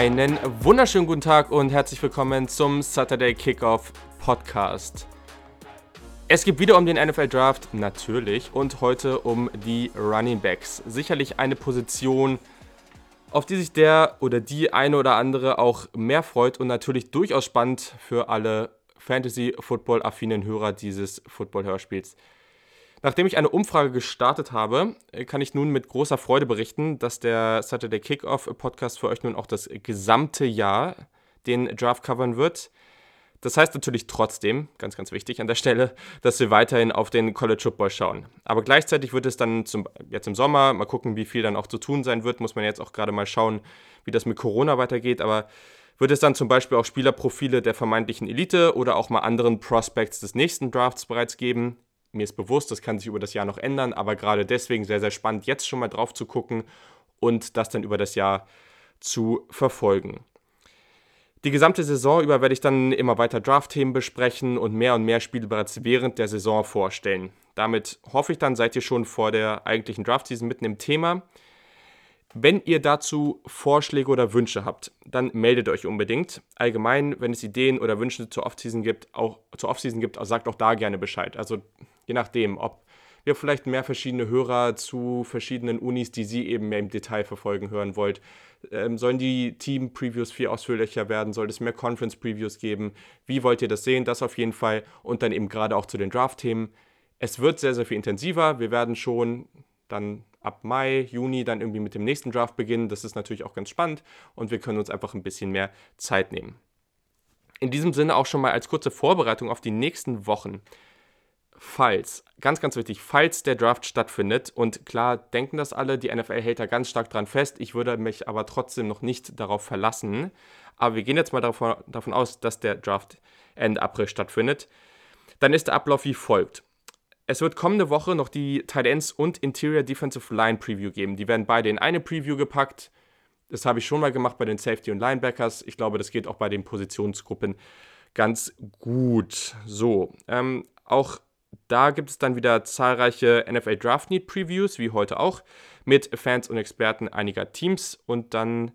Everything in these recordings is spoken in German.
Einen wunderschönen guten Tag und herzlich willkommen zum Saturday Kickoff Podcast. Es geht wieder um den NFL Draft, natürlich, und heute um die Running Backs. Sicherlich eine Position, auf die sich der oder die eine oder andere auch mehr freut und natürlich durchaus spannend für alle Fantasy-Football-affinen Hörer dieses Football-Hörspiels. Nachdem ich eine Umfrage gestartet habe, kann ich nun mit großer Freude berichten, dass der Saturday Kickoff Podcast für euch nun auch das gesamte Jahr den Draft covern wird. Das heißt natürlich trotzdem, ganz, ganz wichtig an der Stelle, dass wir weiterhin auf den College Football schauen. Aber gleichzeitig wird es dann zum, jetzt im Sommer, mal gucken, wie viel dann auch zu tun sein wird, muss man jetzt auch gerade mal schauen, wie das mit Corona weitergeht. Aber wird es dann zum Beispiel auch Spielerprofile der vermeintlichen Elite oder auch mal anderen Prospects des nächsten Drafts bereits geben? Mir ist bewusst, das kann sich über das Jahr noch ändern, aber gerade deswegen sehr, sehr spannend, jetzt schon mal drauf zu gucken und das dann über das Jahr zu verfolgen. Die gesamte Saison über werde ich dann immer weiter Draft-Themen besprechen und mehr und mehr Spiele bereits während der Saison vorstellen. Damit hoffe ich dann, seid ihr schon vor der eigentlichen Draft-Season mitten im Thema. Wenn ihr dazu Vorschläge oder Wünsche habt, dann meldet euch unbedingt. Allgemein, wenn es Ideen oder Wünsche zur Offseason gibt, auch zur Offseason gibt, sagt auch da gerne Bescheid. Also je nachdem, ob ihr vielleicht mehr verschiedene Hörer zu verschiedenen Unis, die Sie eben mehr im Detail verfolgen, hören wollt. Ähm, sollen die Team-Previews viel ausführlicher werden? Soll es mehr Conference-Previews geben? Wie wollt ihr das sehen? Das auf jeden Fall. Und dann eben gerade auch zu den Draft-Themen. Es wird sehr, sehr viel intensiver. Wir werden schon dann ab Mai, Juni dann irgendwie mit dem nächsten Draft beginnen. Das ist natürlich auch ganz spannend und wir können uns einfach ein bisschen mehr Zeit nehmen. In diesem Sinne auch schon mal als kurze Vorbereitung auf die nächsten Wochen falls, ganz, ganz wichtig, falls der Draft stattfindet, und klar denken das alle, die NFL hält da ganz stark dran fest, ich würde mich aber trotzdem noch nicht darauf verlassen. Aber wir gehen jetzt mal davon, davon aus, dass der Draft Ende April stattfindet. Dann ist der Ablauf wie folgt. Es wird kommende Woche noch die Tight Ends und Interior Defensive Line Preview geben. Die werden beide in eine Preview gepackt. Das habe ich schon mal gemacht bei den Safety und Linebackers. Ich glaube, das geht auch bei den Positionsgruppen ganz gut. So, ähm, auch da gibt es dann wieder zahlreiche NFL Draft Need Previews, wie heute auch, mit Fans und Experten einiger Teams. Und dann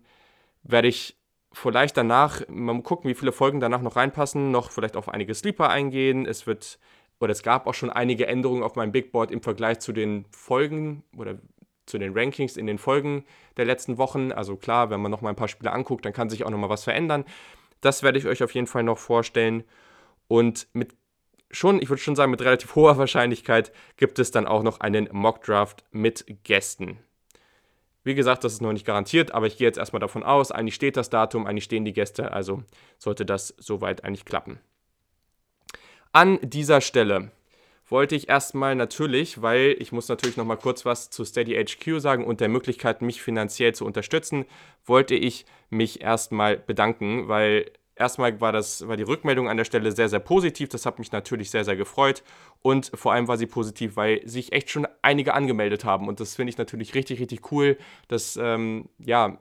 werde ich vielleicht danach, mal gucken, wie viele Folgen danach noch reinpassen, noch vielleicht auf einige Sleeper eingehen. Es wird, oder es gab auch schon einige Änderungen auf meinem Big Board im Vergleich zu den Folgen oder zu den Rankings in den Folgen der letzten Wochen. Also klar, wenn man noch mal ein paar Spiele anguckt, dann kann sich auch noch mal was verändern. Das werde ich euch auf jeden Fall noch vorstellen. Und mit schon, ich würde schon sagen, mit relativ hoher Wahrscheinlichkeit gibt es dann auch noch einen Mockdraft mit Gästen. Wie gesagt, das ist noch nicht garantiert, aber ich gehe jetzt erstmal davon aus, eigentlich steht das Datum, eigentlich stehen die Gäste, also sollte das soweit eigentlich klappen. An dieser Stelle wollte ich erstmal natürlich, weil ich muss natürlich noch mal kurz was zu Steady HQ sagen und der Möglichkeit, mich finanziell zu unterstützen, wollte ich mich erstmal bedanken, weil Erstmal war, das, war die Rückmeldung an der Stelle sehr, sehr positiv. Das hat mich natürlich sehr, sehr gefreut. Und vor allem war sie positiv, weil sich echt schon einige angemeldet haben. Und das finde ich natürlich richtig, richtig cool, dass ähm, ja,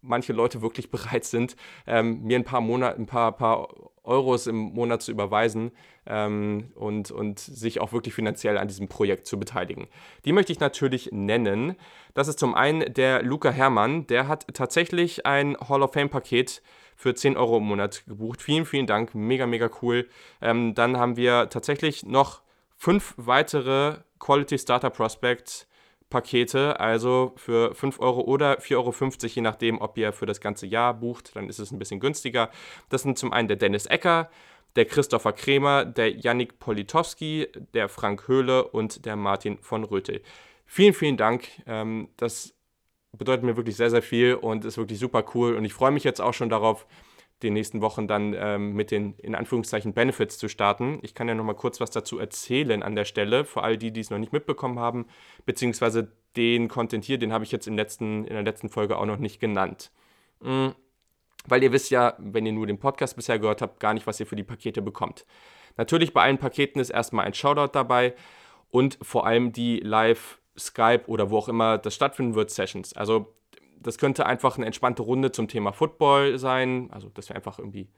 manche Leute wirklich bereit sind, ähm, mir ein paar Monate, ein paar, paar Euros im Monat zu überweisen ähm, und, und sich auch wirklich finanziell an diesem Projekt zu beteiligen. Die möchte ich natürlich nennen. Das ist zum einen der Luca Herrmann, der hat tatsächlich ein Hall of Fame-Paket für 10 Euro im Monat gebucht. Vielen, vielen Dank. Mega, mega cool. Ähm, dann haben wir tatsächlich noch fünf weitere Quality Starter Prospects. Pakete, also für 5 Euro oder 4,50 Euro, je nachdem, ob ihr für das ganze Jahr bucht, dann ist es ein bisschen günstiger. Das sind zum einen der Dennis Ecker, der Christopher Kremer, der Yannick Politowski, der Frank Höhle und der Martin von Rötel. Vielen, vielen Dank. Ähm, das bedeutet mir wirklich sehr, sehr viel und ist wirklich super cool. Und ich freue mich jetzt auch schon darauf, den nächsten Wochen dann ähm, mit den in Anführungszeichen Benefits zu starten. Ich kann ja noch mal kurz was dazu erzählen an der Stelle, für all die, die es noch nicht mitbekommen haben, beziehungsweise den Content hier, den habe ich jetzt im letzten, in der letzten Folge auch noch nicht genannt. Mhm. Weil ihr wisst ja, wenn ihr nur den Podcast bisher gehört habt, gar nicht, was ihr für die Pakete bekommt. Natürlich bei allen Paketen ist erstmal ein Shoutout dabei und vor allem die Live- Skype oder wo auch immer das stattfinden wird, Sessions. Also das könnte einfach eine entspannte Runde zum Thema Football sein. Also dass wir einfach irgendwie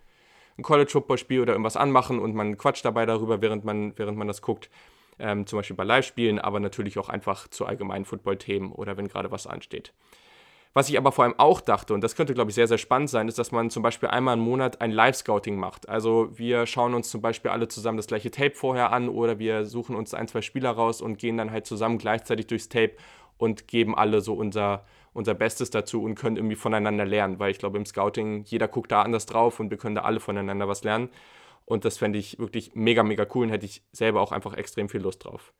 ein College-Football-Spiel oder irgendwas anmachen und man quatscht dabei darüber, während man, während man das guckt. Ähm, zum Beispiel bei Live-Spielen, aber natürlich auch einfach zu allgemeinen Football-Themen oder wenn gerade was ansteht. Was ich aber vor allem auch dachte, und das könnte, glaube ich, sehr, sehr spannend sein, ist, dass man zum Beispiel einmal im Monat ein Live-Scouting macht. Also wir schauen uns zum Beispiel alle zusammen das gleiche Tape vorher an oder wir suchen uns ein, zwei Spieler raus und gehen dann halt zusammen gleichzeitig durchs Tape und geben alle so unser, unser Bestes dazu und können irgendwie voneinander lernen, weil ich glaube, im Scouting, jeder guckt da anders drauf und wir können da alle voneinander was lernen. Und das fände ich wirklich mega, mega cool und hätte ich selber auch einfach extrem viel Lust drauf.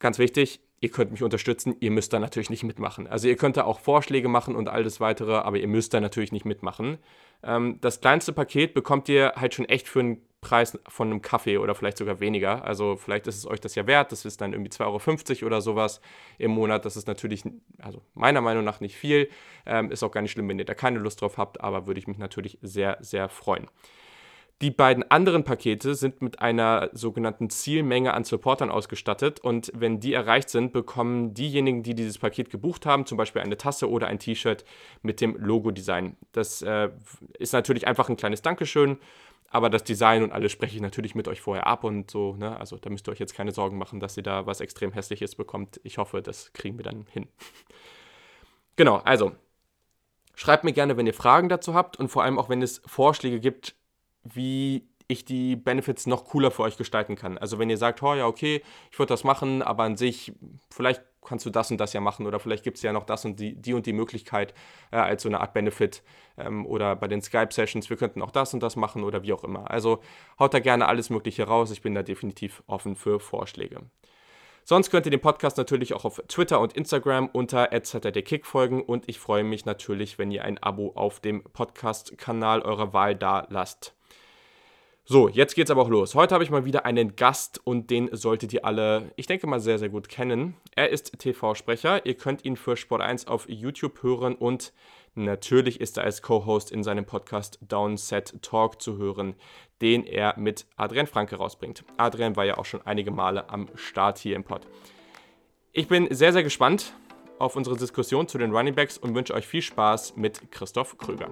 Ganz wichtig, ihr könnt mich unterstützen, ihr müsst da natürlich nicht mitmachen. Also ihr könnt da auch Vorschläge machen und all das weitere, aber ihr müsst da natürlich nicht mitmachen. Ähm, das kleinste Paket bekommt ihr halt schon echt für einen Preis von einem Kaffee oder vielleicht sogar weniger. Also vielleicht ist es euch das ja wert, das ist dann irgendwie 2,50 Euro oder sowas im Monat. Das ist natürlich, also meiner Meinung nach nicht viel. Ähm, ist auch gar nicht schlimm, wenn ihr da keine Lust drauf habt, aber würde ich mich natürlich sehr, sehr freuen. Die beiden anderen Pakete sind mit einer sogenannten Zielmenge an Supportern ausgestattet und wenn die erreicht sind, bekommen diejenigen, die dieses Paket gebucht haben, zum Beispiel eine Tasse oder ein T-Shirt mit dem Logo-Design. Das äh, ist natürlich einfach ein kleines Dankeschön, aber das Design und alles spreche ich natürlich mit euch vorher ab und so. Ne? Also da müsst ihr euch jetzt keine Sorgen machen, dass ihr da was extrem hässliches bekommt. Ich hoffe, das kriegen wir dann hin. genau, also schreibt mir gerne, wenn ihr Fragen dazu habt und vor allem auch, wenn es Vorschläge gibt, wie ich die Benefits noch cooler für euch gestalten kann. Also wenn ihr sagt, oh ja, okay, ich würde das machen, aber an sich, vielleicht kannst du das und das ja machen oder vielleicht gibt es ja noch das und die, die und die Möglichkeit äh, als so eine Art Benefit ähm, oder bei den Skype-Sessions, wir könnten auch das und das machen oder wie auch immer. Also haut da gerne alles Mögliche raus, ich bin da definitiv offen für Vorschläge. Sonst könnt ihr den Podcast natürlich auch auf Twitter und Instagram unter Kick folgen und ich freue mich natürlich, wenn ihr ein Abo auf dem Podcast-Kanal eurer Wahl da lasst. So, jetzt geht's aber auch los. Heute habe ich mal wieder einen Gast und den solltet ihr alle, ich denke mal, sehr, sehr gut kennen. Er ist TV-Sprecher. Ihr könnt ihn für Sport 1 auf YouTube hören und natürlich ist er als Co-Host in seinem Podcast Downset Talk zu hören, den er mit Adrian Franke rausbringt. Adrian war ja auch schon einige Male am Start hier im Pod. Ich bin sehr, sehr gespannt auf unsere Diskussion zu den Running Backs und wünsche euch viel Spaß mit Christoph Krüger.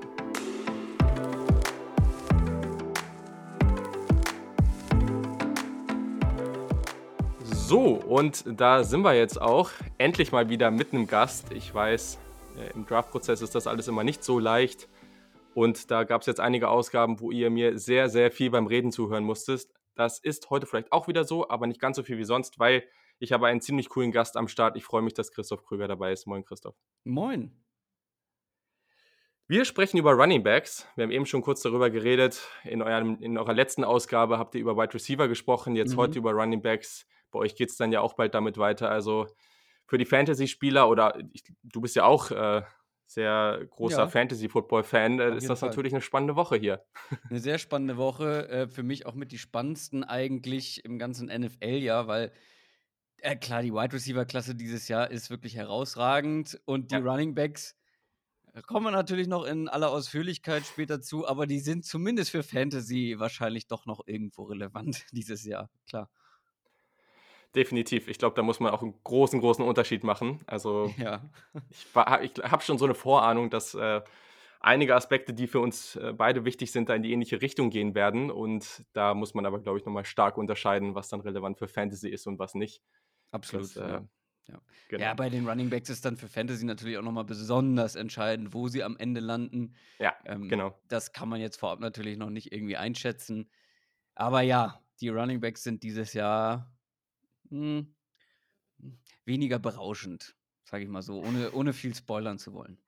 So, und da sind wir jetzt auch endlich mal wieder mit einem Gast. Ich weiß, äh, im Draft-Prozess ist das alles immer nicht so leicht. Und da gab es jetzt einige Ausgaben, wo ihr mir sehr, sehr viel beim Reden zuhören musstet. Das ist heute vielleicht auch wieder so, aber nicht ganz so viel wie sonst, weil ich habe einen ziemlich coolen Gast am Start. Ich freue mich, dass Christoph Krüger dabei ist. Moin, Christoph. Moin. Wir sprechen über Running Backs. Wir haben eben schon kurz darüber geredet. In, eurem, in eurer letzten Ausgabe habt ihr über Wide Receiver gesprochen, jetzt mhm. heute über Running Backs. Bei euch geht es dann ja auch bald damit weiter. Also für die Fantasy-Spieler oder ich, du bist ja auch äh, sehr großer ja. Fantasy-Football-Fan, äh, ist das Fall. natürlich eine spannende Woche hier. Eine sehr spannende Woche. Äh, für mich auch mit die spannendsten eigentlich im ganzen NFL-Jahr, weil äh, klar, die Wide Receiver-Klasse dieses Jahr ist wirklich herausragend und die ja. Running Backs kommen wir natürlich noch in aller Ausführlichkeit später zu, aber die sind zumindest für Fantasy wahrscheinlich doch noch irgendwo relevant dieses Jahr, klar definitiv. Ich glaube, da muss man auch einen großen, großen Unterschied machen. Also ja. ich, ich habe schon so eine Vorahnung, dass äh, einige Aspekte, die für uns äh, beide wichtig sind, da in die ähnliche Richtung gehen werden. Und da muss man aber, glaube ich, nochmal stark unterscheiden, was dann relevant für Fantasy ist und was nicht. Absolut. Das, äh, ja. Genau. ja. bei den Running Backs ist dann für Fantasy natürlich auch nochmal besonders entscheidend, wo sie am Ende landen. Ja, ähm, genau. Das kann man jetzt vorab natürlich noch nicht irgendwie einschätzen. Aber ja, die Running Backs sind dieses Jahr hm, weniger berauschend, sage ich mal so, ohne, ohne viel spoilern zu wollen.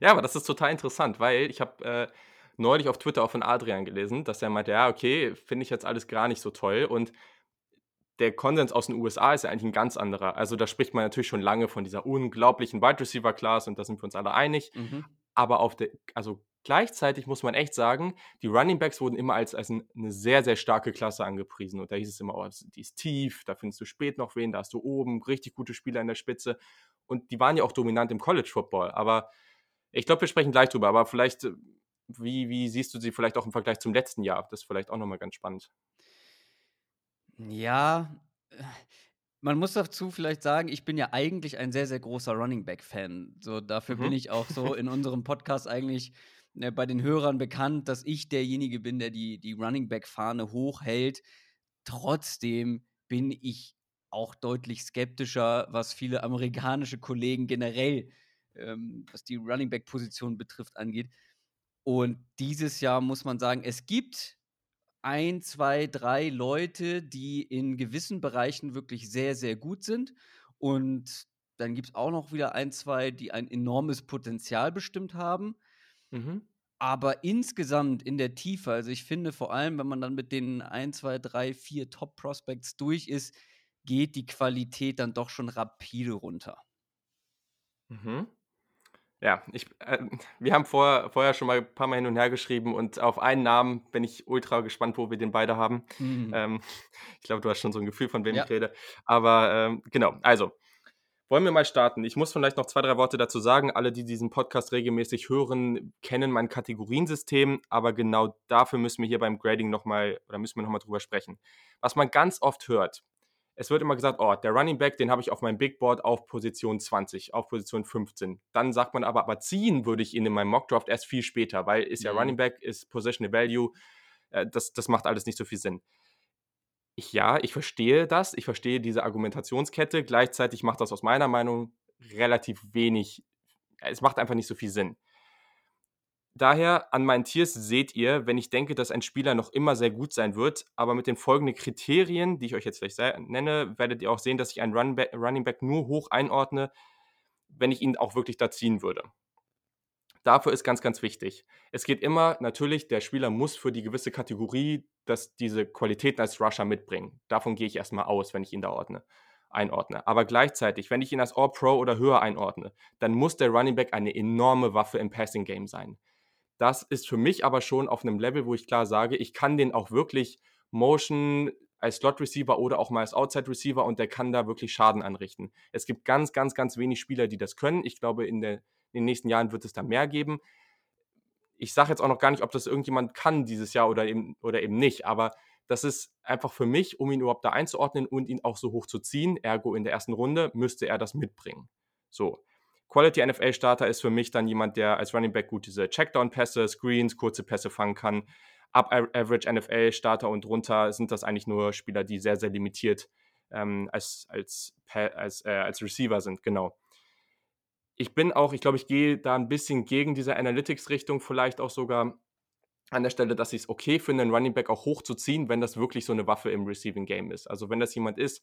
Ja, aber das ist total interessant, weil ich habe äh, neulich auf Twitter auch von Adrian gelesen, dass er meinte, ja, okay, finde ich jetzt alles gar nicht so toll und der Konsens aus den USA ist ja eigentlich ein ganz anderer. Also da spricht man natürlich schon lange von dieser unglaublichen Wide Receiver Class und da sind wir uns alle einig. Mhm. Aber auf der, also Gleichzeitig muss man echt sagen, die Running Backs wurden immer als, als eine sehr, sehr starke Klasse angepriesen. Und da hieß es immer, oh, die ist tief, da findest du spät noch wen, da hast du oben richtig gute Spieler in der Spitze. Und die waren ja auch dominant im College Football. Aber ich glaube, wir sprechen gleich drüber. Aber vielleicht, äh, wie, wie siehst du sie vielleicht auch im Vergleich zum letzten Jahr? Das ist vielleicht auch nochmal ganz spannend. Ja, äh, man muss dazu vielleicht sagen, ich bin ja eigentlich ein sehr, sehr großer Running Back-Fan. So, dafür mhm. bin ich auch so in unserem Podcast eigentlich äh, bei den Hörern bekannt, dass ich derjenige bin, der die, die Running Back-Fahne hochhält. Trotzdem bin ich auch deutlich skeptischer, was viele amerikanische Kollegen generell ähm, was die Running Back Position betrifft, angeht. Und dieses Jahr muss man sagen, es gibt ein, zwei, drei Leute, die in gewissen Bereichen wirklich sehr, sehr gut sind. Und dann gibt es auch noch wieder ein, zwei, die ein enormes Potenzial bestimmt haben. Mhm. Aber insgesamt in der Tiefe, also ich finde vor allem, wenn man dann mit den 1, 2, 3, 4 Top-Prospects durch ist, geht die Qualität dann doch schon rapide runter. Mhm. Ja, ich, äh, wir haben vor, vorher schon mal ein paar Mal hin und her geschrieben und auf einen Namen bin ich ultra gespannt, wo wir den beide haben. Mhm. Ähm, ich glaube, du hast schon so ein Gefühl, von wem ja. ich rede. Aber ähm, genau, also wollen wir mal starten? Ich muss vielleicht noch zwei, drei Worte dazu sagen. Alle, die diesen Podcast regelmäßig hören, kennen mein Kategoriensystem, aber genau dafür müssen wir hier beim Grading nochmal oder müssen wir nochmal drüber sprechen. Was man ganz oft hört, es wird immer gesagt, oh, der Running Back, den habe ich auf meinem Big Board auf Position 20, auf Position 15. Dann sagt man aber, aber ziehen würde ich ihn in meinem Mockdraft erst viel später, weil ist ja mhm. Running Back, ist Positional Value, äh, das, das macht alles nicht so viel Sinn. Ich, ja, ich verstehe das, ich verstehe diese Argumentationskette. Gleichzeitig macht das aus meiner Meinung relativ wenig, es macht einfach nicht so viel Sinn. Daher an meinen Tiers seht ihr, wenn ich denke, dass ein Spieler noch immer sehr gut sein wird, aber mit den folgenden Kriterien, die ich euch jetzt gleich nenne, werdet ihr auch sehen, dass ich einen Running Back nur hoch einordne, wenn ich ihn auch wirklich da ziehen würde. Dafür ist ganz, ganz wichtig. Es geht immer, natürlich, der Spieler muss für die gewisse Kategorie dass diese Qualitäten als Rusher mitbringen. Davon gehe ich erstmal aus, wenn ich ihn da ordne, einordne. Aber gleichzeitig, wenn ich ihn als All-Pro oder höher einordne, dann muss der Running Back eine enorme Waffe im Passing Game sein. Das ist für mich aber schon auf einem Level, wo ich klar sage, ich kann den auch wirklich Motion als Slot Receiver oder auch mal als Outside Receiver und der kann da wirklich Schaden anrichten. Es gibt ganz, ganz, ganz wenig Spieler, die das können. Ich glaube, in, der, in den nächsten Jahren wird es da mehr geben. Ich sage jetzt auch noch gar nicht, ob das irgendjemand kann dieses Jahr oder eben, oder eben nicht, aber das ist einfach für mich, um ihn überhaupt da einzuordnen und ihn auch so hoch zu ziehen, ergo in der ersten Runde, müsste er das mitbringen. So. Quality NFL Starter ist für mich dann jemand, der als Running Back gut diese Checkdown-Pässe, Screens, kurze Pässe fangen kann. Ab Average NFL Starter und runter sind das eigentlich nur Spieler, die sehr, sehr limitiert ähm, als, als, als, äh, als Receiver sind, genau. Ich bin auch, ich glaube, ich gehe da ein bisschen gegen diese Analytics-Richtung, vielleicht auch sogar an der Stelle, dass ich es okay finde, einen Running Back auch hochzuziehen, wenn das wirklich so eine Waffe im Receiving Game ist. Also wenn das jemand ist,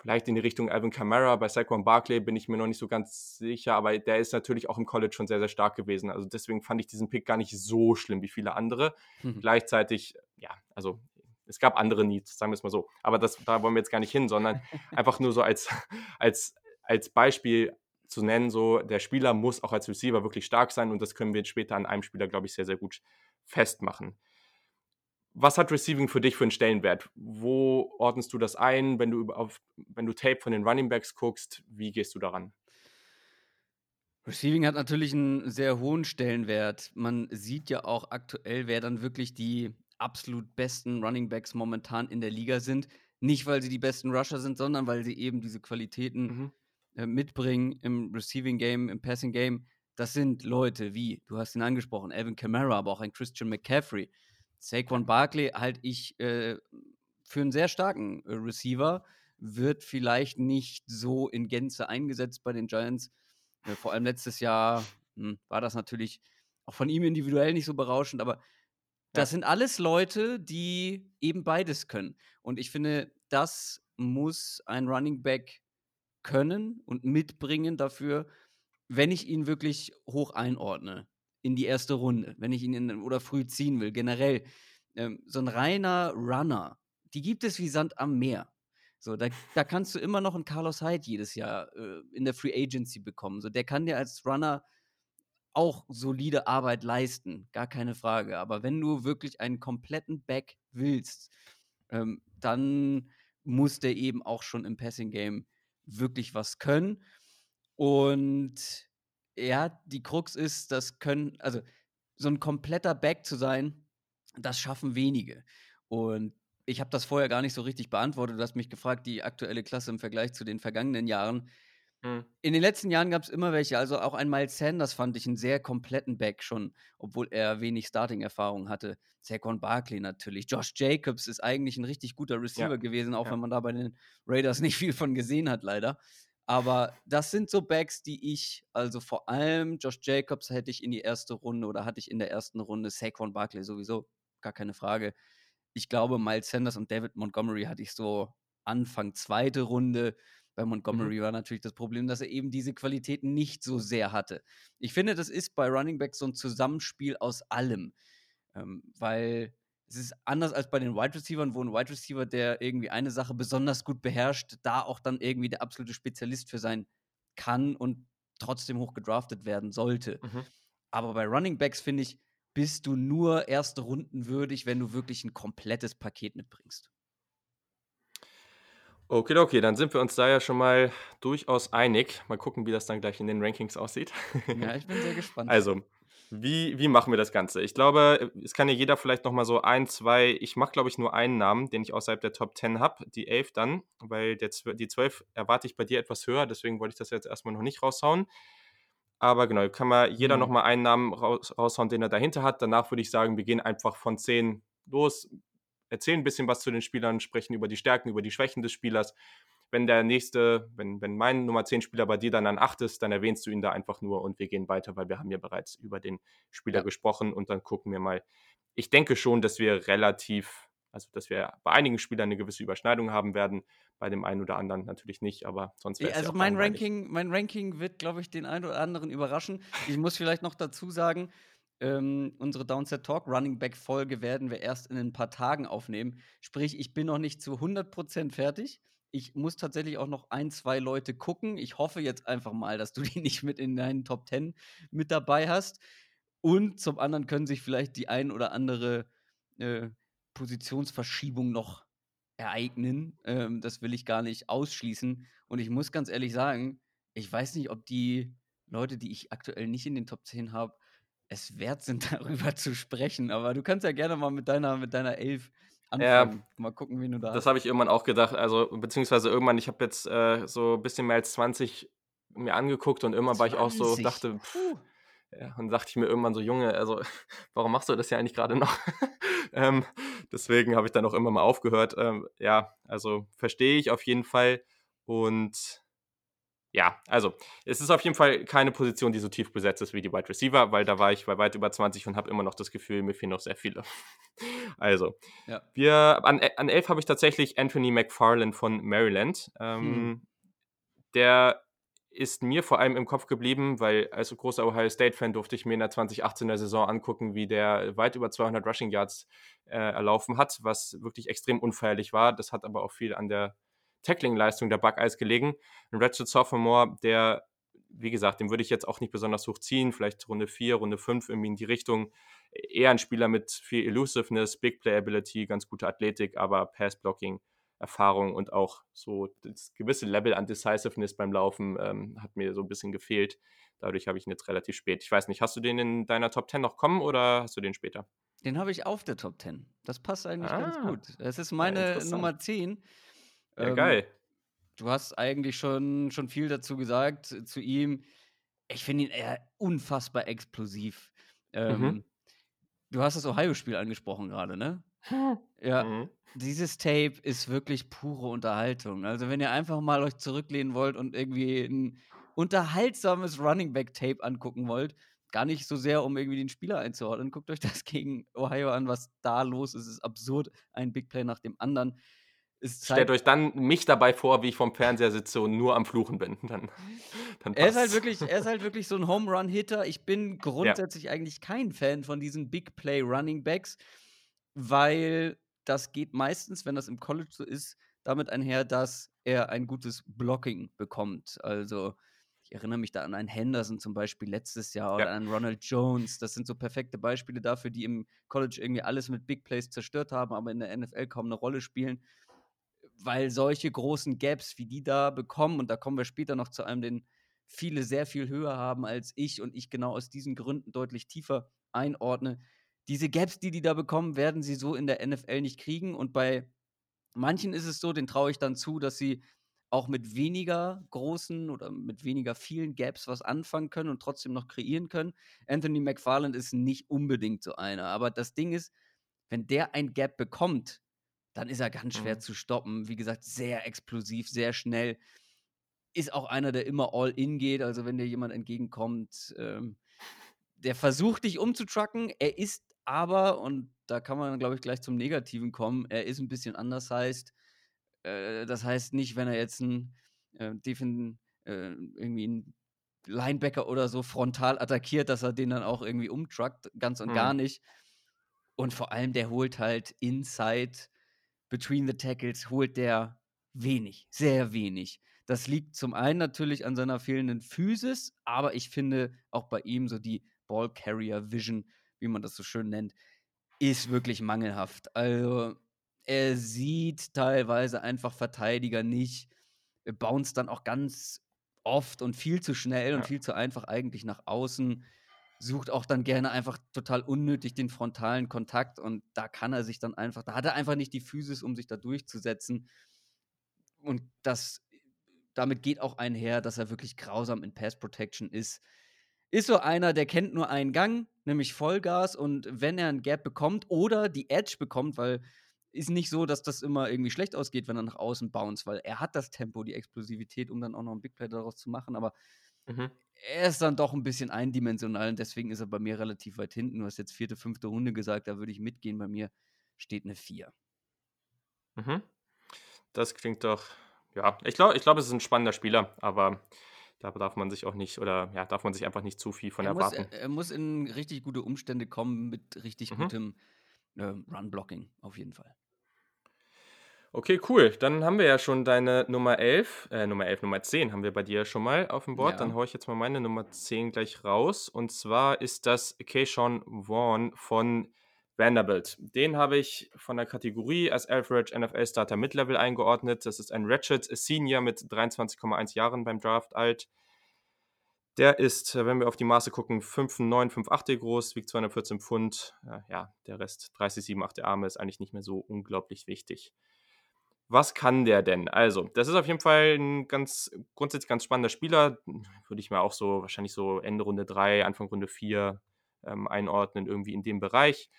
vielleicht in die Richtung Alvin Kamara. Bei Saquon Barkley bin ich mir noch nicht so ganz sicher, aber der ist natürlich auch im College schon sehr, sehr stark gewesen. Also deswegen fand ich diesen Pick gar nicht so schlimm wie viele andere. Mhm. Gleichzeitig, ja, also es gab andere Needs, sagen wir es mal so. Aber das, da wollen wir jetzt gar nicht hin, sondern einfach nur so als, als, als Beispiel zu nennen, so der Spieler muss auch als Receiver wirklich stark sein und das können wir später an einem Spieler, glaube ich, sehr, sehr gut festmachen was hat Receiving für dich für einen Stellenwert? Wo ordnest du das ein, wenn du, auf, wenn du Tape von den Running Backs guckst? Wie gehst du daran? Receiving hat natürlich einen sehr hohen Stellenwert. Man sieht ja auch aktuell, wer dann wirklich die absolut besten Running Backs momentan in der Liga sind. Nicht, weil sie die besten Rusher sind, sondern weil sie eben diese Qualitäten mhm. Äh, mitbringen im Receiving Game, im Passing Game. Das sind Leute wie, du hast ihn angesprochen, Evan Kamara, aber auch ein Christian McCaffrey. Saquon Barkley halte ich äh, für einen sehr starken äh, Receiver, wird vielleicht nicht so in Gänze eingesetzt bei den Giants. Äh, vor allem letztes Jahr hm, war das natürlich auch von ihm individuell nicht so berauschend, aber das ja. sind alles Leute, die eben beides können. Und ich finde, das muss ein Running Back können und mitbringen dafür, wenn ich ihn wirklich hoch einordne in die erste Runde, wenn ich ihn in, oder früh ziehen will, generell. Ähm, so ein reiner Runner, die gibt es wie Sand am Meer. So, da, da kannst du immer noch einen Carlos Hyde jedes Jahr äh, in der Free Agency bekommen. So, der kann dir als Runner auch solide Arbeit leisten, gar keine Frage. Aber wenn du wirklich einen kompletten Back willst, ähm, dann muss der eben auch schon im Passing Game wirklich was können. Und ja, die Krux ist, das können, also so ein kompletter Back zu sein, das schaffen wenige. Und ich habe das vorher gar nicht so richtig beantwortet. Du hast mich gefragt, die aktuelle Klasse im Vergleich zu den vergangenen Jahren. Mhm. In den letzten Jahren gab es immer welche. Also auch ein Miles Sanders fand ich einen sehr kompletten Back schon, obwohl er wenig Starting-Erfahrung hatte. Saquon Barkley natürlich. Josh Jacobs ist eigentlich ein richtig guter Receiver ja. gewesen, auch ja. wenn man da bei den Raiders nicht viel von gesehen hat, leider. Aber das sind so Backs, die ich, also vor allem Josh Jacobs hätte ich in die erste Runde oder hatte ich in der ersten Runde, Saquon Barkley sowieso, gar keine Frage. Ich glaube, Miles Sanders und David Montgomery hatte ich so Anfang zweite Runde. Bei Montgomery mhm. war natürlich das Problem, dass er eben diese Qualitäten nicht so sehr hatte. Ich finde, das ist bei Running Back so ein Zusammenspiel aus allem. Ähm, weil es ist anders als bei den Wide Receivers, wo ein Wide Receiver, der irgendwie eine Sache besonders gut beherrscht, da auch dann irgendwie der absolute Spezialist für sein kann und trotzdem hoch gedraftet werden sollte. Mhm. Aber bei Running Backs finde ich, bist du nur erste Runden würdig, wenn du wirklich ein komplettes Paket mitbringst. Okay, okay, dann sind wir uns da ja schon mal durchaus einig. Mal gucken, wie das dann gleich in den Rankings aussieht. Ja, ich bin sehr gespannt. Also, wie, wie machen wir das Ganze? Ich glaube, es kann ja jeder vielleicht nochmal so ein, zwei, ich mache glaube ich nur einen Namen, den ich außerhalb der Top 10 habe, die 11 dann, weil der, die 12 erwarte ich bei dir etwas höher, deswegen wollte ich das jetzt erstmal noch nicht raushauen. Aber genau, kann mal jeder mhm. nochmal einen Namen raus, raushauen, den er dahinter hat. Danach würde ich sagen, wir gehen einfach von 10 los, erzählen ein bisschen was zu den Spielern, sprechen über die Stärken, über die Schwächen des Spielers wenn der nächste, wenn, wenn mein Nummer 10 Spieler bei dir dann an 8 ist, dann erwähnst du ihn da einfach nur und wir gehen weiter, weil wir haben ja bereits über den Spieler ja. gesprochen und dann gucken wir mal. Ich denke schon, dass wir relativ, also dass wir bei einigen Spielern eine gewisse Überschneidung haben werden, bei dem einen oder anderen natürlich nicht, aber sonst wäre es Also ja mein Ranking, mein Ranking wird, glaube ich, den einen oder anderen überraschen. Ich muss vielleicht noch dazu sagen, ähm, unsere Downset Talk Running Back Folge werden wir erst in ein paar Tagen aufnehmen. Sprich, ich bin noch nicht zu 100% fertig ich muss tatsächlich auch noch ein, zwei Leute gucken. Ich hoffe jetzt einfach mal, dass du die nicht mit in deinen Top 10 mit dabei hast. Und zum anderen können sich vielleicht die ein oder andere äh, Positionsverschiebung noch ereignen. Ähm, das will ich gar nicht ausschließen. Und ich muss ganz ehrlich sagen, ich weiß nicht, ob die Leute, die ich aktuell nicht in den Top 10 habe, es wert sind, darüber zu sprechen. Aber du kannst ja gerne mal mit deiner, mit deiner Elf anfangen. Ja, Mal gucken, wie du da Das habe ich irgendwann auch gedacht. Also, beziehungsweise irgendwann, ich habe jetzt äh, so ein bisschen mehr als 20 mir angeguckt und irgendwann 20? war ich auch so, dachte, pff, ja, und dachte ich mir irgendwann so, Junge, also warum machst du das ja eigentlich gerade noch? ähm, deswegen habe ich dann auch immer mal aufgehört. Ähm, ja, also verstehe ich auf jeden Fall. Und ja, also es ist auf jeden Fall keine Position, die so tief besetzt ist wie die Wide Receiver, weil da war ich bei weit über 20 und habe immer noch das Gefühl, mir fehlen noch sehr viele. also, ja. wir, an, an 11 habe ich tatsächlich Anthony McFarland von Maryland. Ähm, hm. Der ist mir vor allem im Kopf geblieben, weil als großer Ohio State-Fan durfte ich mir in der 2018er Saison angucken, wie der weit über 200 Rushing Yards äh, erlaufen hat, was wirklich extrem unfeierlich war. Das hat aber auch viel an der Tackling-Leistung der Buckeyes gelegen. Ein Ratchet Sophomore, der, wie gesagt, dem würde ich jetzt auch nicht besonders hochziehen, vielleicht Runde 4, Runde 5 irgendwie in die Richtung. Eher ein Spieler mit viel Elusiveness, Big Playability, ganz gute Athletik, aber Pass-Blocking. Erfahrung und auch so das gewisse Level an Decisiveness beim Laufen ähm, hat mir so ein bisschen gefehlt. Dadurch habe ich ihn jetzt relativ spät. Ich weiß nicht, hast du den in deiner Top 10 noch kommen oder hast du den später? Den habe ich auf der Top 10. Das passt eigentlich ah, ganz gut. Es ist meine Nummer 10. Ja, ähm, geil. Du hast eigentlich schon, schon viel dazu gesagt zu ihm. Ich finde ihn eher unfassbar explosiv. Ähm, mhm. Du hast das Ohio-Spiel angesprochen gerade, ne? Ja, mhm. dieses Tape ist wirklich pure Unterhaltung. Also, wenn ihr einfach mal euch zurücklehnen wollt und irgendwie ein unterhaltsames Running Back Tape angucken wollt, gar nicht so sehr, um irgendwie den Spieler einzuordnen, guckt euch das gegen Ohio an, was da los ist. Es ist absurd, ein Big Play nach dem anderen. Stellt euch dann mich dabei vor, wie ich vom Fernseher sitze und nur am Fluchen bin. Dann, dann er, ist halt wirklich, er ist halt wirklich so ein Home Run Hitter. Ich bin grundsätzlich ja. eigentlich kein Fan von diesen Big Play Running Backs, weil das geht meistens, wenn das im College so ist, damit einher, dass er ein gutes Blocking bekommt. Also ich erinnere mich da an einen Henderson zum Beispiel letztes Jahr oder ja. an Ronald Jones. Das sind so perfekte Beispiele dafür, die im College irgendwie alles mit Big Plays zerstört haben, aber in der NFL kaum eine Rolle spielen weil solche großen Gaps, wie die da bekommen, und da kommen wir später noch zu einem, den viele sehr viel höher haben als ich und ich genau aus diesen Gründen deutlich tiefer einordne. Diese Gaps, die die da bekommen, werden sie so in der NFL nicht kriegen. Und bei manchen ist es so, den traue ich dann zu, dass sie auch mit weniger großen oder mit weniger vielen Gaps was anfangen können und trotzdem noch kreieren können. Anthony McFarland ist nicht unbedingt so einer. Aber das Ding ist, wenn der ein Gap bekommt, dann ist er ganz schwer mhm. zu stoppen. Wie gesagt, sehr explosiv, sehr schnell. ist auch einer, der immer all in geht. Also, wenn dir jemand entgegenkommt, ähm, der versucht, dich umzutrucken. Er ist aber, und da kann man, glaube ich, gleich zum Negativen kommen, er ist ein bisschen undersized. Äh, das heißt nicht, wenn er jetzt ein äh, Defen äh, irgendwie 'n Linebacker oder so frontal attackiert, dass er den dann auch irgendwie umtruckt, ganz und gar Mhm. nicht. Und vor allem, der holt halt inside between the tackles holt der wenig, sehr wenig. Das liegt zum einen natürlich an seiner fehlenden Physis, aber ich finde auch bei ihm so die Ball Carrier Vision, wie man das so schön nennt, ist wirklich mangelhaft. Also, er sieht teilweise einfach Verteidiger nicht, bounced dann auch ganz oft und viel zu schnell und Ja. viel zu einfach eigentlich nach außen, sucht auch dann gerne einfach total unnötig den frontalen Kontakt und da kann er sich dann einfach da hat er einfach nicht die Physis, um sich da durchzusetzen. Und das damit geht auch einher, dass er wirklich grausam in Pass Protection ist. Ist so einer, der kennt nur einen Gang, nämlich Vollgas und wenn er 'n Gap bekommt oder die Edge bekommt, weil ist nicht so, dass das immer irgendwie schlecht ausgeht, wenn er nach außen bounced, weil er hat das Tempo, die Explosivität, um dann auch noch 'n Big Play daraus zu machen, aber Mhm. Er ist dann doch 'n bisschen eindimensional und deswegen ist er bei mir relativ weit hinten. Du hast jetzt 4., 5. Runde gesagt, da würde ich mitgehen. Bei mir steht 'ne 4. Mhm. Das klingt doch ja, ich glaube ich glaube, es ist 'n spannender Spieler, aber da darf man sich auch nicht oder ja, darf man sich einfach nicht zu viel von Er muss erwarten. er er muss in richtig gute Umstände kommen mit richtig Mhm. gutem, ähm, Run Blocking, auf jeden Fall. Okay, cool. Dann haben wir ja schon deine Nummer 11 äh, Nummer 11, Nummer 10 haben wir bei dir schon mal auf'm Board. Ja. Dann haue ich jetzt mal meine Nummer 10 gleich raus. Und zwar ist das Keyshawn Vaughn von Vanderbilt. Den habe ich von der Kategorie als Average NFL Starter Mid-Level eingeordnet. Das ist ein Ratchet Senior mit 23,1 Jahren beim Draft alt. Der ist, wenn wir auf die Maße gucken, 5'9, 5'8 groß, wiegt 214 Pfund. Äh, ja, der Rest 30, 7, 8 Arme ist eigentlich nicht mehr so unglaublich wichtig. Was kann der denn? Also, das ist auf jeden Fall 'n ganz grundsätzlich ganz spannender Spieler. Würde ich mir auch so wahrscheinlich so Ende Runde 3, Anfang Runde 4, ähm, einordnen, irgendwie in dem Bereich.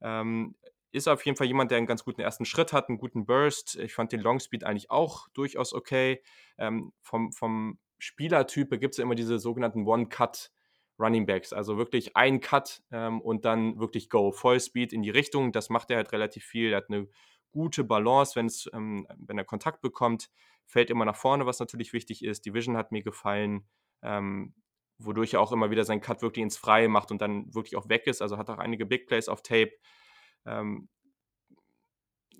Ähm, ist auf jeden Fall jemand, der 'n ganz guten 1. Schritt hat, 'n guten Burst. Ich fand den Long Speed eigentlich auch durchaus okay. Ähm, vom vom Spielertyp, da gibt's ja immer diese sogenannten One-Cut Running Backs, also wirklich ein Cut, ähm, und dann wirklich go, Vollspeed in die Richtung. Das macht er halt relativ viel. Er hat 'ne gute Balance, wenn's ähm, wenn er Kontakt bekommt, fällt immer nach vorne, was natürlich wichtig ist. Die Vision hat mir gefallen, ähm, wodurch er auch immer wieder seinen Cut wirklich ins Freie macht und dann wirklich auch weg ist. Also, hat auch einige Big Plays auf Tape. Ähm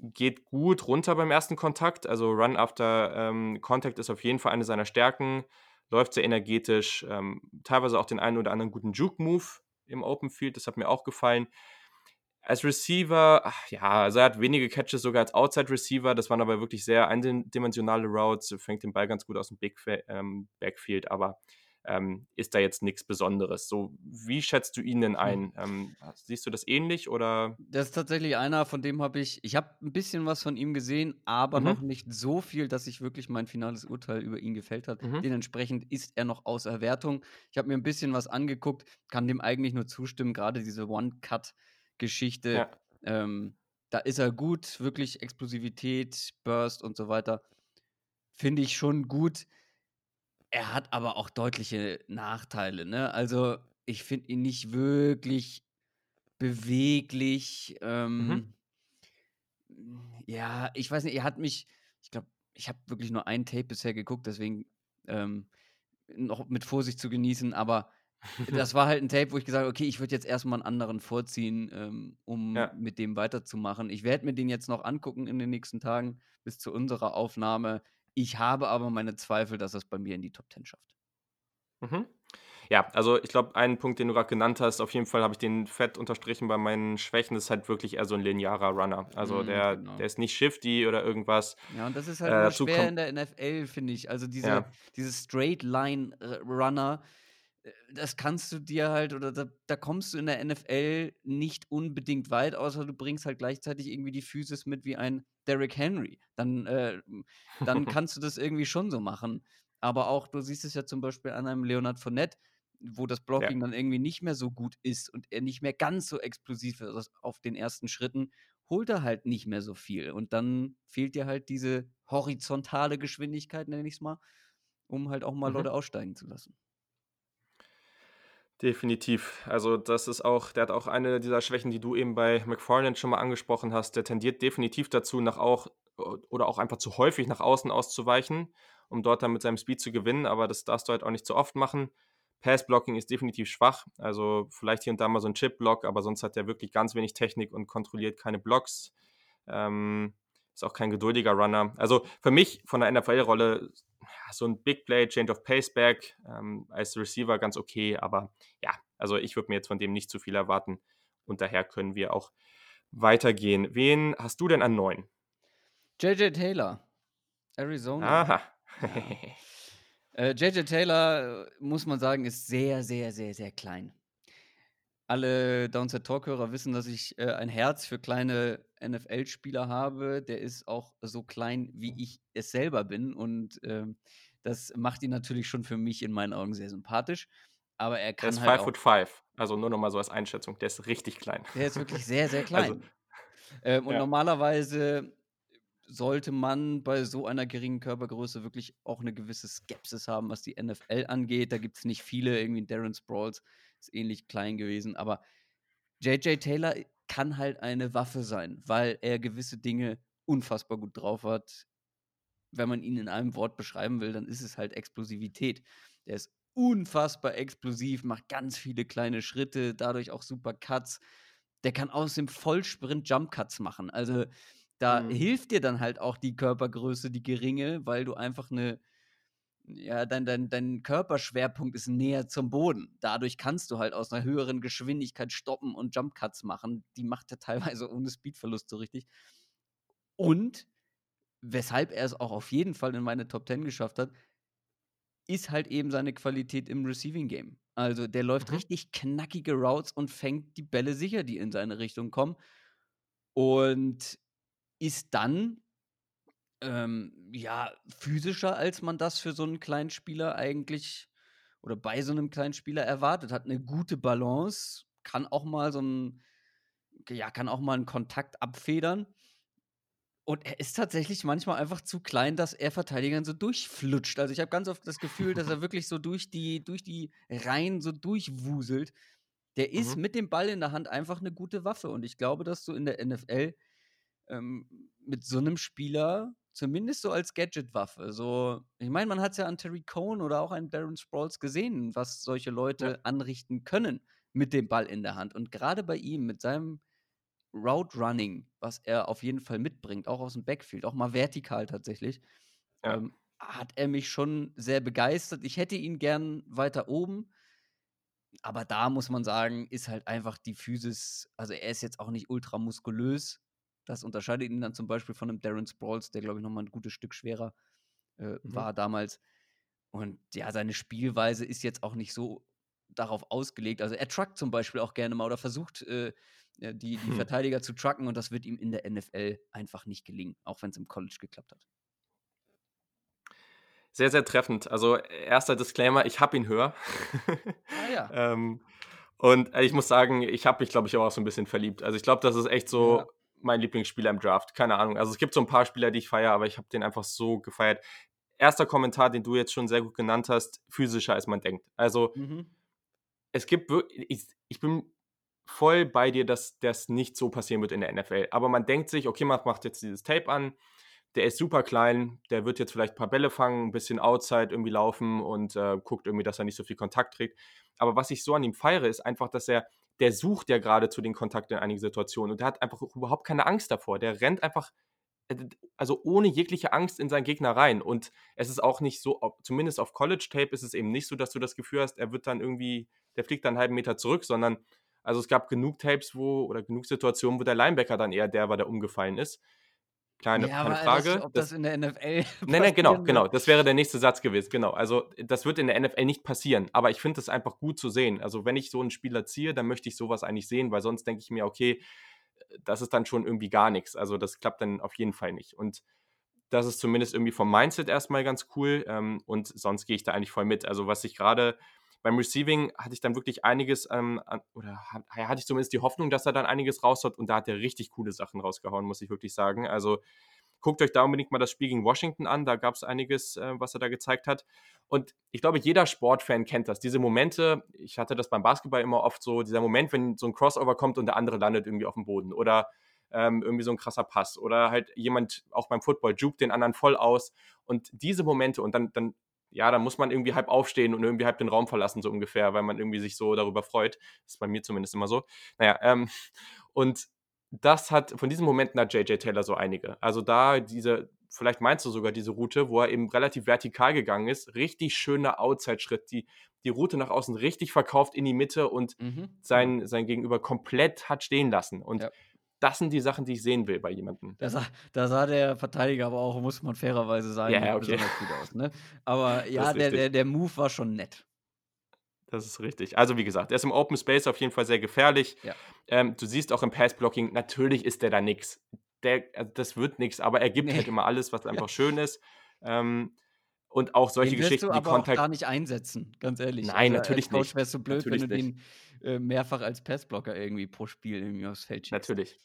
geht gut runter beim 1. Kontakt. Also, Run after, ähm, Contact ist auf jeden Fall eine seiner Stärken. Läuft sehr energetisch, ähm, teilweise auch den einen oder anderen guten Juke-Move im Open Field. Das hat mir auch gefallen. Als Receiver, ach ja, also, er hat wenige Catches sogar als Outside Receiver. Das waren aber wirklich sehr eindim dimensionale Routes. Fängt den Ball ganz gut aus'm Big Fa ähm, Backfield, aber, ähm, ist da jetzt nix Besonderes. So, wie schätzt du ihn denn Hm. ein? Ähm, siehst du das ähnlich oder? Das ist tatsächlich einer, von dem habe ich ich habe 'n bisschen was von ihm gesehen, aber noch Mhm. nicht so viel, dass sich wirklich mein finales Urteil über ihn gefällt hat. Mhm. Dementsprechend ist er noch außer Wertung. Ich habe mir 'n bisschen was angeguckt, kann dem eigentlich nur zustimmen, grade diese One-Cut-Geschichte, Ja. ähm, da ist er gut, wirklich Explosivität, Burst und so weiter, finde ich schon gut. Er hat aber auch deutliche Nachteile, ne? Also, ich finde ihn nicht wirklich beweglich. Mhm. Ähm, ja, ich weiß nicht, er hat mich ich glaube, ich habe wirklich nur ein Tape bisher geguckt, deswegen, ähm, noch mit Vorsicht zu genießen, aber das war halt 'n Tape, wo ich gesagt habe: „Okay, ich würde jetzt erst mal 'n anderen vorziehen, ähm, um Ja. mit dem weiterzumachen.“ Ich werde mir den jetzt noch angucken in den nächsten Tagen bis zu unserer Aufnahme. Ich habe aber meine Zweifel, dass er's bei mir in die Top 10 schafft. Mhm. Ja, also, ich glaube, einen Punkt, den du grad genannt hast, auf jeden Fall habe ich den fett unterstrichen bei meinen Schwächen, ist halt wirklich eher so 'n linearer Runner. Also, Mhm, der genau. der ist nicht shifty oder irgendwas. Ja, und das ist halt Äh, schwer in der NFL, finde ich. Also, diese Ja. diese Straight Äh, das kannst du dir halt oder da da kommst du in der NFL nicht unbedingt weit, außer du bringst halt gleichzeitig irgendwie die Physis mit wie ein Derrick Henry. Dann, äh, dann kannst du das irgendwie schon so machen. Aber auch du siehst es ja zum Beispiel an einem Leonard Fournette, wo das Ja. Blocking dann irgendwie nicht mehr so gut ist und er nicht mehr ganz so explosiv ist auf den ersten Schritten, holt er halt nicht mehr so viel. Und dann fehlt dir halt diese horizontale Geschwindigkeit, nenne ich's mal. um halt auch mal Mhm. Leute aussteigen zu lassen. Definitiv. Also, das ist auch der hat auch eine dieser Schwächen, die du eben bei McFarland schon mal angesprochen hast. Der tendiert definitiv dazu, nach auch oder auch einfach zu häufig nach außen auszuweichen, um dort dann mit seinem Speed zu gewinnen, aber das darfst du halt auch nicht zu oft machen. Pass-Blocking ist definitiv schwach, also vielleicht hier und da mal so 'n Chip-Block, aber sonst hat er wirklich ganz wenig Technik und kontrolliert keine Blocks. Ähm, ist auch kein geduldiger Runner. Also, für mich von der NFL-Rolle so 'n Big Play, Change of Pace Back, ähm, als Receiver ganz okay, aber ja, also ich würde mir jetzt von dem nicht zu viel erwarten und daher können wir auch weitergehen. Wen hast du denn an 9? JJ Taylor, Arizona. Aha. Ja. Äh, JJ Taylor, äh, muss man sagen, ist sehr, sehr, sehr, sehr klein. Alle Downset Talk-Hörer wissen, dass ich, äh, ein Herz für kleine NFL-Spieler habe. Der ist auch so klein, wie ich es selber bin und, ähm, das macht ihn natürlich schon für mich in meinen Augen sehr sympathisch, aber er Der kann ist halt five auch foot five, also nur noch mal so als Einschätzung. Der ist richtig klein. Der ist wirklich sehr, sehr Also klein. Ähm, und ja. normalerweise sollte man bei so einer geringen Körpergröße wirklich auch 'ne gewisse Skepsis haben, was die NFL angeht. Da gibt's nicht viele, irgendwie Darren Sproles ist ähnlich klein gewesen, aber JJ Taylor kann halt eine Waffe sein, weil er gewisse Dinge unfassbar gut drauf hat. Wenn man ihn in einem Wort beschreiben will, dann ist es halt Explosivität. Der ist unfassbar explosiv, macht ganz viele kleine Schritte, dadurch auch super Cuts. Der kann außerdem Vollsprint Jump Cuts machen. Also, da Mhm. hilft dir dann halt auch die Körpergröße, die geringe, weil du einfach 'ne ja, dein dein dein Körperschwerpunkt ist näher zum Boden. Dadurch kannst du halt aus 'ner höheren Geschwindigkeit stoppen und Jump Cuts machen. Die macht er teilweise ohne Speedverlust so richtig. Und weshalb er es auch auf jeden Fall in meine Top 10 geschafft hat ist halt eben seine Qualität im Receiving Game. Also, der läuft Mhm. richtig knackige Routes und fängt die Bälle sicher, die in seine Richtung kommen. Und ist dann, ähm, ja, physischer, als man das für so 'n kleinen Spieler eigentlich oder bei so 'nem kleinen Spieler erwartet. Hat 'ne gute Balance, kann auch mal so 'n ja, kann auch mal 'n Kontakt abfedern. Und er ist tatsächlich manchmal einfach zu klein, dass er Verteidigern so durchflutscht. Also, ich habe ganz oft das Gefühl, dass er wirklich so durch die durch die Reihen so durchwuselt. Der ist Mhm. mit dem Ball in der Hand einfach 'ne gute Waffe und ich glaube, dass du in der NFL, ähm, mit so 'nem Spieler zumindest so als Gadgetwaffe so ich meine, man hat's ja an Tarik Cohen oder auch an Darren Sproles gesehen, was solche Ja. Leute anrichten können mit dem Ball in der Hand. Und grade bei ihm mit seinem Route Running, was er auf jeden Fall mitbringt, auch aus'm Backfield, auch mal vertikal tatsächlich, Ja. ähm, hat er mich schon sehr begeistert. Ich hätte ihn gern weiter oben. Aber da muss man sagen, ist halt einfach die Physis also, er ist jetzt auch nicht ultramuskulös. Das unterscheidet ihn dann zum Beispiel von 'nem Darren Sproles, der, glaube ich, noch mal 'n gutes Stück schwerer, äh, Mhm. war damals. Und ja, seine Spielweise ist jetzt auch nicht so darauf ausgelegt. Also, er truckt zum Beispiel auch gerne mal oder versucht, äh, äh, die die Hm. Verteidiger zu trucken und das wird ihm in der NFL einfach nicht gelingen, auch wenn's im College geklappt hat. Sehr, sehr treffend. Also, erster Disclaimer, ich habe ihn höher. Ah ja. Ähm, und, äh, ich muss sagen, ich habe mich, glaube ich, auch so 'n bisschen verliebt. Also, ich glaube, das ist echt Ja. Mein Lieblingsspieler im Draft. Keine Ahnung. Also, es gibt so 'n paar Spieler, die ich feiere, aber ich habe den einfach so gefeiert. Erster Kommentar, den du jetzt schon sehr gut genannt hast, physischer als man denkt. Also Mhm. es gibt wirk ich ich bin voll bei dir, dass das nicht so passieren wird in der NFL. Aber man denkt sich: „Okay, man macht jetzt dieses Tape an. Der ist super klein, der wird jetzt vielleicht 'n paar Bälle fangen, 'n bisschen Outside irgendwie laufen und, äh, guckt irgendwie, dass er nicht so viel Kontakt kriegt.“ Aber was ich so an ihm feiere, ist einfach, dass er der sucht ja geradezu den Kontakt in einigen Situationen und der hat einfach überhaupt keine Angst davor. Der rennt einfach, äh, also, ohne jegliche Angst in seinen Gegner rein. Und es ist auch nicht so zumindest auf College Tape ist es eben nicht so, dass du das Gefühl hast, er wird dann irgendwie der fliegt dann 'n halben Meter zurück, sondern also, es gab genug Tapes, wo oder genug Situationen, wo der Linebacker dann eher der war, der umgefallen ist. Kleine Ja, keine aber das Frage. ob das Das in der NFL Ne, ne, genau, genau. Das wäre der nächste Satz gewesen, genau. Also, das wird in der NFL nicht passieren, aber ich finde das einfach gut zu sehen. Also, wenn ich so 'n Spieler ziehe, dann möchte ich so was eigentlich sehen, weil sonst denke ich mir: „Okay, das ist dann schon irgendwie gar nix.“ Also, das klappt dann auf jeden Fall nicht. Und das ist zumindest irgendwie vom Mindset erst mal ganz cool, ähm, und sonst gehe ich da eigentlich voll mit. Also, was ich grade beim Receiving hatte ich dann wirklich einiges, ähm, oder hatte ich zumindest die Hoffnung, dass er dann einiges raushaut und da hat er richtig coole Sachen rausgehauen, muss ich wirklich sagen. Also, Guckt euch da unbedingt mal das Spiel gegen Washington an. Da gab es einiges, äh, was er da gezeigt hat. Und ich glaube, jeder Sportfan kennt das. Diese Momente, ich hatte das beim Basketball immer oft so, dieser Moment, wenn so ein Crossover kommt und der andere landet irgendwie auf dem Boden. Oder ähm, irgendwie so ein krasser Pass. Oder halt jemand auch beim Football juckt den anderen voll aus. Und diese Momente und dann, dann ja, dann muss man irgendwie halb aufstehen und irgendwie halb den Raum verlassen, so ungefähr, weil man irgendwie sich so darüber freut. Das ist bei mir zumindest immer so. Naja, ähm, und das hat, von diesen Momenten hat JJ Taylor so einige. Also da diese, vielleicht meinst du sogar diese Route, wo er eben relativ vertikal gegangen ist, richtig schöner Outside-Schritt, die, die Route nach außen richtig verkauft in die Mitte und mhm. sein, sein Gegenüber komplett hat stehen lassen. Und ja das sind die Sachen, die ich sehen will bei jemandem. Da sah, da sah der Verteidiger aber auch, muss man fairerweise sagen, ja, okay. besonders gut aus. Ne? Aber ja, der, der, der Move war schon nett. Das ist richtig. Also wie gesagt, er ist im Open Space auf jeden Fall sehr gefährlich. Ja. Ähm, du siehst auch im Pass-Blocking, natürlich ist der da nichts. Der, also das wird nichts, aber er gibt nee. halt immer alles, was einfach schön ist. Ähm, und auch solche den Geschichten, du aber die Kontakt. gar nicht einsetzen, ganz ehrlich. Nein, also natürlich als Coach nicht. wäre es so blöd, natürlich wenn du nicht. den äh, mehrfach als Passblocker irgendwie pro Spiel irgendwie aufs Feld schießt. Natürlich.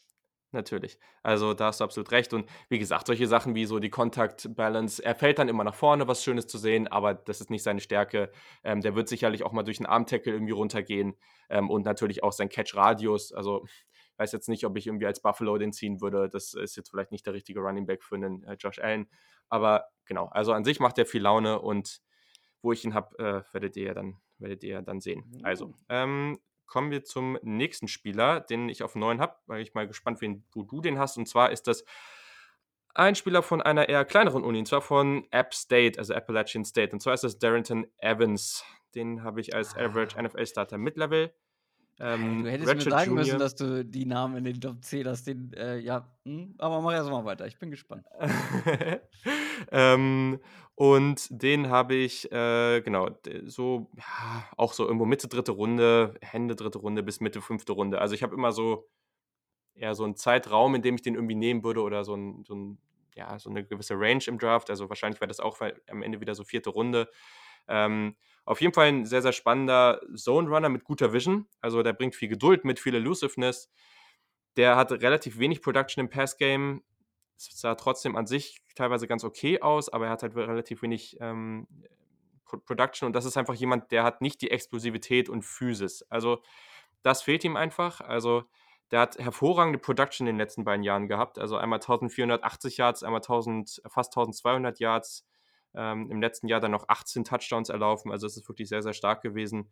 Natürlich. Also da hast du absolut recht. Und wie gesagt, solche Sachen wie so die Contact Balance, er fällt dann immer nach vorne, was Schönes zu sehen, aber das ist nicht seine Stärke. Ähm, der wird sicherlich auch mal durch einen Armtackle irgendwie runtergehen ähm, und natürlich auch sein Catch-Radius. Also ich weiß jetzt nicht, ob ich irgendwie als Buffalo den ziehen würde. Das ist jetzt vielleicht nicht der richtige Running Back für einen äh, Josh Allen. Aber genau, also an sich macht er viel Laune und wo ich ihn habe, äh, werdet ihr ja dann, werdet ihr ja dann sehen. Also, ähm, kommen wir zum nächsten Spieler, den ich auf 9 habe, weil ich mal gespannt bin, wo du den hast. Und zwar ist das ein Spieler von einer eher kleineren Uni, und zwar von App State, also Appalachian State. Und zwar ist das Darrington Evans. Den habe ich als Average ah. NFL-Starter Mid-Level. Ähm, du hättest Ratchet mir sagen Junior. müssen, dass du die Namen in den Top 10 hast. Den, äh, ja, hm, aber mach erst mal weiter. Ich bin gespannt. ähm, und den habe ich, äh, genau, so, ja, auch so irgendwo Mitte dritte Runde, Hände dritte Runde bis Mitte fünfte Runde. Also ich habe immer so eher so einen Zeitraum, in dem ich den irgendwie nehmen würde oder so, ein, so, ein, ja, so eine gewisse Range im Draft. Also wahrscheinlich wäre das auch am Ende wieder so vierte Runde. Ähm, auf jeden Fall ein sehr, sehr spannender Zone Runner mit guter Vision. Also der bringt viel Geduld mit, viel Elusiveness. Der hat relativ wenig Production im Pass-Game. Es sah trotzdem an sich teilweise ganz okay aus, aber er hat halt relativ wenig ähm, Production und das ist einfach jemand, der hat nicht die Explosivität und Physis. Also das fehlt ihm einfach. Also der hat hervorragende Production in den letzten beiden Jahren gehabt. Also einmal 1480 Yards, einmal 1000, fast 1200 Yards. Ähm, Im letzten Jahr dann noch 18 Touchdowns erlaufen. Also es ist wirklich sehr, sehr stark gewesen.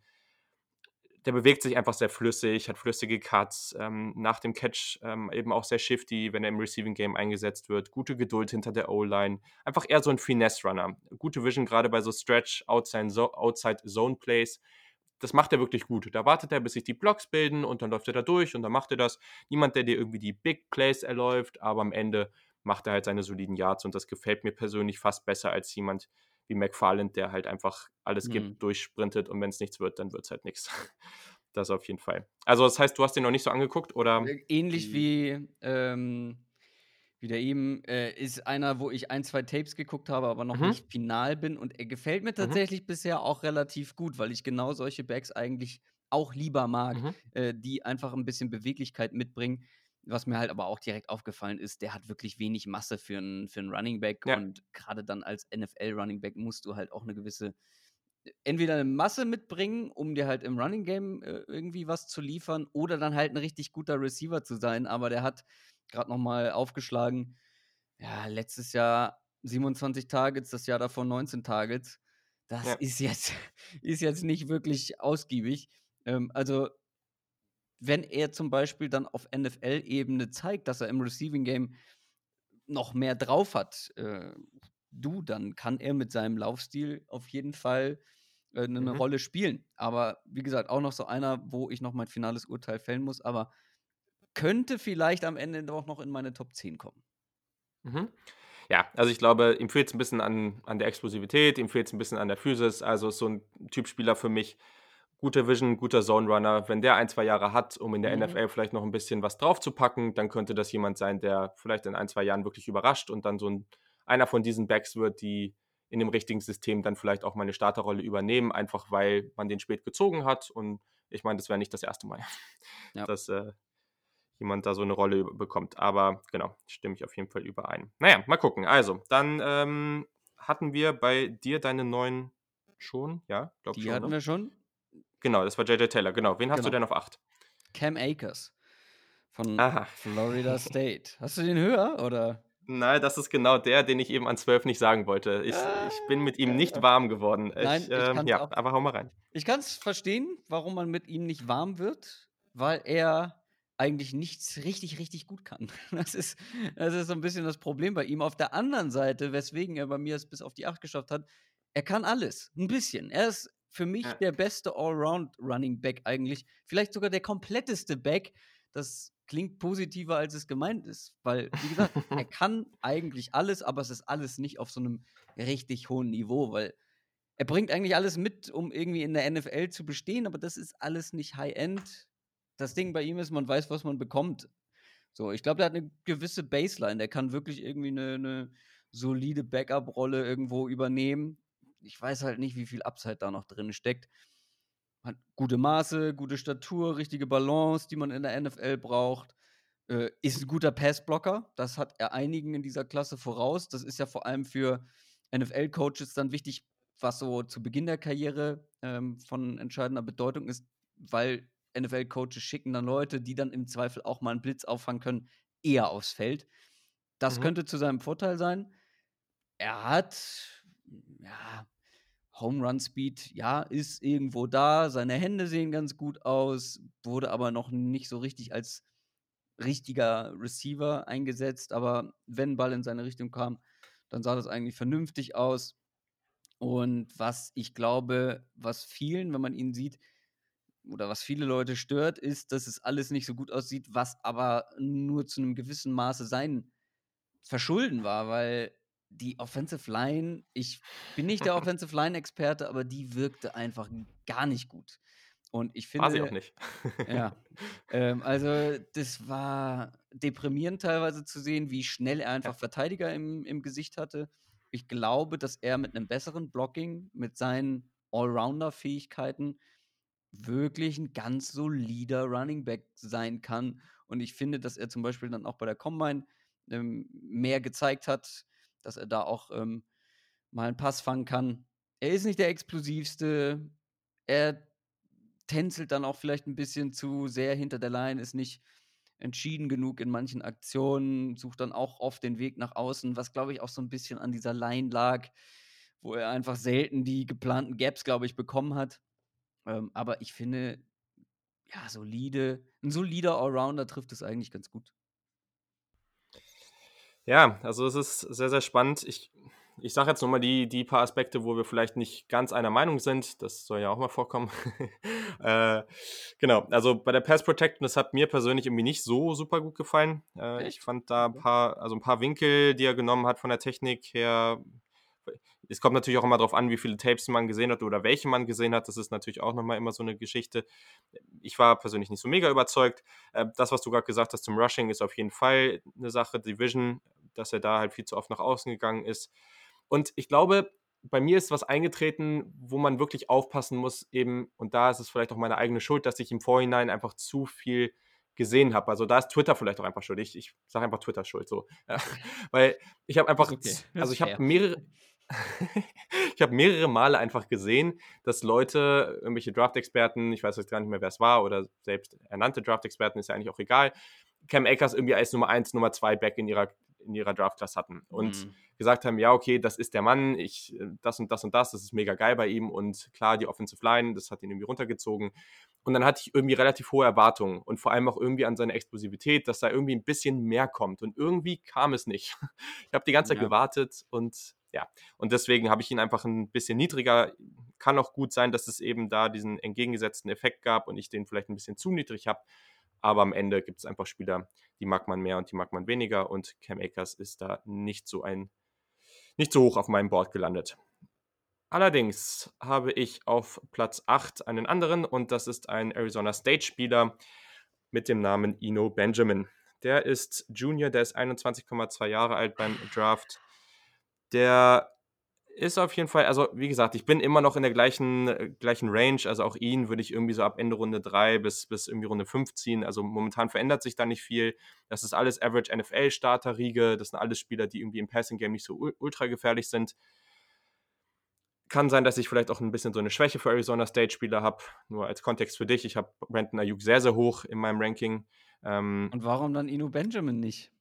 Der bewegt sich einfach sehr flüssig, hat flüssige Cuts, ähm, nach dem Catch ähm, eben auch sehr shifty, wenn er im Receiving Game eingesetzt wird. Gute Geduld hinter der O-Line. Einfach eher so ein Finesse-Runner. Gute Vision, gerade bei so Stretch, Outside, Outside Zone Plays das macht er wirklich gut. Da wartet er, bis sich die Blocks bilden und dann läuft er da durch und dann macht er das. Niemand, der dir irgendwie die Big Plays erläuft, aber am Ende macht er halt seine soliden Yards und das gefällt mir persönlich fast besser als jemand wie McFarland, der halt einfach alles gibt, mhm. durchsprintet und wenn es nichts wird, dann wird es halt nichts. Das auf jeden Fall. Also das heißt, du hast den noch nicht so angeguckt oder? Äh, ähnlich wie, ähm, wie der eben, äh, ist einer, wo ich ein, zwei Tapes geguckt habe, aber noch mhm. nicht final bin und er gefällt mir mhm. tatsächlich mhm. bisher auch relativ gut, weil ich genau solche Backs eigentlich auch lieber mag, mhm. äh, die einfach ein bisschen Beweglichkeit mitbringen. Was mir halt aber auch direkt aufgefallen ist, der hat wirklich wenig Masse für einen für Running Back ja. und gerade dann als NFL Running Back musst du halt auch eine gewisse äh, entweder eine Masse mitbringen, um dir halt im Running Game äh, irgendwie was zu liefern oder dann halt ein richtig guter Receiver zu sein, aber der hat gerade noch mal aufgeschlagen, ja, letztes Jahr 27 Targets, das Jahr davor 19 Targets. Das ja. ist jetzt ist jetzt nicht wirklich ausgiebig. Ähm, also wenn er zum Beispiel dann auf NFL-Ebene zeigt, dass er im Receiving Game noch mehr drauf hat, äh, du, dann kann er mit seinem Laufstil auf jeden Fall äh, eine mhm. Rolle spielen. Aber wie gesagt, auch noch so einer, wo ich noch mein finales Urteil fällen muss, aber könnte vielleicht am Ende doch noch in meine Top 10 kommen. Mhm. Ja, also ich glaube, ihm fehlt es ein bisschen an, an der Explosivität, ihm fehlt es ein bisschen an der Physis. Also ist so ein Typspieler für mich, guter Vision, guter Zone Runner. Wenn der ein, zwei Jahre hat, um in der mhm. NFL vielleicht noch ein bisschen was draufzupacken, dann könnte das jemand sein, der vielleicht in ein, zwei Jahren wirklich überrascht und dann so ein, einer von diesen Backs wird, die in dem richtigen System dann vielleicht auch mal eine Starterrolle übernehmen, einfach weil man den spät gezogen hat. Und ich meine, das wäre nicht das erste Mal. Ja. Das, äh, jemand da so eine Rolle bekommt. Aber genau, stimme ich auf jeden Fall überein. Naja, mal gucken. Also, dann ähm, hatten wir bei dir deine neuen schon, ja? Glaub Die schon, hatten ne? wir schon. Genau, das war JJ Taylor. Genau. Wen hast genau. du denn auf 8? Cam Akers von Aha. Florida State. Hast du den höher oder? Nein, das ist genau der, den ich eben an 12 nicht sagen wollte. Ich, ah, ich bin mit ihm nicht warm geworden. Nein, ich, äh, ja, auch, aber hau mal rein. Ich kann es verstehen, warum man mit ihm nicht warm wird, weil er eigentlich nichts richtig, richtig gut kann. Das ist, das ist so ein bisschen das Problem bei ihm. Auf der anderen Seite, weswegen er bei mir es bis auf die 8 geschafft hat, er kann alles. Ein bisschen. Er ist für mich der beste Allround-Running-Back eigentlich. Vielleicht sogar der kompletteste Back. Das klingt positiver, als es gemeint ist. Weil, wie gesagt, er kann eigentlich alles, aber es ist alles nicht auf so einem richtig hohen Niveau, weil er bringt eigentlich alles mit, um irgendwie in der NFL zu bestehen, aber das ist alles nicht High-End. Das Ding bei ihm ist, man weiß, was man bekommt. So, ich glaube, er hat eine gewisse Baseline. Der kann wirklich irgendwie eine, eine solide Backup-Rolle irgendwo übernehmen. Ich weiß halt nicht, wie viel Upside da noch drin steckt. Hat gute Maße, gute Statur, richtige Balance, die man in der NFL braucht. Äh, ist ein guter Passblocker. Das hat er einigen in dieser Klasse voraus. Das ist ja vor allem für NFL-Coaches dann wichtig, was so zu Beginn der Karriere ähm, von entscheidender Bedeutung ist, weil NFL-Coaches schicken dann Leute, die dann im Zweifel auch mal einen Blitz auffangen können, eher aufs Feld. Das mhm. könnte zu seinem Vorteil sein. Er hat, ja, Home Run Speed, ja, ist irgendwo da. Seine Hände sehen ganz gut aus, wurde aber noch nicht so richtig als richtiger Receiver eingesetzt. Aber wenn Ball in seine Richtung kam, dann sah das eigentlich vernünftig aus. Und was ich glaube, was vielen, wenn man ihn sieht, oder was viele Leute stört, ist, dass es alles nicht so gut aussieht, was aber nur zu einem gewissen Maße sein Verschulden war, weil die Offensive Line, ich bin nicht der Offensive Line-Experte, aber die wirkte einfach gar nicht gut. Und ich finde. War sie auch nicht. ja. Ähm, also, das war deprimierend teilweise zu sehen, wie schnell er einfach Verteidiger im, im Gesicht hatte. Ich glaube, dass er mit einem besseren Blocking, mit seinen Allrounder-Fähigkeiten wirklich ein ganz solider Running Back sein kann. Und ich finde, dass er zum Beispiel dann auch bei der Combine ähm, mehr gezeigt hat, dass er da auch ähm, mal einen Pass fangen kann. Er ist nicht der explosivste. Er tänzelt dann auch vielleicht ein bisschen zu sehr hinter der Line, ist nicht entschieden genug in manchen Aktionen, sucht dann auch oft den Weg nach außen, was glaube ich auch so ein bisschen an dieser Line lag, wo er einfach selten die geplanten Gaps, glaube ich, bekommen hat. Ähm, aber ich finde, ja, solide, ein solider Allrounder trifft es eigentlich ganz gut. Ja, also es ist sehr, sehr spannend. Ich, ich sage jetzt nochmal die, die paar Aspekte, wo wir vielleicht nicht ganz einer Meinung sind. Das soll ja auch mal vorkommen. äh, genau, also bei der Pass Protection, das hat mir persönlich irgendwie nicht so super gut gefallen. Äh, ich fand da ein paar, also ein paar Winkel, die er genommen hat von der Technik her, es kommt natürlich auch immer darauf an, wie viele Tapes man gesehen hat oder welche man gesehen hat. Das ist natürlich auch nochmal immer so eine Geschichte. Ich war persönlich nicht so mega überzeugt. Äh, das, was du gerade gesagt hast zum Rushing, ist auf jeden Fall eine Sache. Division, dass er da halt viel zu oft nach außen gegangen ist. Und ich glaube, bei mir ist was eingetreten, wo man wirklich aufpassen muss, eben, und da ist es vielleicht auch meine eigene Schuld, dass ich im Vorhinein einfach zu viel gesehen habe. Also da ist Twitter vielleicht auch einfach schuld. Ich, ich sage einfach Twitter schuld so. Ja. Weil ich habe einfach, okay. also ich habe mehrere, ich habe mehrere Male einfach gesehen, dass Leute, irgendwelche Draft-Experten, ich weiß jetzt gar nicht mehr, wer es war, oder selbst ernannte Draft-Experten, ist ja eigentlich auch egal, Cam Akers irgendwie als Nummer 1, Nummer 2 Back in ihrer, in ihrer Draft-Class hatten und mhm. gesagt haben, ja, okay, das ist der Mann, ich, das und das und das, das ist mega geil bei ihm und klar, die Offensive Line, das hat ihn irgendwie runtergezogen. Und dann hatte ich irgendwie relativ hohe Erwartungen und vor allem auch irgendwie an seine Explosivität, dass da irgendwie ein bisschen mehr kommt. Und irgendwie kam es nicht. Ich habe die ganze Zeit ja. gewartet und ja, und deswegen habe ich ihn einfach ein bisschen niedriger. Kann auch gut sein, dass es eben da diesen entgegengesetzten Effekt gab und ich den vielleicht ein bisschen zu niedrig habe. Aber am Ende gibt es einfach Spieler, die mag man mehr und die mag man weniger. Und Cam Akers ist da nicht so ein, nicht so hoch auf meinem Board gelandet. Allerdings habe ich auf Platz 8 einen anderen und das ist ein Arizona State-Spieler mit dem Namen Ino Benjamin. Der ist Junior, der ist 21,2 Jahre alt beim Draft der ist auf jeden Fall, also wie gesagt, ich bin immer noch in der gleichen, äh, gleichen Range. Also auch ihn würde ich irgendwie so ab Ende Runde 3 bis, bis irgendwie Runde 5 ziehen. Also momentan verändert sich da nicht viel. Das ist alles Average NFL-Starter-Riege. Das sind alles Spieler, die irgendwie im Passing-Game nicht so ultra gefährlich sind. Kann sein, dass ich vielleicht auch ein bisschen so eine Schwäche für Arizona State-Spieler habe. Nur als Kontext für dich, ich habe Brandon Ayuk sehr, sehr hoch in meinem Ranking. Ähm, Und warum dann Inu Benjamin nicht?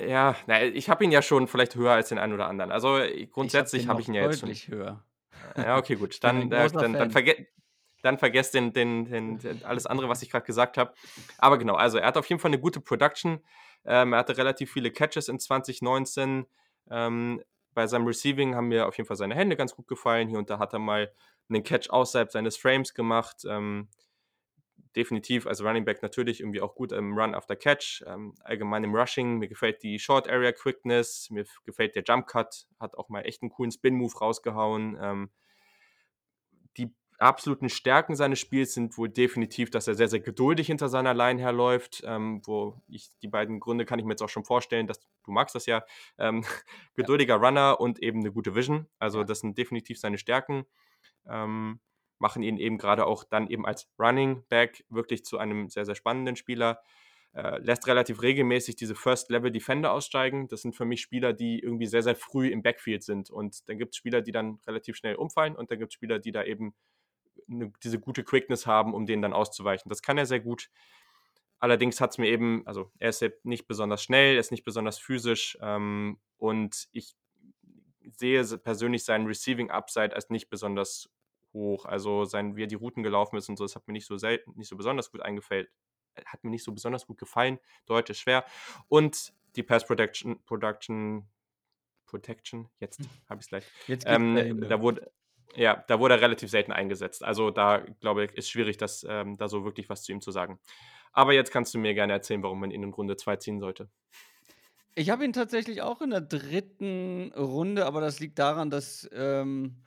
Ja, na, ich habe ihn ja schon vielleicht höher als den einen oder anderen. Also äh, grundsätzlich habe hab ich ihn ja jetzt schon. höher. Ja, okay, gut. Dann, äh, dann, dann, verge dann vergesst den, den, den, den, alles andere, was ich gerade gesagt habe. Aber genau, also er hat auf jeden Fall eine gute Production. Ähm, er hatte relativ viele Catches in 2019. Ähm, bei seinem Receiving haben mir auf jeden Fall seine Hände ganz gut gefallen. Hier und da hat er mal einen Catch außerhalb seines Frames gemacht. Ähm, definitiv als Running Back natürlich irgendwie auch gut im Run after Catch, ähm, allgemein im Rushing. Mir gefällt die Short Area Quickness, mir gefällt der Jump Cut, hat auch mal echt einen coolen Spin Move rausgehauen. Ähm, die absoluten Stärken seines Spiels sind wohl definitiv, dass er sehr, sehr geduldig hinter seiner Line herläuft, ähm, wo ich die beiden Gründe kann ich mir jetzt auch schon vorstellen, dass du magst das ja. Ähm, geduldiger ja. Runner und eben eine gute Vision. Also ja. das sind definitiv seine Stärken. Ähm, machen ihn eben gerade auch dann eben als Running Back wirklich zu einem sehr, sehr spannenden Spieler. Äh, lässt relativ regelmäßig diese First-Level-Defender aussteigen. Das sind für mich Spieler, die irgendwie sehr, sehr früh im Backfield sind. Und dann gibt es Spieler, die dann relativ schnell umfallen und dann gibt es Spieler, die da eben eine, diese gute Quickness haben, um denen dann auszuweichen. Das kann er sehr gut. Allerdings hat es mir eben, also er ist nicht besonders schnell, er ist nicht besonders physisch ähm, und ich sehe persönlich seinen Receiving Upside als nicht besonders hoch. Also sein, wie er die Routen gelaufen ist und so, das hat mir nicht so selten, nicht so besonders gut eingefällt. Äh, hat mir nicht so besonders gut gefallen. Deutsch ist schwer. Und die Pass Protection, Production, Protection, jetzt habe ich es gleich. Jetzt ähm, da wurde, ja, da wurde er relativ selten eingesetzt. Also da, glaube ich, ist schwierig, das, ähm, da so wirklich was zu ihm zu sagen. Aber jetzt kannst du mir gerne erzählen, warum man ihn in Runde 2 ziehen sollte. Ich habe ihn tatsächlich auch in der dritten Runde, aber das liegt daran, dass ähm,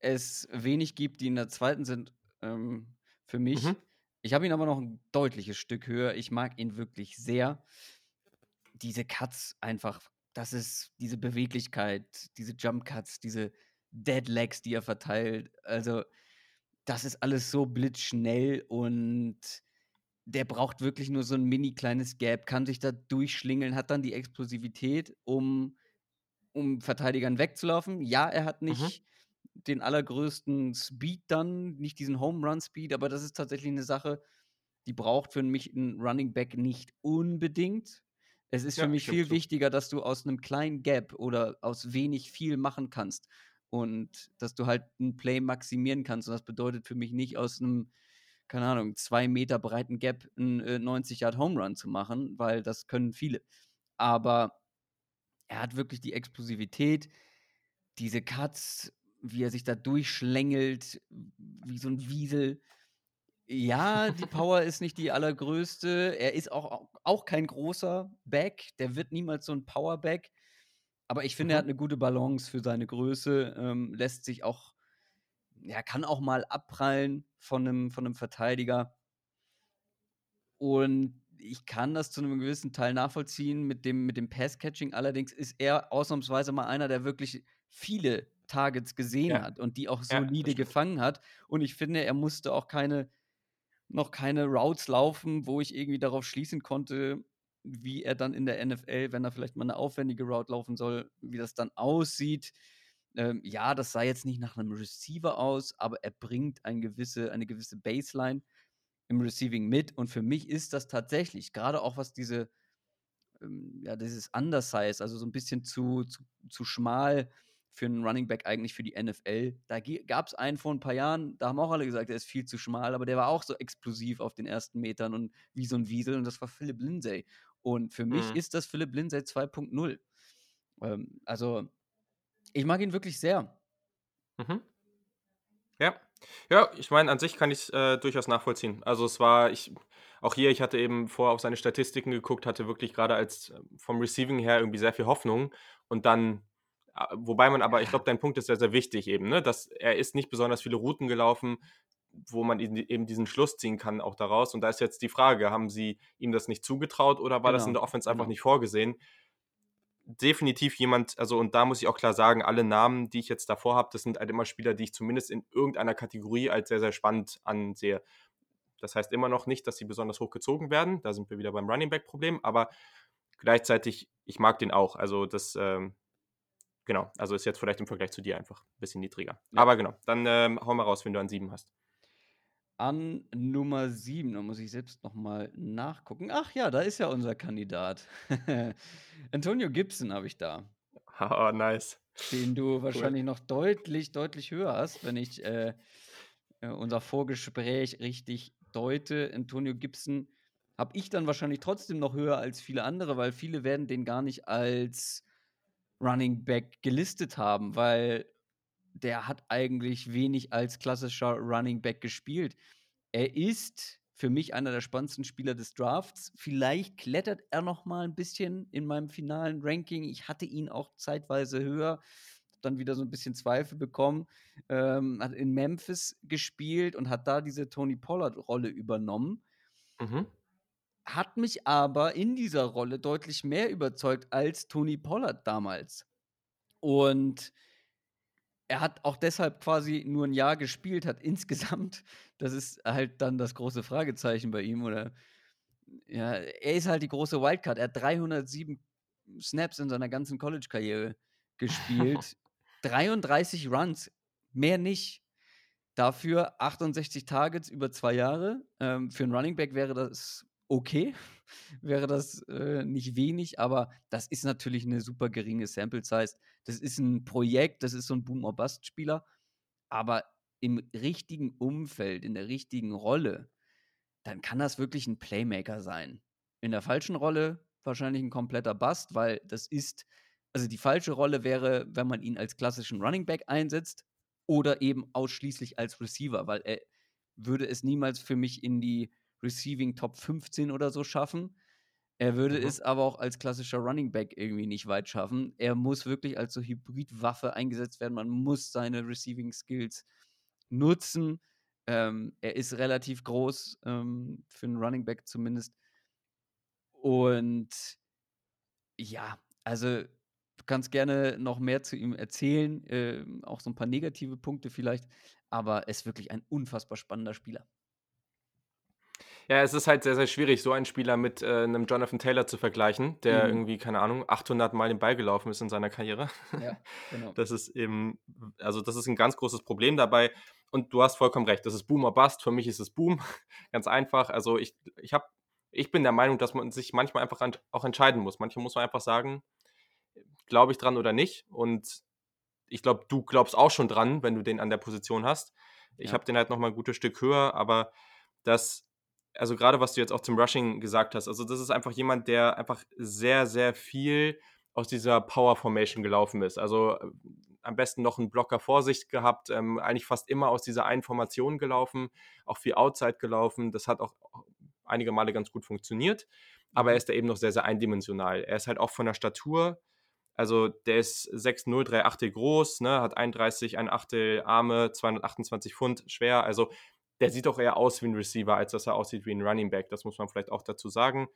es wenig gibt, die in der zweiten sind, ähm, für mich. Mhm. Ich habe ihn aber noch ein deutliches Stück höher. Ich mag ihn wirklich sehr. Diese Cuts einfach, das ist diese Beweglichkeit, diese Jump Cuts, diese Dead Legs, die er verteilt. Also, das ist alles so blitzschnell und der braucht wirklich nur so ein mini kleines Gap, kann sich da durchschlingeln, hat dann die Explosivität, um, um Verteidigern wegzulaufen. Ja, er hat mhm. nicht mhm den allergrößten Speed dann, nicht diesen Home Run Speed, aber das ist tatsächlich eine Sache, die braucht für mich ein Running Back nicht unbedingt. Es ist ja, für mich viel so. wichtiger, dass du aus einem kleinen Gap oder aus wenig viel machen kannst und dass du halt ein Play maximieren kannst. Und das bedeutet für mich nicht aus einem, keine Ahnung, zwei Meter breiten Gap einen äh, 90 Yard Home Run zu machen, weil das können viele. Aber er hat wirklich die Explosivität, diese Cuts, wie er sich da durchschlängelt, wie so ein Wiesel. Ja, die Power ist nicht die allergrößte. Er ist auch, auch kein großer Back. Der wird niemals so ein Powerback. Aber ich finde, mhm. er hat eine gute Balance für seine Größe. Ähm, lässt sich auch, er kann auch mal abprallen von einem, von einem Verteidiger. Und ich kann das zu einem gewissen Teil nachvollziehen mit dem, mit dem Pass-Catching. Allerdings ist er ausnahmsweise mal einer, der wirklich viele Targets gesehen ja. hat und die auch solide ja, gefangen hat. Und ich finde, er musste auch keine, noch keine Routes laufen, wo ich irgendwie darauf schließen konnte, wie er dann in der NFL, wenn er vielleicht mal eine aufwendige Route laufen soll, wie das dann aussieht. Ähm, ja, das sah jetzt nicht nach einem Receiver aus, aber er bringt eine gewisse, eine gewisse Baseline im Receiving mit. Und für mich ist das tatsächlich, gerade auch was diese, ähm, ja, dieses Undersize, also so ein bisschen zu, zu, zu schmal, für einen Running Back eigentlich für die NFL. Da gab es einen vor ein paar Jahren, da haben auch alle gesagt, er ist viel zu schmal, aber der war auch so explosiv auf den ersten Metern und wie so ein Wiesel und das war Philip Lindsay. Und für mich mhm. ist das Philip Lindsay 2.0. Ähm, also, ich mag ihn wirklich sehr. Mhm. Ja. Ja, ich meine, an sich kann ich es äh, durchaus nachvollziehen. Also es war, ich, auch hier, ich hatte eben vorher auf seine Statistiken geguckt, hatte wirklich gerade als äh, vom Receiving her irgendwie sehr viel Hoffnung und dann Wobei man aber, ich glaube, dein Punkt ist sehr, sehr wichtig eben, ne? dass er ist nicht besonders viele Routen gelaufen, wo man eben diesen Schluss ziehen kann auch daraus. Und da ist jetzt die Frage, haben sie ihm das nicht zugetraut oder war genau. das in der Offense einfach genau. nicht vorgesehen? definitiv jemand, also und da muss ich auch klar sagen, alle Namen, die ich jetzt davor habe, das sind halt immer Spieler, die ich zumindest in irgendeiner Kategorie als sehr, sehr spannend ansehe. Das heißt immer noch nicht, dass sie besonders hoch gezogen werden. Da sind wir wieder beim Running Back-Problem, aber gleichzeitig, ich mag den auch. Also das, ähm, genau, also ist jetzt vielleicht im Vergleich zu dir einfach ein bisschen niedriger. Ja. Aber genau, dann ähm, hau mal raus, wenn du an sieben hast. An Nummer sieben, da muss ich selbst nochmal nachgucken. Ach ja, da ist ja unser Kandidat. Antonio Gibson habe ich da. Oh, nice. Den du cool. wahrscheinlich noch deutlich, deutlich höher hast, wenn ich äh, äh unser Vorgespräch richtig deute. Antonio Gibson habe ich dann wahrscheinlich trotzdem noch höher als viele andere, weil viele werden den gar nicht als Running Back gelistet haben, weil der hat eigentlich wenig als klassischer Running Back gespielt. Er ist für mich einer der spannendsten Spieler des Drafts. Vielleicht klettert er noch mal ein bisschen in meinem finalen Ranking. Ich hatte ihn auch zeitweise höher, dann wieder so ein bisschen Zweifel bekommen. Ähm, hat in Memphis gespielt und hat da diese Tony Pollard-Rolle übernommen. Mhm hat mich aber in dieser Rolle deutlich mehr überzeugt als Tony Pollard damals. Und er hat auch deshalb quasi nur ein Jahr gespielt, hat insgesamt, das ist halt dann das große Fragezeichen bei ihm, oder ja, er ist halt die große Wildcard. Er hat 307 Snaps in seiner ganzen College-Karriere gespielt, 33 Runs, mehr nicht. Dafür 68 Targets über zwei Jahre. Ähm, für einen Running Back wäre das okay, wäre das äh, nicht wenig, aber das ist natürlich eine super geringe Sample Size. Das ist ein Projekt, das ist so ein Boom-or-Bust-Spieler, aber im richtigen Umfeld, in der richtigen Rolle, dann kann das wirklich ein Playmaker sein. In der falschen Rolle wahrscheinlich ein kompletter Bust, weil das ist, also die falsche Rolle wäre, wenn man ihn als klassischen Running Back einsetzt oder eben ausschließlich als Receiver, weil er würde es niemals für mich in die Receiving Top 15 oder so schaffen. Er würde mhm. es aber auch als klassischer Running Back irgendwie nicht weit schaffen. Er muss wirklich als so Hybridwaffe eingesetzt werden. Man muss seine Receiving Skills nutzen. Ähm, er ist relativ groß ähm, für einen Running Back zumindest. Und ja, also du kannst gerne noch mehr zu ihm erzählen, äh, auch so ein paar negative Punkte vielleicht, aber er ist wirklich ein unfassbar spannender Spieler. Ja, es ist halt sehr, sehr schwierig, so einen Spieler mit äh, einem Jonathan Taylor zu vergleichen, der mhm. irgendwie, keine Ahnung, 800 Mal den Ball gelaufen ist in seiner Karriere. Ja, genau. Das ist eben, also das ist ein ganz großes Problem dabei. Und du hast vollkommen recht, das ist Boom or Bust. Für mich ist es Boom, ganz einfach. Also ich, ich, hab, ich bin der Meinung, dass man sich manchmal einfach an, auch entscheiden muss. Manchmal muss man einfach sagen, glaube ich dran oder nicht. Und ich glaube, du glaubst auch schon dran, wenn du den an der Position hast. Ich ja. habe den halt noch mal ein gutes Stück höher, aber das also gerade was du jetzt auch zum Rushing gesagt hast, also das ist einfach jemand, der einfach sehr, sehr viel aus dieser Power Formation gelaufen ist. Also äh, am besten noch einen Blocker vor sich gehabt, ähm, eigentlich fast immer aus dieser einen Formation gelaufen, auch viel Outside gelaufen. Das hat auch einige Male ganz gut funktioniert, aber er mhm. ist da eben noch sehr, sehr eindimensional. Er ist halt auch von der Statur, also der ist 6'0, 3 Achtel groß, ne, hat 31, ein Achtel Arme, 228 Pfund schwer, also der sieht doch eher aus wie ein Receiver, als dass er aussieht wie ein Running Back. Das muss man vielleicht auch dazu sagen.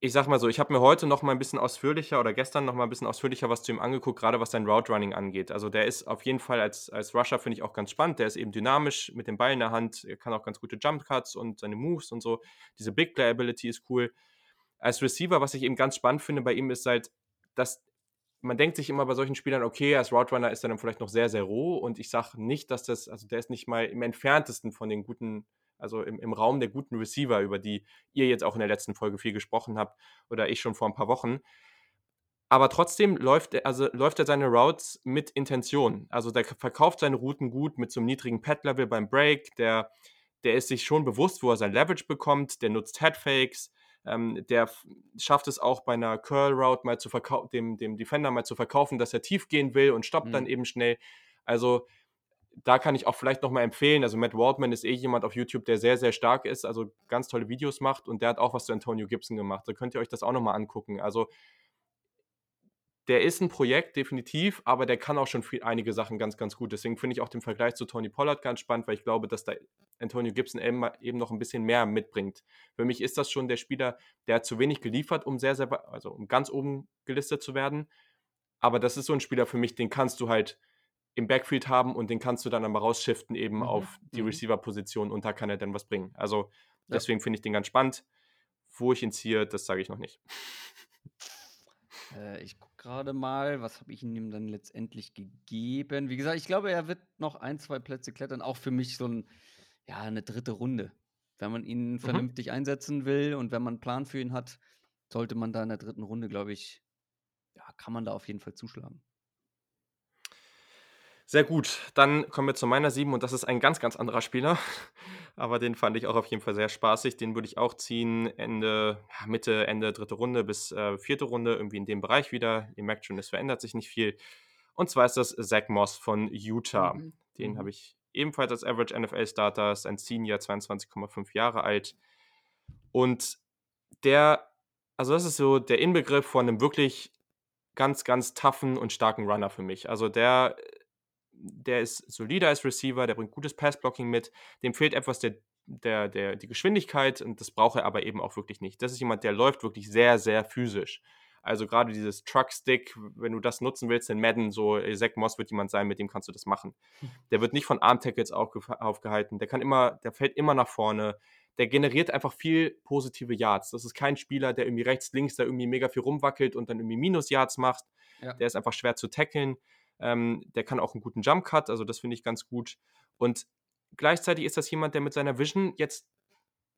Ich sag mal so, ich habe mir heute noch mal ein bisschen ausführlicher oder gestern noch mal ein bisschen ausführlicher was zu ihm angeguckt, gerade was sein Route Running angeht. Also der ist auf jeden Fall als, als Rusher, finde ich auch ganz spannend. Der ist eben dynamisch mit dem Ball in der Hand, er kann auch ganz gute Jump Cuts und seine Moves und so. Diese Big Play Ability ist cool. Als Receiver, was ich eben ganz spannend finde bei ihm, ist halt, dass man denkt sich immer bei solchen Spielern, okay, als Route Runner ist er dann vielleicht noch sehr, sehr roh und ich sage nicht, dass das, also der ist nicht mal im entferntesten von den guten, also im, im Raum der guten Receiver, über die ihr jetzt auch in der letzten Folge viel gesprochen habt oder ich schon vor ein paar Wochen. Aber trotzdem läuft er, also läuft er seine Routes mit Intention. Also der verkauft seine Routen gut mit so einem niedrigen Pad-Level beim Break, der, der ist sich schon bewusst, wo er sein Leverage bekommt, der nutzt Headfakes, ähm, der schafft es auch bei einer Curl Route mal zu verkaufen, dem, dem Defender mal zu verkaufen, dass er tief gehen will und stoppt mhm. dann eben schnell. Also da kann ich auch vielleicht nochmal empfehlen, also Matt Waldman ist eh jemand auf YouTube, der sehr, sehr stark ist, also ganz tolle Videos macht und der hat auch was zu Antonio Gibson gemacht. Da könnt ihr euch das auch nochmal angucken. Also der ist ein Projekt, definitiv, aber der kann auch schon viel, einige Sachen ganz, ganz gut. Deswegen finde ich auch den Vergleich zu Tony Pollard ganz spannend, weil ich glaube, dass da Antonio Gibson eben noch ein bisschen mehr mitbringt. Für mich ist das schon der Spieler, der hat zu wenig geliefert, um sehr, sehr, also um ganz oben gelistet zu werden. Aber das ist so ein Spieler für mich, den kannst du halt im Backfield haben und den kannst du dann aber rausschiften eben mhm. auf die mhm. Receiver-Position und da kann er dann was bringen. Also deswegen ja. finde ich den ganz spannend. Wo ich ihn ziehe, das sage ich noch nicht. Äh, ich gucke gerade mal, was habe ich ihm dann letztendlich gegeben? Wie gesagt, ich glaube, er wird noch ein, zwei Plätze klettern. Auch für mich so ein, ja, eine dritte Runde. Wenn man ihn mhm. vernünftig einsetzen will und wenn man einen Plan für ihn hat, sollte man da in der dritten Runde, glaube ich, ja, kann man da auf jeden Fall zuschlagen. Sehr gut, dann kommen wir zu meiner 7 und das ist ein ganz, ganz anderer Spieler. Aber den fand ich auch auf jeden Fall sehr spaßig. Den würde ich auch ziehen, Ende, Mitte, Ende dritte Runde bis äh, vierte Runde, irgendwie in dem Bereich wieder. Ihr merkt schon, es verändert sich nicht viel. Und zwar ist das Zach Moss von Utah. Mhm. Den mhm. habe ich ebenfalls als Average NFL Starter, ist ein Senior, 22,5 Jahre alt. Und der, also das ist so der Inbegriff von einem wirklich ganz, ganz toughen und starken Runner für mich. Also der der ist solider als Receiver, der bringt gutes Passblocking mit, dem fehlt etwas der, der, der, die Geschwindigkeit und das braucht er aber eben auch wirklich nicht. Das ist jemand, der läuft wirklich sehr, sehr physisch. Also gerade dieses Truck-Stick, wenn du das nutzen willst in Madden, so äh, Zach Moss wird jemand sein, mit dem kannst du das machen. Hm. Der wird nicht von Arm-Tackles aufgehalten, der kann immer, der fällt immer nach vorne, der generiert einfach viel positive Yards. Das ist kein Spieler, der irgendwie rechts, links da irgendwie mega viel rumwackelt und dann irgendwie Minus-Yards macht. Ja. Der ist einfach schwer zu tackeln. Ähm, der kann auch einen guten Jump Cut, also das finde ich ganz gut. Und gleichzeitig ist das jemand, der mit seiner Vision jetzt,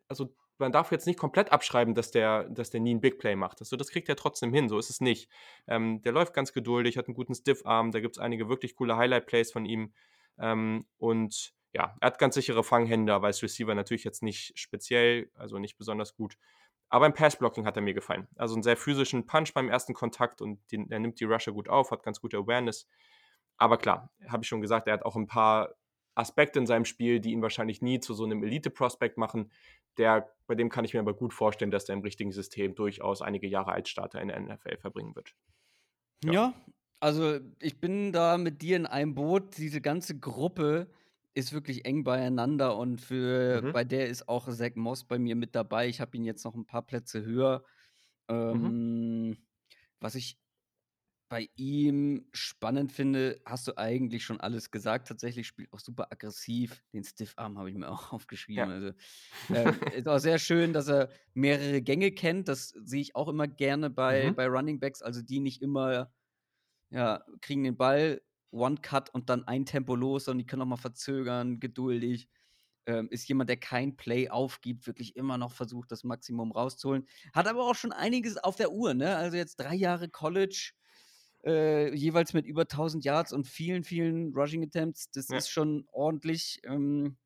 also man darf jetzt nicht komplett abschreiben, dass der, dass der nie einen Big Play macht. Also das kriegt er trotzdem hin, so ist es nicht. Ähm, der läuft ganz geduldig, hat einen guten Stiff-Arm, da gibt es einige wirklich coole Highlight-Plays von ihm. Ähm, und ja, er hat ganz sichere Fanghände, aber als Receiver natürlich jetzt nicht speziell, also nicht besonders gut. Aber im Passblocking hat er mir gefallen. Also einen sehr physischen Punch beim ersten Kontakt und den, er nimmt die Rusher gut auf, hat ganz gute Awareness. Aber klar, habe ich schon gesagt, er hat auch ein paar Aspekte in seinem Spiel, die ihn wahrscheinlich nie zu so einem Elite-Prospect machen. Der, bei dem kann ich mir aber gut vorstellen, dass der im richtigen System durchaus einige Jahre als Starter in der NFL verbringen wird. Ja. ja, also ich bin da mit dir in einem Boot. Diese ganze Gruppe ist wirklich eng beieinander und für Mhm. bei der ist auch Zach Moss bei mir mit dabei. Ich habe ihn jetzt noch ein paar Plätze höher. Mhm. Ähm, was ich bei ihm spannend finde, hast du eigentlich schon alles gesagt. Tatsächlich spielt auch super aggressiv. Den Stiffarm habe ich mir auch aufgeschrieben. Ja. Also, äh, ist auch sehr schön, dass er mehrere Gänge kennt. Das sehe ich auch immer gerne bei, Mhm. bei Running Backs. Also die nicht immer, ja, kriegen den Ball, One-Cut und dann ein Tempo los, sondern die können auch mal verzögern, geduldig. Ähm, ist jemand, der kein Play aufgibt, wirklich immer noch versucht, das Maximum rauszuholen. Hat aber auch schon einiges auf der Uhr, ne? Also jetzt drei Jahre College, äh, jeweils mit über 1000 Yards und vielen, vielen Rushing Attempts. Das ja. ist schon ordentlich, ähm,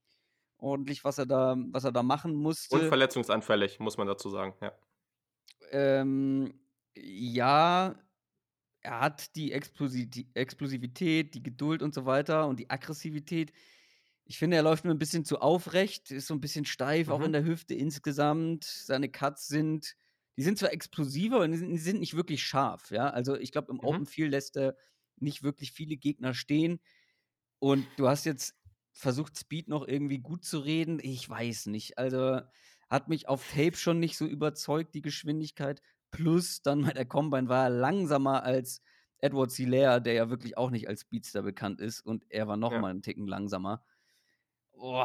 ordentlich, was er da, was er da machen musste. Und verletzungsanfällig, muss man dazu sagen, ja. Ähm, ja, er hat die Explosivität, die Geduld und so weiter und die Aggressivität. Ich finde, er läuft mir ein bisschen zu aufrecht, ist so ein bisschen steif, auch in mhm. der Hüfte insgesamt. Seine Cuts sind, die sind zwar explosiver, aber die sind nicht wirklich scharf, ja. Also ich glaube, im Mhm. Open Field lässt er nicht wirklich viele Gegner stehen. Und du hast jetzt versucht, Speed noch irgendwie gut zu reden. Ich weiß nicht. Also hat mich auf Tape schon nicht so überzeugt, die Geschwindigkeit. Plus dann bei der Combine war er langsamer als Edward Hilaire, der ja wirklich auch nicht als Speedster bekannt ist. Und er war noch ja. mal einen Ticken langsamer. Oh,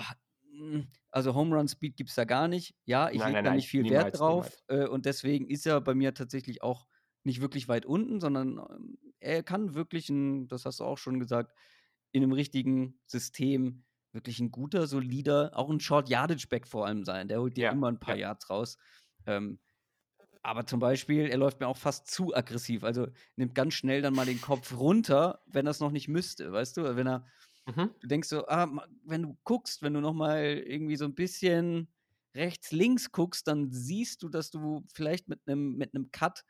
also Home Run Speed gibt es da gar nicht. Ja, ich lege da nicht viel niemals, Wert drauf. Äh, und deswegen ist er bei mir tatsächlich auch nicht wirklich weit unten, sondern ähm, er kann wirklich ein, das hast du auch schon gesagt, in einem richtigen System wirklich ein guter, solider, auch ein Short Yardage Back vor allem sein. Der holt dir ja, immer ein paar ja. Yards raus. Ähm, aber zum Beispiel, er läuft mir auch fast zu aggressiv. Also nimmt ganz schnell dann mal den Kopf runter, wenn er es noch nicht müsste, weißt du? Wenn er, mhm. du denkst so, ah, wenn du guckst, wenn du noch mal irgendwie so ein bisschen rechts, links guckst, dann siehst du, dass du vielleicht mit einem mit Cut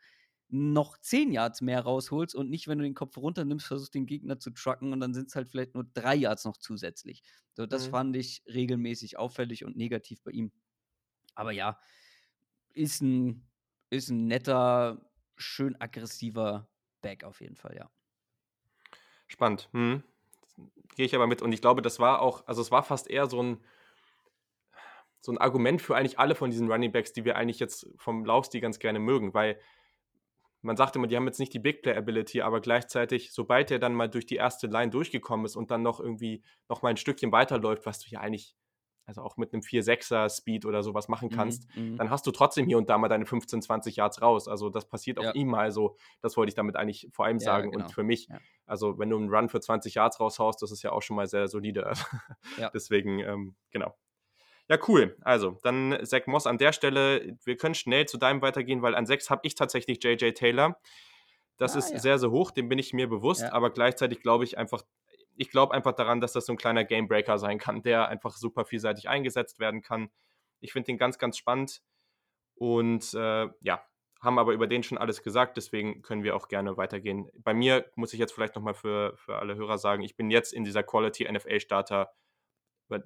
noch 10 Yards mehr rausholst und nicht, wenn du den Kopf runternimmst, versuchst den Gegner zu trucken und dann sind es halt vielleicht nur 3 Yards noch zusätzlich. So, das mhm. fand ich regelmäßig auffällig und negativ bei ihm. Aber ja, ist ein ist ein netter, schön aggressiver Back auf jeden Fall, ja. Spannend. Hm. Gehe ich aber mit. Und ich glaube, das war auch, also es war fast eher so ein, so ein Argument für eigentlich alle von diesen Running Backs, die wir eigentlich jetzt vom Laufstil ganz gerne mögen, weil man sagt immer, die haben jetzt nicht die Big Play Ability, aber gleichzeitig, sobald er dann mal durch die erste Line durchgekommen ist und dann noch irgendwie noch mal ein Stückchen weiterläuft, was du ja eigentlich also auch mit einem 4-6er Speed oder sowas machen mhm, kannst, mhm, dann hast du trotzdem hier und da mal deine 15, 20 Yards raus. Also das passiert auch ja. ihm mal so. Das wollte ich damit eigentlich vor allem ja, sagen. Genau. Und für mich, ja. also wenn du einen Run für 20 Yards raushaust, das ist ja auch schon mal sehr solide. Deswegen, ähm, genau. Ja, cool. Also, dann Zach Moss an der Stelle. Wir können schnell zu deinem weitergehen, weil an 6 habe ich tatsächlich JJ Taylor. Das ah, ist sehr, sehr hoch, dem bin ich mir bewusst, aber gleichzeitig glaube ich einfach, ich glaube einfach daran, dass das so ein kleiner Gamebreaker sein kann, der einfach super vielseitig eingesetzt werden kann. Ich finde den ganz, ganz spannend und äh, ja, haben aber über den schon alles gesagt, deswegen können wir auch gerne weitergehen. Bei mir muss ich jetzt vielleicht nochmal für, für alle Hörer sagen, ich bin jetzt in dieser Quality NFL Starter,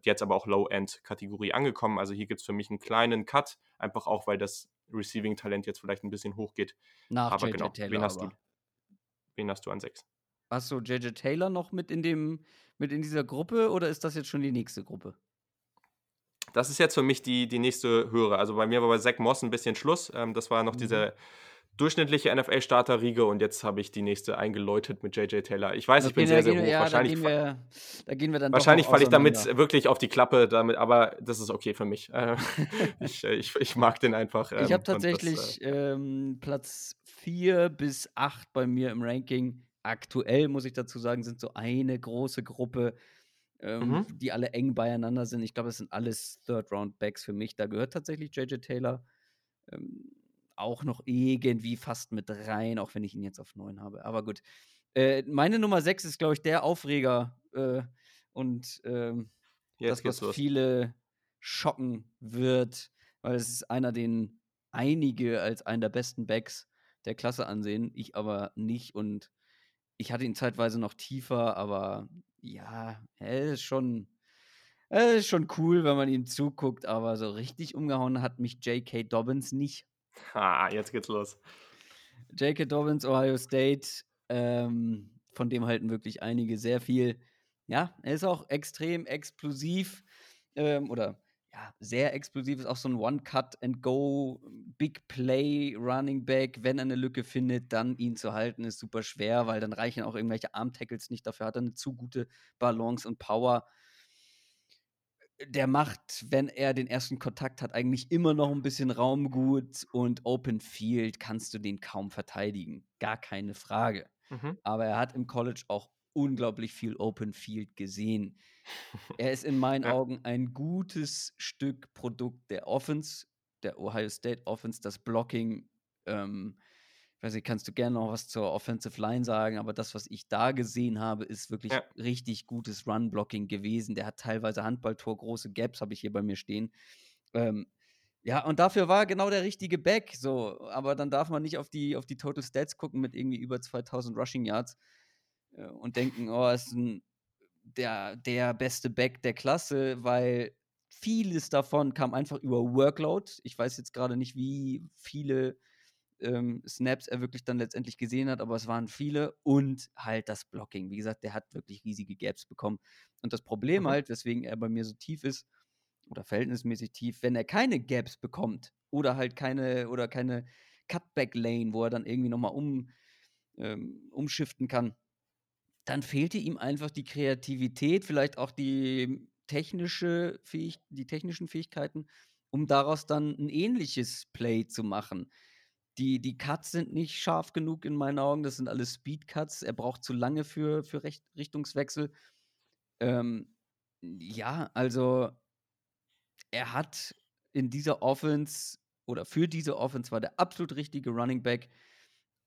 jetzt aber auch Low-End-Kategorie angekommen. Also hier gibt es für mich einen kleinen Cut, einfach auch, weil das Receiving-Talent jetzt vielleicht ein bisschen hochgeht. Nach aber JJ genau, Taylor wen hast, aber. du, wen hast du an 6? Hast du JJ Taylor noch mit in dem mit in dieser Gruppe oder ist das jetzt schon die nächste Gruppe? Das ist jetzt für mich die, die nächste höhere. Also bei mir war bei Zach Moss ein bisschen Schluss. Ähm, das war noch mhm. diese durchschnittliche NFL-Starter-Riege und jetzt habe ich die nächste eingeläutet mit JJ Taylor. Ich weiß, ich bin sehr, sehr hoch. Ja, wahrscheinlich da gehen wir, da gehen wir dann wahrscheinlich falle ich damit wirklich auf die Klappe, damit, aber das ist okay für mich. Äh, ich, äh, ich, ich, mag den einfach. Ich habe tatsächlich das, äh, ähm, Platz 4 bis 8 bei mir im Ranking aktuell, muss ich dazu sagen, sind so eine große Gruppe, ähm, mhm. die alle eng beieinander sind. Ich glaube, es sind alles Third-Round-Backs für mich. Da gehört tatsächlich JJ Taylor ähm, auch noch irgendwie fast mit rein, auch wenn ich ihn jetzt auf 9 habe. Aber gut. Äh, meine Nummer 6 ist, glaube ich, der Aufreger äh, und ähm, das, was los. viele schocken wird, weil es ist einer, den einige als einen der besten Backs der Klasse ansehen, ich aber nicht und ich hatte ihn zeitweise noch tiefer, aber ja, er ist schon, er ist schon cool, wenn man ihm zuguckt, aber so richtig umgehauen hat mich J.K. Dobbins nicht. Ah, jetzt geht's los. J.K. Dobbins, Ohio State, ähm, von dem halten wirklich einige sehr viel. Ja, er ist auch extrem explosiv ähm, oder ja, sehr explosiv, ist auch so ein One-Cut-and-Go, Big Play, Running Back. Wenn er eine Lücke findet, dann ihn zu halten, ist super schwer, weil dann reichen auch irgendwelche Arm-Tackles nicht. Dafür hat er eine zu gute Balance und Power. Der macht, wenn er den ersten Kontakt hat, eigentlich immer noch ein bisschen Raum gut und Open Field kannst du den kaum verteidigen. Gar keine Frage. Mhm. Aber er hat im College auch unglaublich viel Open Field gesehen. Er ist in meinen ja. Augen ein gutes Stück Produkt der Offense, der Ohio State Offense, das Blocking. Ähm, ich weiß nicht, kannst du gerne noch was zur Offensive Line sagen, aber das, was ich da gesehen habe, ist wirklich ja. richtig gutes Run-Blocking gewesen. Der hat teilweise Handballtor, große Gaps habe ich hier bei mir stehen. Ähm, ja, und dafür war genau der richtige Back. So, aber dann darf man nicht auf die, auf die Total Stats gucken mit irgendwie über 2000 Rushing Yards äh, und denken, oh, ist ein der, der beste Back der Klasse, weil vieles davon kam einfach über Workload. Ich weiß jetzt gerade nicht, wie viele ähm, Snaps er wirklich dann letztendlich gesehen hat, aber es waren viele und halt das Blocking. Wie gesagt, der hat wirklich riesige Gaps bekommen. Und das Problem mhm. halt, weswegen er bei mir so tief ist oder verhältnismäßig tief, wenn er keine Gaps bekommt oder halt keine oder keine Cutback Lane, wo er dann irgendwie nochmal um, ähm, umschiften kann, dann fehlte ihm einfach die Kreativität, vielleicht auch die technische Fähig die technischen Fähigkeiten, um daraus dann ein ähnliches Play zu machen. Die, die Cuts sind nicht scharf genug in meinen Augen, das sind alles Speed-Cuts. Er braucht zu lange für, für Recht Richtungswechsel. Ähm, ja, also er hat in dieser Offense oder für diese Offense war der absolut richtige Running Back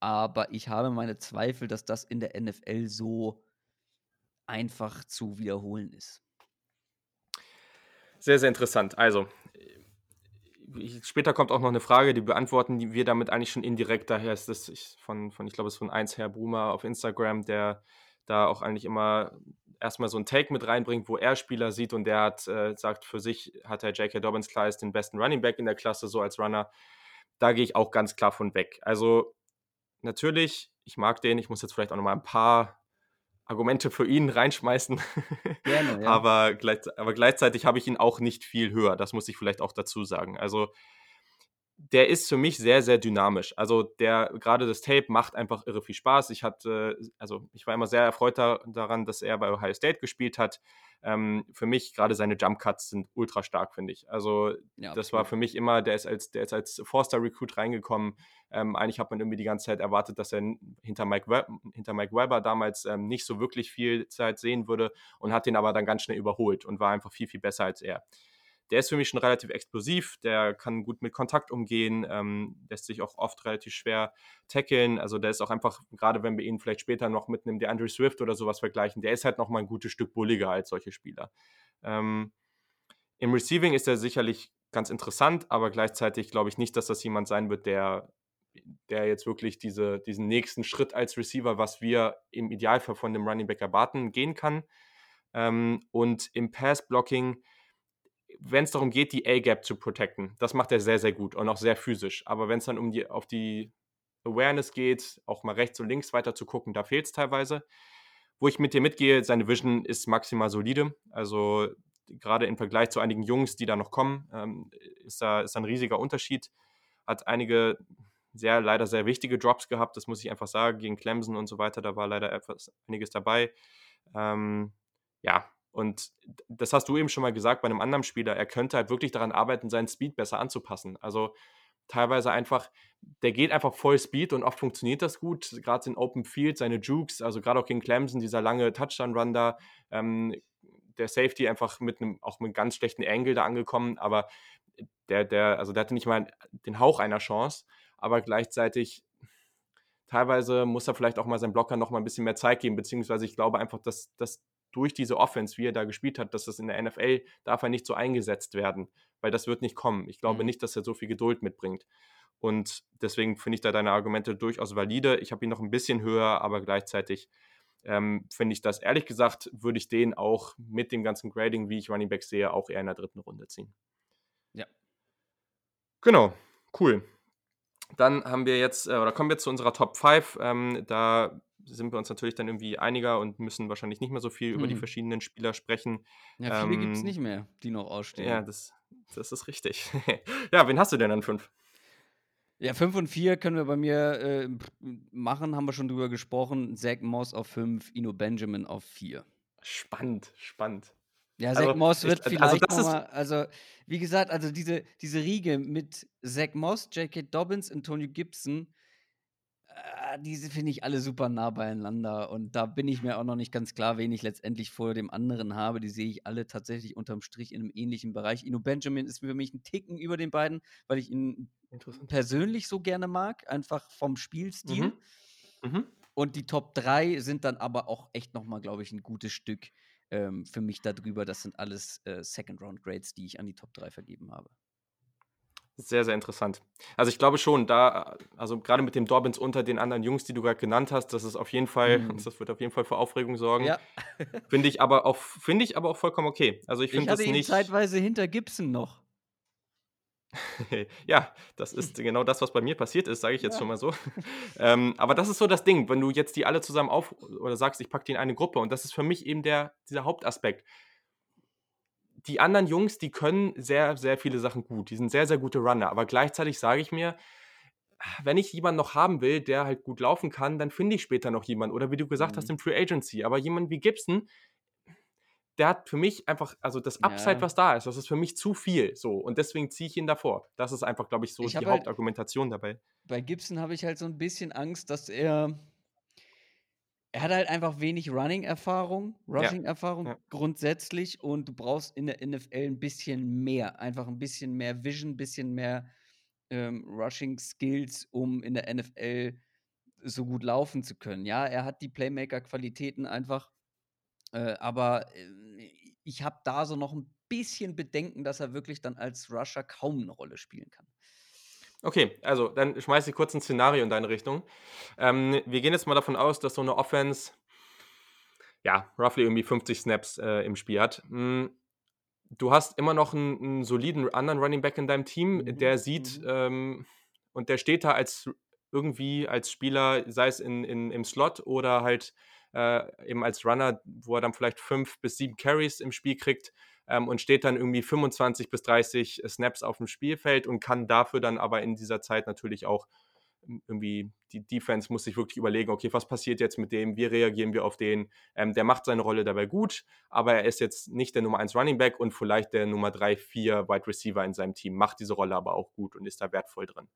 aber ich habe meine Zweifel, dass das in der NFL so einfach zu wiederholen ist. Sehr, sehr interessant. Also, später kommt auch noch eine Frage, die beantworten die wir damit eigentlich schon indirekt. Daher ist das von, von ich glaube, es ist von 1 Herr Brumer auf Instagram, der da auch eigentlich immer erstmal so ein Take mit reinbringt, wo er Spieler sieht und der hat, äh, sagt, für sich hat er J.K. Dobbins klar ist den besten Running Back in der Klasse, so als Runner. Da gehe ich auch ganz klar von weg. Also natürlich ich mag den. Ich muss jetzt vielleicht auch noch mal ein paar Argumente für ihn reinschmeißen. Gerne, ja. aber, gleich, aber gleichzeitig habe ich ihn auch nicht viel höher. Das muss ich vielleicht auch dazu sagen. Also der ist für mich sehr, sehr dynamisch. Also der, gerade das Tape macht einfach irre viel Spaß. Ich hatte, also ich war immer sehr erfreut da, daran, dass er bei Ohio State gespielt hat. Ähm, für mich gerade seine Jump Cuts sind ultra stark, finde ich. Also ja, das war für mich immer, der ist als, der ist als Forster Recruit reingekommen. Ähm, eigentlich hat man irgendwie die ganze Zeit erwartet, dass er hinter Mike, Web, hinter Mike Weber damals ähm, nicht so wirklich viel Zeit sehen würde und hat den aber dann ganz schnell überholt und war einfach viel, viel besser als er der ist für mich schon relativ explosiv, der kann gut mit Kontakt umgehen, ähm, lässt sich auch oft relativ schwer tackeln. Also der ist auch einfach, gerade wenn wir ihn vielleicht später noch mit einem DeAndre Swift oder sowas vergleichen, der ist halt noch mal ein gutes Stück bulliger als solche Spieler. Ähm, Im Receiving ist er sicherlich ganz interessant, aber gleichzeitig glaube ich nicht, dass das jemand sein wird, der, der jetzt wirklich diese, diesen nächsten Schritt als Receiver, was wir im Idealfall von dem Running Back erwarten, gehen kann. Ähm, und im Pass-Blocking wenn es darum geht, die A-Gap zu protecten, das macht er sehr, sehr gut und auch sehr physisch. Aber wenn es dann um die, auf die Awareness geht, auch mal rechts und links weiter zu gucken, da fehlt es teilweise. Wo ich mit dir mitgehe, seine Vision ist maximal solide. Also gerade im Vergleich zu einigen Jungs, die da noch kommen, ähm, ist, da, ist ein riesiger Unterschied. Hat einige sehr, leider sehr wichtige Drops gehabt, das muss ich einfach sagen, gegen Clemson und so weiter, da war leider etwas, einiges dabei. Ähm, ja, und das hast du eben schon mal gesagt bei einem anderen Spieler. Er könnte halt wirklich daran arbeiten, seinen Speed besser anzupassen. Also teilweise einfach, der geht einfach voll Speed und oft funktioniert das gut. Gerade in Open Field, seine Jukes, also gerade auch gegen Clemson, dieser lange Touchdown-Run da, ähm, der Safety einfach mit einem, auch mit einem ganz schlechten Angle da angekommen, aber der, der, also der hatte nicht mal den Hauch einer Chance, aber gleichzeitig teilweise muss er vielleicht auch mal seinem Blocker noch mal ein bisschen mehr Zeit geben, beziehungsweise ich glaube einfach, dass, dass durch diese Offense, wie er da gespielt hat, dass das in der NFL darf er nicht so eingesetzt werden, weil das wird nicht kommen. Ich glaube mhm. nicht, dass er so viel Geduld mitbringt. Und deswegen finde ich da deine Argumente durchaus valide. Ich habe ihn noch ein bisschen höher, aber gleichzeitig ähm, finde ich das, ehrlich gesagt, würde ich den auch mit dem ganzen Grading, wie ich Running Back sehe, auch eher in der dritten Runde ziehen. Ja. Genau, cool. Dann haben wir jetzt, äh, oder kommen wir zu unserer Top 5. Ähm, da sind wir uns natürlich dann irgendwie einiger und müssen wahrscheinlich nicht mehr so viel mhm. über die mhm. verschiedenen Spieler sprechen. Ja, viele ähm, gibt es nicht mehr, die noch ausstehen. Ja, das, das ist richtig. ja, wen hast du denn an fünf? Ja, 5 und 4 können wir bei mir äh, machen, haben wir schon drüber gesprochen. Zach Moss auf 5, Ino Benjamin auf 4. Spannend, spannend. Ja, Zach also, Moss wird ich, also vielleicht also nochmal, also wie gesagt, also diese, diese Riege mit Zach Moss, J.K. Dobbins, Antonio Gibson, äh, diese finde ich alle super nah beieinander und da bin ich mir auch noch nicht ganz klar, wen ich letztendlich vor dem anderen habe. Die sehe ich alle tatsächlich unterm Strich in einem ähnlichen Bereich. Ino Benjamin ist für mich ein Ticken über den beiden, weil ich ihn persönlich so gerne mag, einfach vom Spielstil. Mhm. Mhm. Und die Top 3 sind dann aber auch echt nochmal, glaube ich, ein gutes Stück ähm, für mich darüber. Das sind alles äh, Second-Round-Grades, die ich an die Top 3 vergeben habe. Sehr, sehr interessant. Also ich glaube schon, da, also gerade mit dem Dobbins unter den anderen Jungs, die du gerade genannt hast, das ist auf jeden Fall, mhm. das wird auf jeden Fall für Aufregung sorgen. Ja. finde ich aber auch, finde ich aber auch vollkommen okay. Also ich finde das nicht. zeitweise hinter Gibson noch. ja, das ist genau das, was bei mir passiert ist, sage ich jetzt ja. schon mal so. ähm, aber das ist so das Ding, wenn du jetzt die alle zusammen auf oder sagst, ich packe die in eine Gruppe und das ist für mich eben der, dieser Hauptaspekt die anderen Jungs, die können sehr, sehr viele Sachen gut. Die sind sehr, sehr gute Runner. Aber gleichzeitig sage ich mir, wenn ich jemanden noch haben will, der halt gut laufen kann, dann finde ich später noch jemanden. Oder wie du gesagt mhm. hast, im Free Agency. Aber jemand wie Gibson, der hat für mich einfach, also das Upside, ja. was da ist, das ist für mich zu viel. So. Und deswegen ziehe ich ihn davor. Das ist einfach, glaube ich, so ich die halt Hauptargumentation halt, dabei. Bei Gibson habe ich halt so ein bisschen Angst, dass er er hat halt einfach wenig Running-Erfahrung, Rushing-Erfahrung ja. grundsätzlich und du brauchst in der NFL ein bisschen mehr, einfach ein bisschen mehr Vision, ein bisschen mehr ähm, Rushing-Skills, um in der NFL so gut laufen zu können. Ja, er hat die Playmaker-Qualitäten einfach, äh, aber äh, ich habe da so noch ein bisschen Bedenken, dass er wirklich dann als Rusher kaum eine Rolle spielen kann. Okay, also dann schmeiße ich kurz ein Szenario in deine Richtung. Ähm, wir gehen jetzt mal davon aus, dass so eine Offense, ja, roughly irgendwie 50 Snaps äh, im Spiel hat. Hm, du hast immer noch einen, einen, soliden anderen Running Back in deinem Team, mhm. der sieht mhm. ähm, und der steht da als irgendwie als Spieler, sei es in, in, im Slot oder halt äh, eben als Runner, wo er dann vielleicht fünf bis sieben Carries im Spiel kriegt ähm, und steht dann irgendwie 25 bis 30 Snaps auf dem Spielfeld und kann dafür dann aber in dieser Zeit natürlich auch irgendwie die Defense muss sich wirklich überlegen, okay, was passiert jetzt mit dem, wie reagieren wir auf den. Ähm, der macht seine Rolle dabei gut, aber er ist jetzt nicht der Nummer 1 Running Back und vielleicht der Nummer 3, 4 Wide Receiver in seinem Team, macht diese Rolle aber auch gut und ist da wertvoll drin.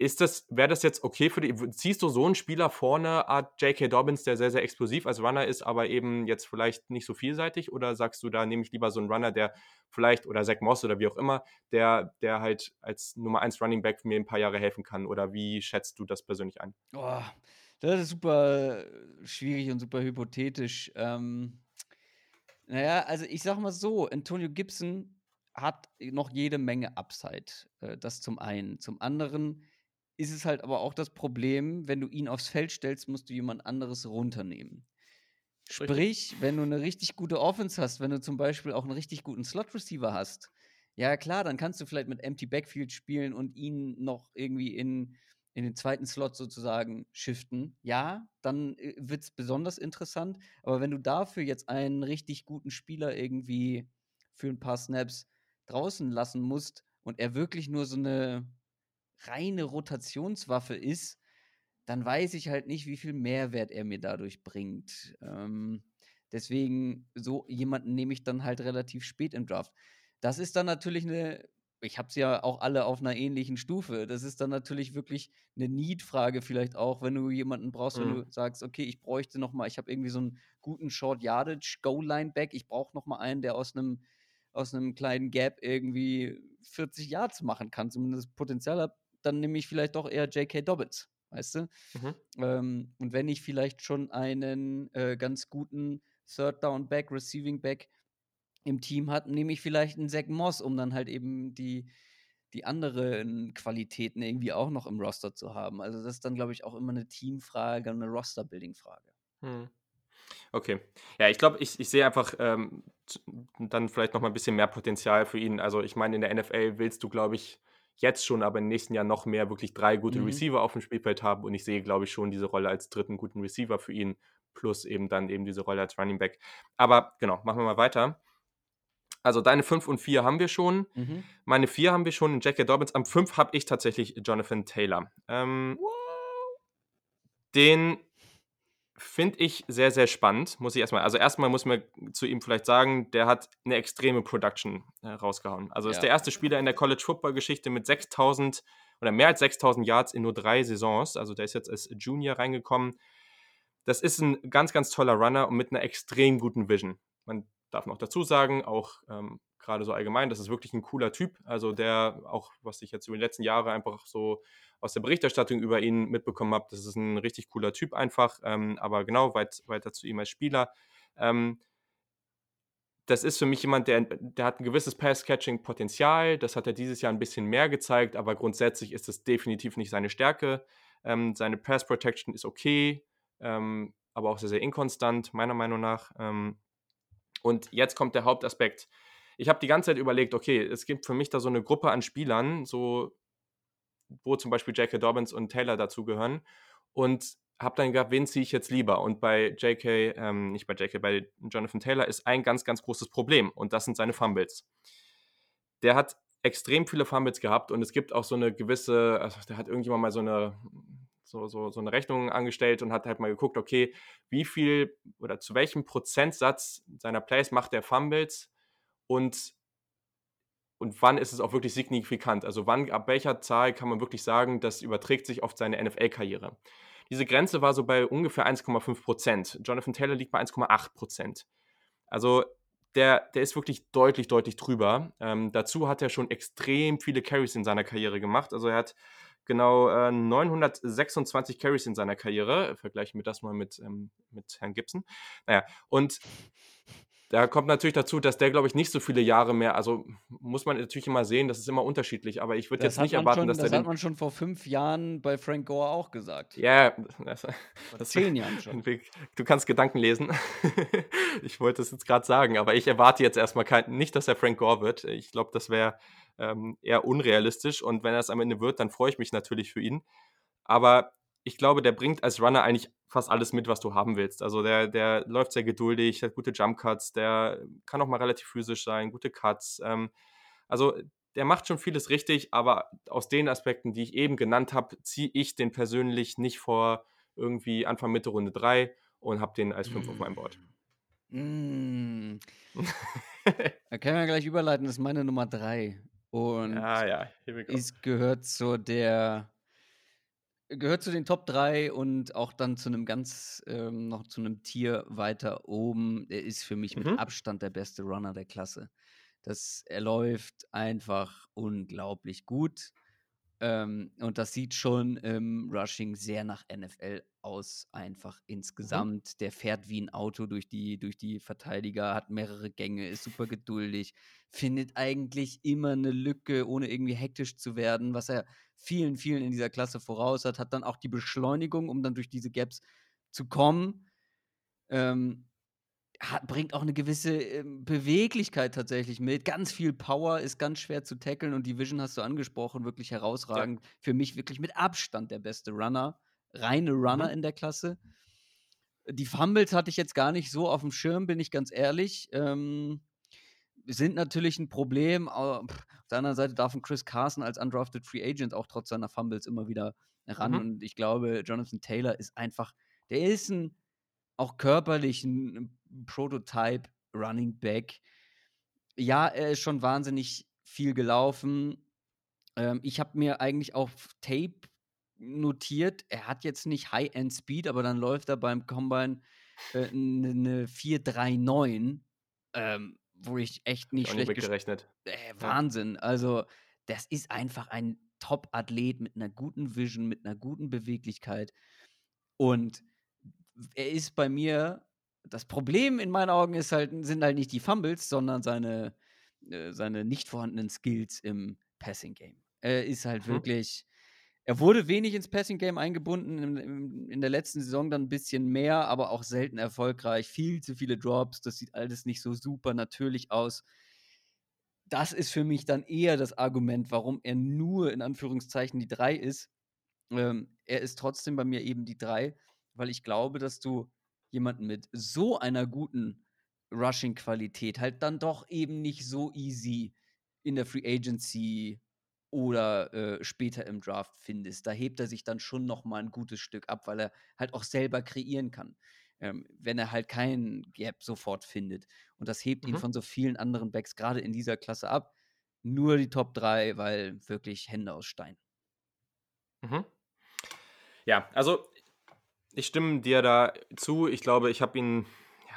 Ist das, wäre das jetzt okay für dich? Ziehst du so einen Spieler vorne, Art J.K. Dobbins, der sehr, sehr explosiv als Runner ist, aber eben jetzt vielleicht nicht so vielseitig? Oder sagst du, da nehme ich lieber so einen Runner, der vielleicht, oder Zach Moss oder wie auch immer, der, der halt als Nummer 1 Running Back mir ein paar Jahre helfen kann? Oder wie schätzt du das persönlich ein? Oh, das ist super schwierig und super hypothetisch. Ähm, naja, also ich sag mal so, Antonio Gibson hat noch jede Menge Upside. Äh, das zum einen. Zum anderen ist es halt aber auch das Problem, wenn du ihn aufs Feld stellst, musst du jemand anderes runternehmen. Sprich, wenn du eine richtig gute Offense hast, wenn du zum Beispiel auch einen richtig guten Slot-Receiver hast, ja klar, dann kannst du vielleicht mit Empty Backfield spielen und ihn noch irgendwie in, in den zweiten Slot sozusagen shiften. Ja, dann äh, wird es besonders interessant. Aber wenn du dafür jetzt einen richtig guten Spieler irgendwie für ein paar Snaps draußen lassen musst und er wirklich nur so eine reine Rotationswaffe ist, dann weiß ich halt nicht, wie viel Mehrwert er mir dadurch bringt. Ähm, deswegen, so jemanden nehme ich dann halt relativ spät im Draft. Das ist dann natürlich eine, ich habe es ja auch alle auf einer ähnlichen Stufe. Das ist dann natürlich wirklich eine Need-Frage vielleicht auch, wenn du jemanden brauchst, mhm. wenn du sagst, okay, ich bräuchte noch mal, ich habe irgendwie so einen guten Short Yardage Goal Line Back, ich brauche noch mal einen, der aus einem aus einem kleinen Gap irgendwie 40 Yards machen kann, zumindest Potenzial hat, dann nehme ich vielleicht doch eher J.K. Dobbins, weißt du? Mhm. Ähm, und wenn ich vielleicht schon einen äh, ganz guten Third Down Back, Receiving Back im Team hat, nehme ich vielleicht einen Zach Moss, um dann halt eben die, die anderen Qualitäten irgendwie auch noch im Roster zu haben. Also das ist dann, glaube ich, auch immer eine Teamfrage, eine Roster-Building-Frage. Hm. Okay. Ja, ich glaube, ich, ich sehe einfach ähm, dann vielleicht noch mal ein bisschen mehr Potenzial für ihn. Also ich meine, in der NFL willst du, glaube ich, jetzt schon, aber im nächsten Jahr noch mehr wirklich drei gute mhm. Receiver auf dem Spielfeld haben. Und ich sehe, glaube ich, schon diese Rolle als dritten guten Receiver für ihn, plus eben dann eben diese Rolle als Running Back. Aber genau, machen wir mal weiter. Also deine 5 und 4 haben wir schon. Mhm. Meine 4 haben wir schon in Jackie Dobbins. Am 5 habe ich tatsächlich Jonathan Taylor. Ähm, den finde ich sehr, sehr spannend, muss ich erstmal. Also erstmal muss man zu ihm vielleicht sagen, der hat eine extreme Production äh, rausgehauen. Also ja. ist der erste Spieler in der College Football Geschichte mit 6000 oder mehr als 6000 Yards in nur drei Saisons. Also der ist jetzt als Junior reingekommen. Das ist ein ganz, ganz toller Runner und mit einer extrem guten Vision. Man darf noch dazu sagen, auch ähm, gerade so allgemein, das ist wirklich ein cooler Typ. Also der auch, was ich jetzt über die letzten Jahre einfach so aus der Berichterstattung über ihn mitbekommen habe, das ist ein richtig cooler Typ einfach. Ähm, aber genau, weit, weiter zu ihm als Spieler. Ähm, das ist für mich jemand, der, der hat ein gewisses Pass-Catching-Potenzial. Das hat er dieses Jahr ein bisschen mehr gezeigt, aber grundsätzlich ist es definitiv nicht seine Stärke. Ähm, seine Pass-Protection ist okay, ähm, aber auch sehr, sehr inkonstant, meiner Meinung nach. Ähm, und jetzt kommt der Hauptaspekt. Ich habe die ganze Zeit überlegt, okay, es gibt für mich da so eine Gruppe an Spielern, so wo zum Beispiel J.K. Dobbins und Taylor dazugehören. Und habe dann gedacht, wen ziehe ich jetzt lieber? Und bei J.K., ähm, nicht bei J.K., bei Jonathan Taylor ist ein ganz, ganz großes Problem und das sind seine Fumbles. Der hat extrem viele Fumbles gehabt und es gibt auch so eine gewisse, also der hat irgendjemand mal so eine, so, so, so eine Rechnung angestellt und hat halt mal geguckt, okay, wie viel oder zu welchem Prozentsatz seiner Plays macht der Fumbles und und wann ist es auch wirklich signifikant? Also wann, ab welcher Zahl kann man wirklich sagen, das überträgt sich auf seine NFL-Karriere? Diese Grenze war so bei ungefähr 1,5 Prozent. Jonathan Taylor liegt bei 1,8 Prozent. Also der, der ist wirklich deutlich, deutlich drüber. Ähm, dazu hat er schon extrem viele Carries in seiner Karriere gemacht. Also er hat genau äh, 926 Carries in seiner Karriere. Vergleichen wir das mal mit, ähm, mit Herrn Gibson. Naja, und da kommt natürlich dazu, dass der, glaube ich, nicht so viele Jahre mehr, also muss man natürlich immer sehen, das ist immer unterschiedlich, aber ich würde jetzt nicht erwarten, schon, dass das der. Das hat man schon vor fünf Jahren bei Frank Gore auch gesagt. Ja, das, vor zehn Jahren schon. Du kannst Gedanken lesen. ich wollte es jetzt gerade sagen, aber ich erwarte jetzt erstmal kein, nicht, dass er Frank Gore wird. Ich glaube, das wäre ähm, eher unrealistisch. Und wenn er es am Ende wird, dann freue ich mich natürlich für ihn. Aber ich glaube, der bringt als Runner eigentlich fast alles mit, was du haben willst. Also der, der läuft sehr geduldig, hat gute Jump Cuts, der kann auch mal relativ physisch sein, gute Cuts. Ähm, also der macht schon vieles richtig, aber aus den Aspekten, die ich eben genannt habe, ziehe ich den persönlich nicht vor irgendwie Anfang Mitte Runde 3 und habe den als 5 mm. auf meinem Board. Mm. da können wir gleich überleiten, das ist meine Nummer 3. Und ja, ja, es gehört zu der gehört zu den Top 3 und auch dann zu einem ganz ähm, noch zu einem Tier weiter oben. Er ist für mich mhm. mit Abstand der beste Runner der Klasse. Das er läuft einfach unglaublich gut. Ähm, und das sieht schon im Rushing sehr nach NFL aus, einfach mhm. insgesamt. Mhm. Der fährt wie ein Auto durch die, durch die Verteidiger, hat mehrere Gänge, ist super geduldig, findet eigentlich immer eine Lücke, ohne irgendwie hektisch zu werden, was er vielen, vielen in dieser Klasse voraus hat, hat dann auch die Beschleunigung, um dann durch diese Gaps zu kommen. Ähm, hat, bringt auch eine gewisse ähm, Beweglichkeit tatsächlich mit. Ganz viel Power ist ganz schwer zu tackeln und die Vision hast du angesprochen, wirklich herausragend. Ja. Für mich wirklich mit Abstand der beste Runner, reine Runner mhm. in der Klasse. Die Fumbles hatte ich jetzt gar nicht so auf dem Schirm, bin ich ganz ehrlich. Ähm, sind natürlich ein Problem. Auf der anderen Seite darf ein Chris Carson als undrafted Free Agent auch trotz seiner Fumbles immer wieder ran. Mhm. Und ich glaube, Jonathan Taylor ist einfach, der ist ein auch körperlich ein Prototype Running Back. Ja, er ist schon wahnsinnig viel gelaufen. Ähm, ich habe mir eigentlich auf Tape notiert, er hat jetzt nicht High-End Speed, aber dann läuft er beim Combine äh, eine 439. Ähm, wo ich echt nicht schlecht gerechnet. Äh, Wahnsinn. Ja. Also, das ist einfach ein Top-Athlet mit einer guten Vision, mit einer guten Beweglichkeit. Und er ist bei mir, das Problem in meinen Augen ist halt, sind halt nicht die Fumbles, sondern seine, äh, seine nicht vorhandenen Skills im Passing-Game. Er ist halt mhm. wirklich er wurde wenig ins Passing-Game eingebunden, in, in, der letzten Saison dann ein bisschen mehr, aber auch selten erfolgreich. Viel zu viele Drops, das sieht alles nicht so super natürlich aus. Das ist für mich dann eher das Argument, warum er nur in Anführungszeichen die 3 ist. Ähm, er ist trotzdem bei mir eben die 3, weil ich glaube, dass du jemanden mit so einer guten Rushing-Qualität halt dann doch eben nicht so easy in der Free Agency oder äh, später im Draft findest. Da hebt er sich dann schon noch mal ein gutes Stück ab, weil er halt auch selber kreieren kann, ähm, wenn er halt keinen Gap sofort findet. Und das hebt mhm. ihn von so vielen anderen Backs gerade in dieser Klasse ab. Nur die Top 3, weil wirklich Hände aus Stein. Mhm. Ja, also ich stimme dir da zu. Ich glaube, ich habe ihn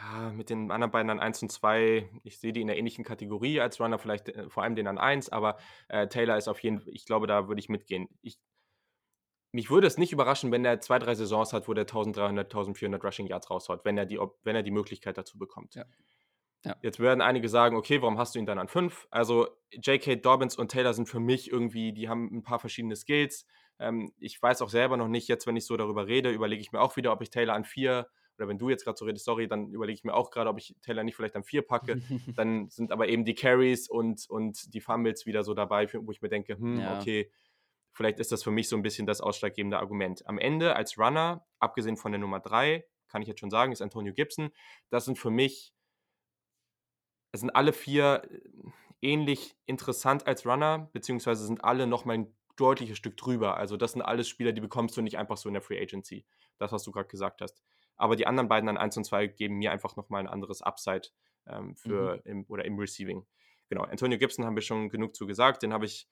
ja, mit den anderen beiden an 1 und 2, ich sehe die in der ähnlichen Kategorie als Runner, vielleicht äh, vor allem den an 1, aber äh, Taylor ist auf jeden Fall, ich glaube, da würde ich mitgehen. Ich, mich würde es nicht überraschen, wenn er zwei, drei Saisons hat, wo der 1300, 1400 Rushing Yards raushaut, wenn er die, wenn er die Möglichkeit dazu bekommt. Ja. Ja. Jetzt werden einige sagen, okay, warum hast du ihn dann an 5? Also J.K. Dobbins und Taylor sind für mich irgendwie, die haben ein paar verschiedene Skills. Ähm, ich weiß auch selber noch nicht, jetzt wenn ich so darüber rede, überlege ich mir auch wieder, ob ich Taylor an 4 oder wenn du jetzt gerade so redest, sorry, dann überlege ich mir auch gerade, ob ich Taylor nicht vielleicht an vier packe. dann sind aber eben die Carries und, und die Fumbles wieder so dabei, wo ich mir denke, hm, ja. okay, vielleicht ist das für mich so ein bisschen das ausschlaggebende Argument. Am Ende als Runner, abgesehen von der Nummer drei, kann ich jetzt schon sagen, ist Antonio Gibson. Das sind für mich, es sind alle vier äh, ähnlich interessant als Runner, beziehungsweise sind alle nochmal ein deutliches Stück drüber. Also das sind alles Spieler, die bekommst du nicht einfach so in der Free Agency. Das, was du gerade gesagt hast. Aber die anderen beiden an 1 und 2 geben mir einfach nochmal ein anderes Upside ähm, für mhm. im, oder im Receiving. Genau, Antonio Gibson haben wir schon genug zu gesagt. Den habe ich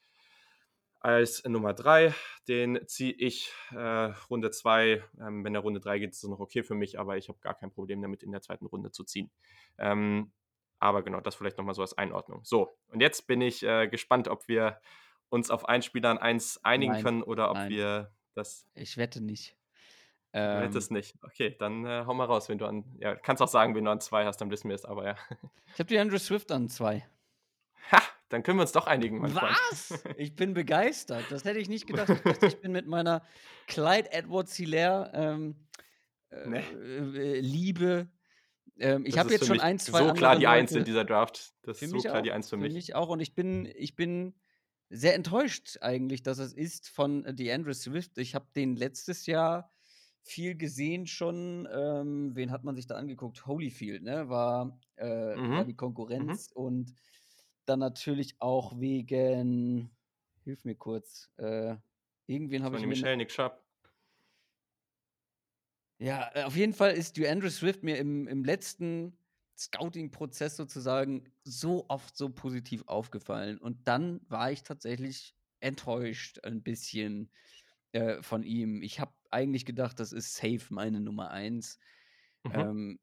als Nummer 3. Den ziehe ich äh, Runde 2. Ähm, wenn der Runde 3 geht, ist das noch okay für mich, aber ich habe gar kein Problem damit, in der zweiten Runde zu ziehen. Ähm, aber genau, das vielleicht nochmal so als Einordnung. So, und jetzt bin ich äh, gespannt, ob wir uns auf einen Spieler an 1 einigen nein, können oder ob nein. wir das. Ich wette nicht. Ähm, Hättest nicht. Okay, dann äh, hau mal raus, wenn du an. Ja, kannst auch sagen, wenn du an zwei hast, dann wissen wir es, aber ja. Ich habe die Andrew Swift an zwei. Ha, dann können wir uns doch einigen, mein Was? Freund. Ich bin begeistert. Das hätte ich nicht gedacht. Ich, dachte, ich bin mit meiner Clyde Edwards Hilaire ähm, äh, nee. äh, Liebe. Ähm, ich habe jetzt schon ein, zwei. So klar die Eins in dieser Draft. Das ist so klar auch, die Eins für mich. Für mich auch. Und ich bin, ich bin sehr enttäuscht eigentlich, dass es ist von DeAndre Swift. Ich habe den letztes Jahr viel gesehen schon. Ähm, wen hat man sich da angeguckt? Holyfield, ne? War, äh, mhm. war die mhm. Konkurrenz mhm. und dann natürlich auch wegen, hilf mir kurz, äh, irgendwen habe ich. Michelle Nick Sharp. Ja, äh, auf jeden Fall ist DeAndre Swift mir im, im letzten Scouting-Prozess sozusagen so oft so positiv aufgefallen. Und dann war ich tatsächlich enttäuscht ein bisschen äh, von ihm. Ich habe eigentlich gedacht, das ist safe meine Nummer eins. Mhm. Ähm,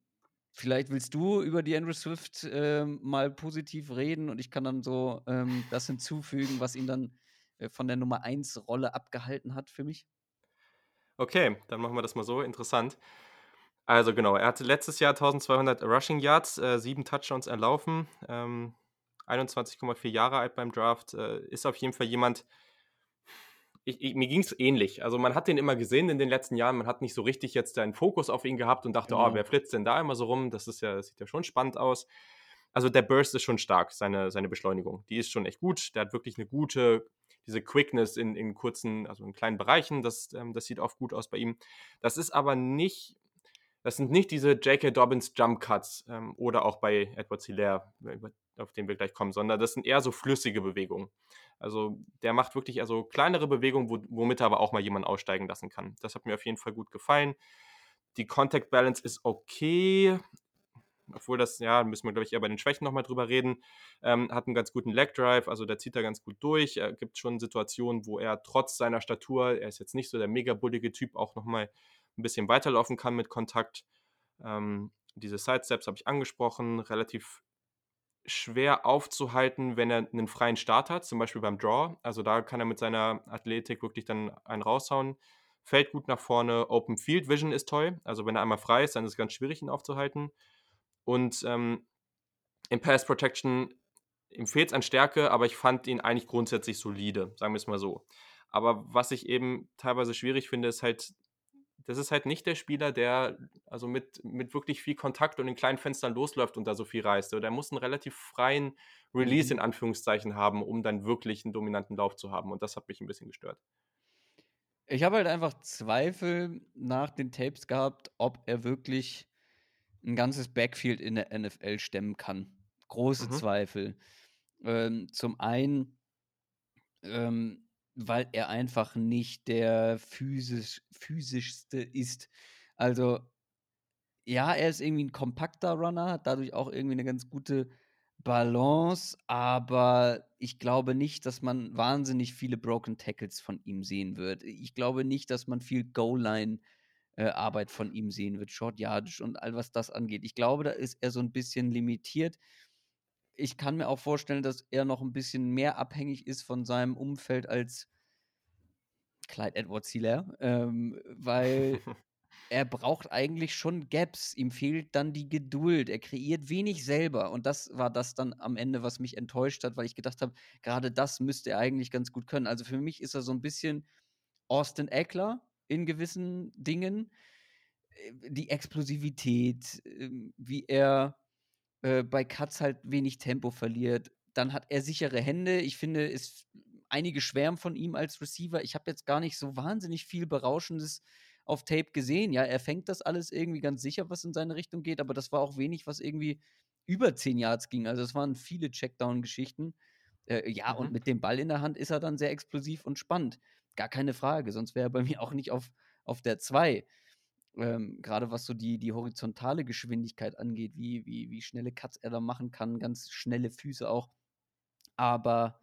vielleicht willst du über die Andrew Swift äh, mal positiv reden und ich kann dann so ähm, das hinzufügen, was ihn dann äh, von der Nummer eins Rolle abgehalten hat für mich. Okay, dann machen wir das mal so. Interessant. Also genau, er hatte letztes Jahr 1200 Rushing Yards, äh, sieben Touchdowns erlaufen, ähm, 21,4 Jahre alt beim Draft, äh, ist auf jeden Fall jemand, ich, ich, mir ging es ähnlich. Also man hat den immer gesehen in den letzten Jahren, man hat nicht so richtig jetzt einen Fokus auf ihn gehabt und dachte, oh, genau. oh, wer flitzt denn da immer so rum? Das ist ja, das sieht ja schon spannend aus. Also der Burst ist schon stark, seine, seine Beschleunigung. Die ist schon echt gut. Der hat wirklich eine gute, diese Quickness in, in kurzen, also in kleinen Bereichen, das, ähm, das sieht oft gut aus bei ihm. Das ist aber nicht das sind nicht diese J.K. Dobbins Jump Cuts ähm, oder auch bei Edward Hilaire, auf den wir gleich kommen, sondern das sind eher so flüssige Bewegungen. Also der macht wirklich also kleinere Bewegungen, wo, womit er aber auch mal jemanden aussteigen lassen kann. Das hat mir auf jeden Fall gut gefallen. Die Contact Balance ist okay, obwohl das, ja, müssen wir, glaube ich, eher bei den Schwächen nochmal drüber reden. Ähm, hat einen ganz guten Leg Drive, also der zieht da ganz gut durch. Er gibt schon Situationen, wo er trotz seiner Statur, er ist jetzt nicht so der mega bullige Typ, auch nochmal ein bisschen weiterlaufen kann mit Kontakt. Ähm, diese Sidesteps habe ich angesprochen, relativ schwer aufzuhalten, wenn er einen freien Start hat, zum Beispiel beim Draw. Also da kann er mit seiner Athletik wirklich dann einen raushauen. Fällt gut nach vorne. Open Field Vision ist toll. Also wenn er einmal frei ist, dann ist es ganz schwierig, ihn aufzuhalten. Und ähm, in Pass Protection fehlt es an Stärke, aber ich fand ihn eigentlich grundsätzlich solide, sagen wir es mal so. Aber was ich eben teilweise schwierig finde, ist halt das ist halt nicht der Spieler, der also mit, mit wirklich viel Kontakt und in kleinen Fenstern losläuft und da so viel reißt. Der muss einen relativ freien Release mhm. in Anführungszeichen haben, um dann wirklich einen dominanten Lauf zu haben. Und das hat mich ein bisschen gestört. Ich habe halt einfach Zweifel nach den Tapes gehabt, ob er wirklich ein ganzes Backfield in der NFL stemmen kann. Große mhm. Zweifel. Ähm, zum einen ähm, weil er einfach nicht der physisch, physischste ist. Also, ja, er ist irgendwie ein kompakter Runner, hat dadurch auch irgendwie eine ganz gute Balance, aber ich glaube nicht, dass man wahnsinnig viele Broken Tackles von ihm sehen wird. Ich glaube nicht, dass man viel Goal-Line äh, von ihm sehen wird, Short Yardage und all was das angeht. Ich glaube, da ist er so ein bisschen limitiert ich kann mir auch vorstellen, dass er noch ein bisschen mehr abhängig ist von seinem Umfeld als Clyde Edwards Hilaire, ähm, weil er braucht eigentlich schon Gaps. Ihm fehlt dann die Geduld. Er kreiert wenig selber. Und das war das dann am Ende, was mich enttäuscht hat, weil ich gedacht habe, gerade das müsste er eigentlich ganz gut können. Also für mich ist er so ein bisschen Austin Eckler in gewissen Dingen. Äh, die Explosivität, ähm, wie er äh, bei Cuts halt wenig Tempo verliert. Dann hat er sichere Hände. Ich finde, es einige schwärmen von ihm als Receiver. Ich habe jetzt gar nicht so wahnsinnig viel Berauschendes auf Tape gesehen. Ja, er fängt das alles irgendwie ganz sicher, was in seine Richtung geht, aber das war auch wenig, was irgendwie über zehn Yards ging. Also es waren viele Checkdown-Geschichten. Äh, ja, mhm. und mit dem Ball in der Hand ist er dann sehr explosiv und spannend. Gar keine Frage, sonst wäre er bei mir auch nicht auf, auf der 2 ähm, gerade was so die, die horizontale Geschwindigkeit angeht, wie, wie, wie schnelle Cuts er da machen kann, ganz schnelle Füße auch. Aber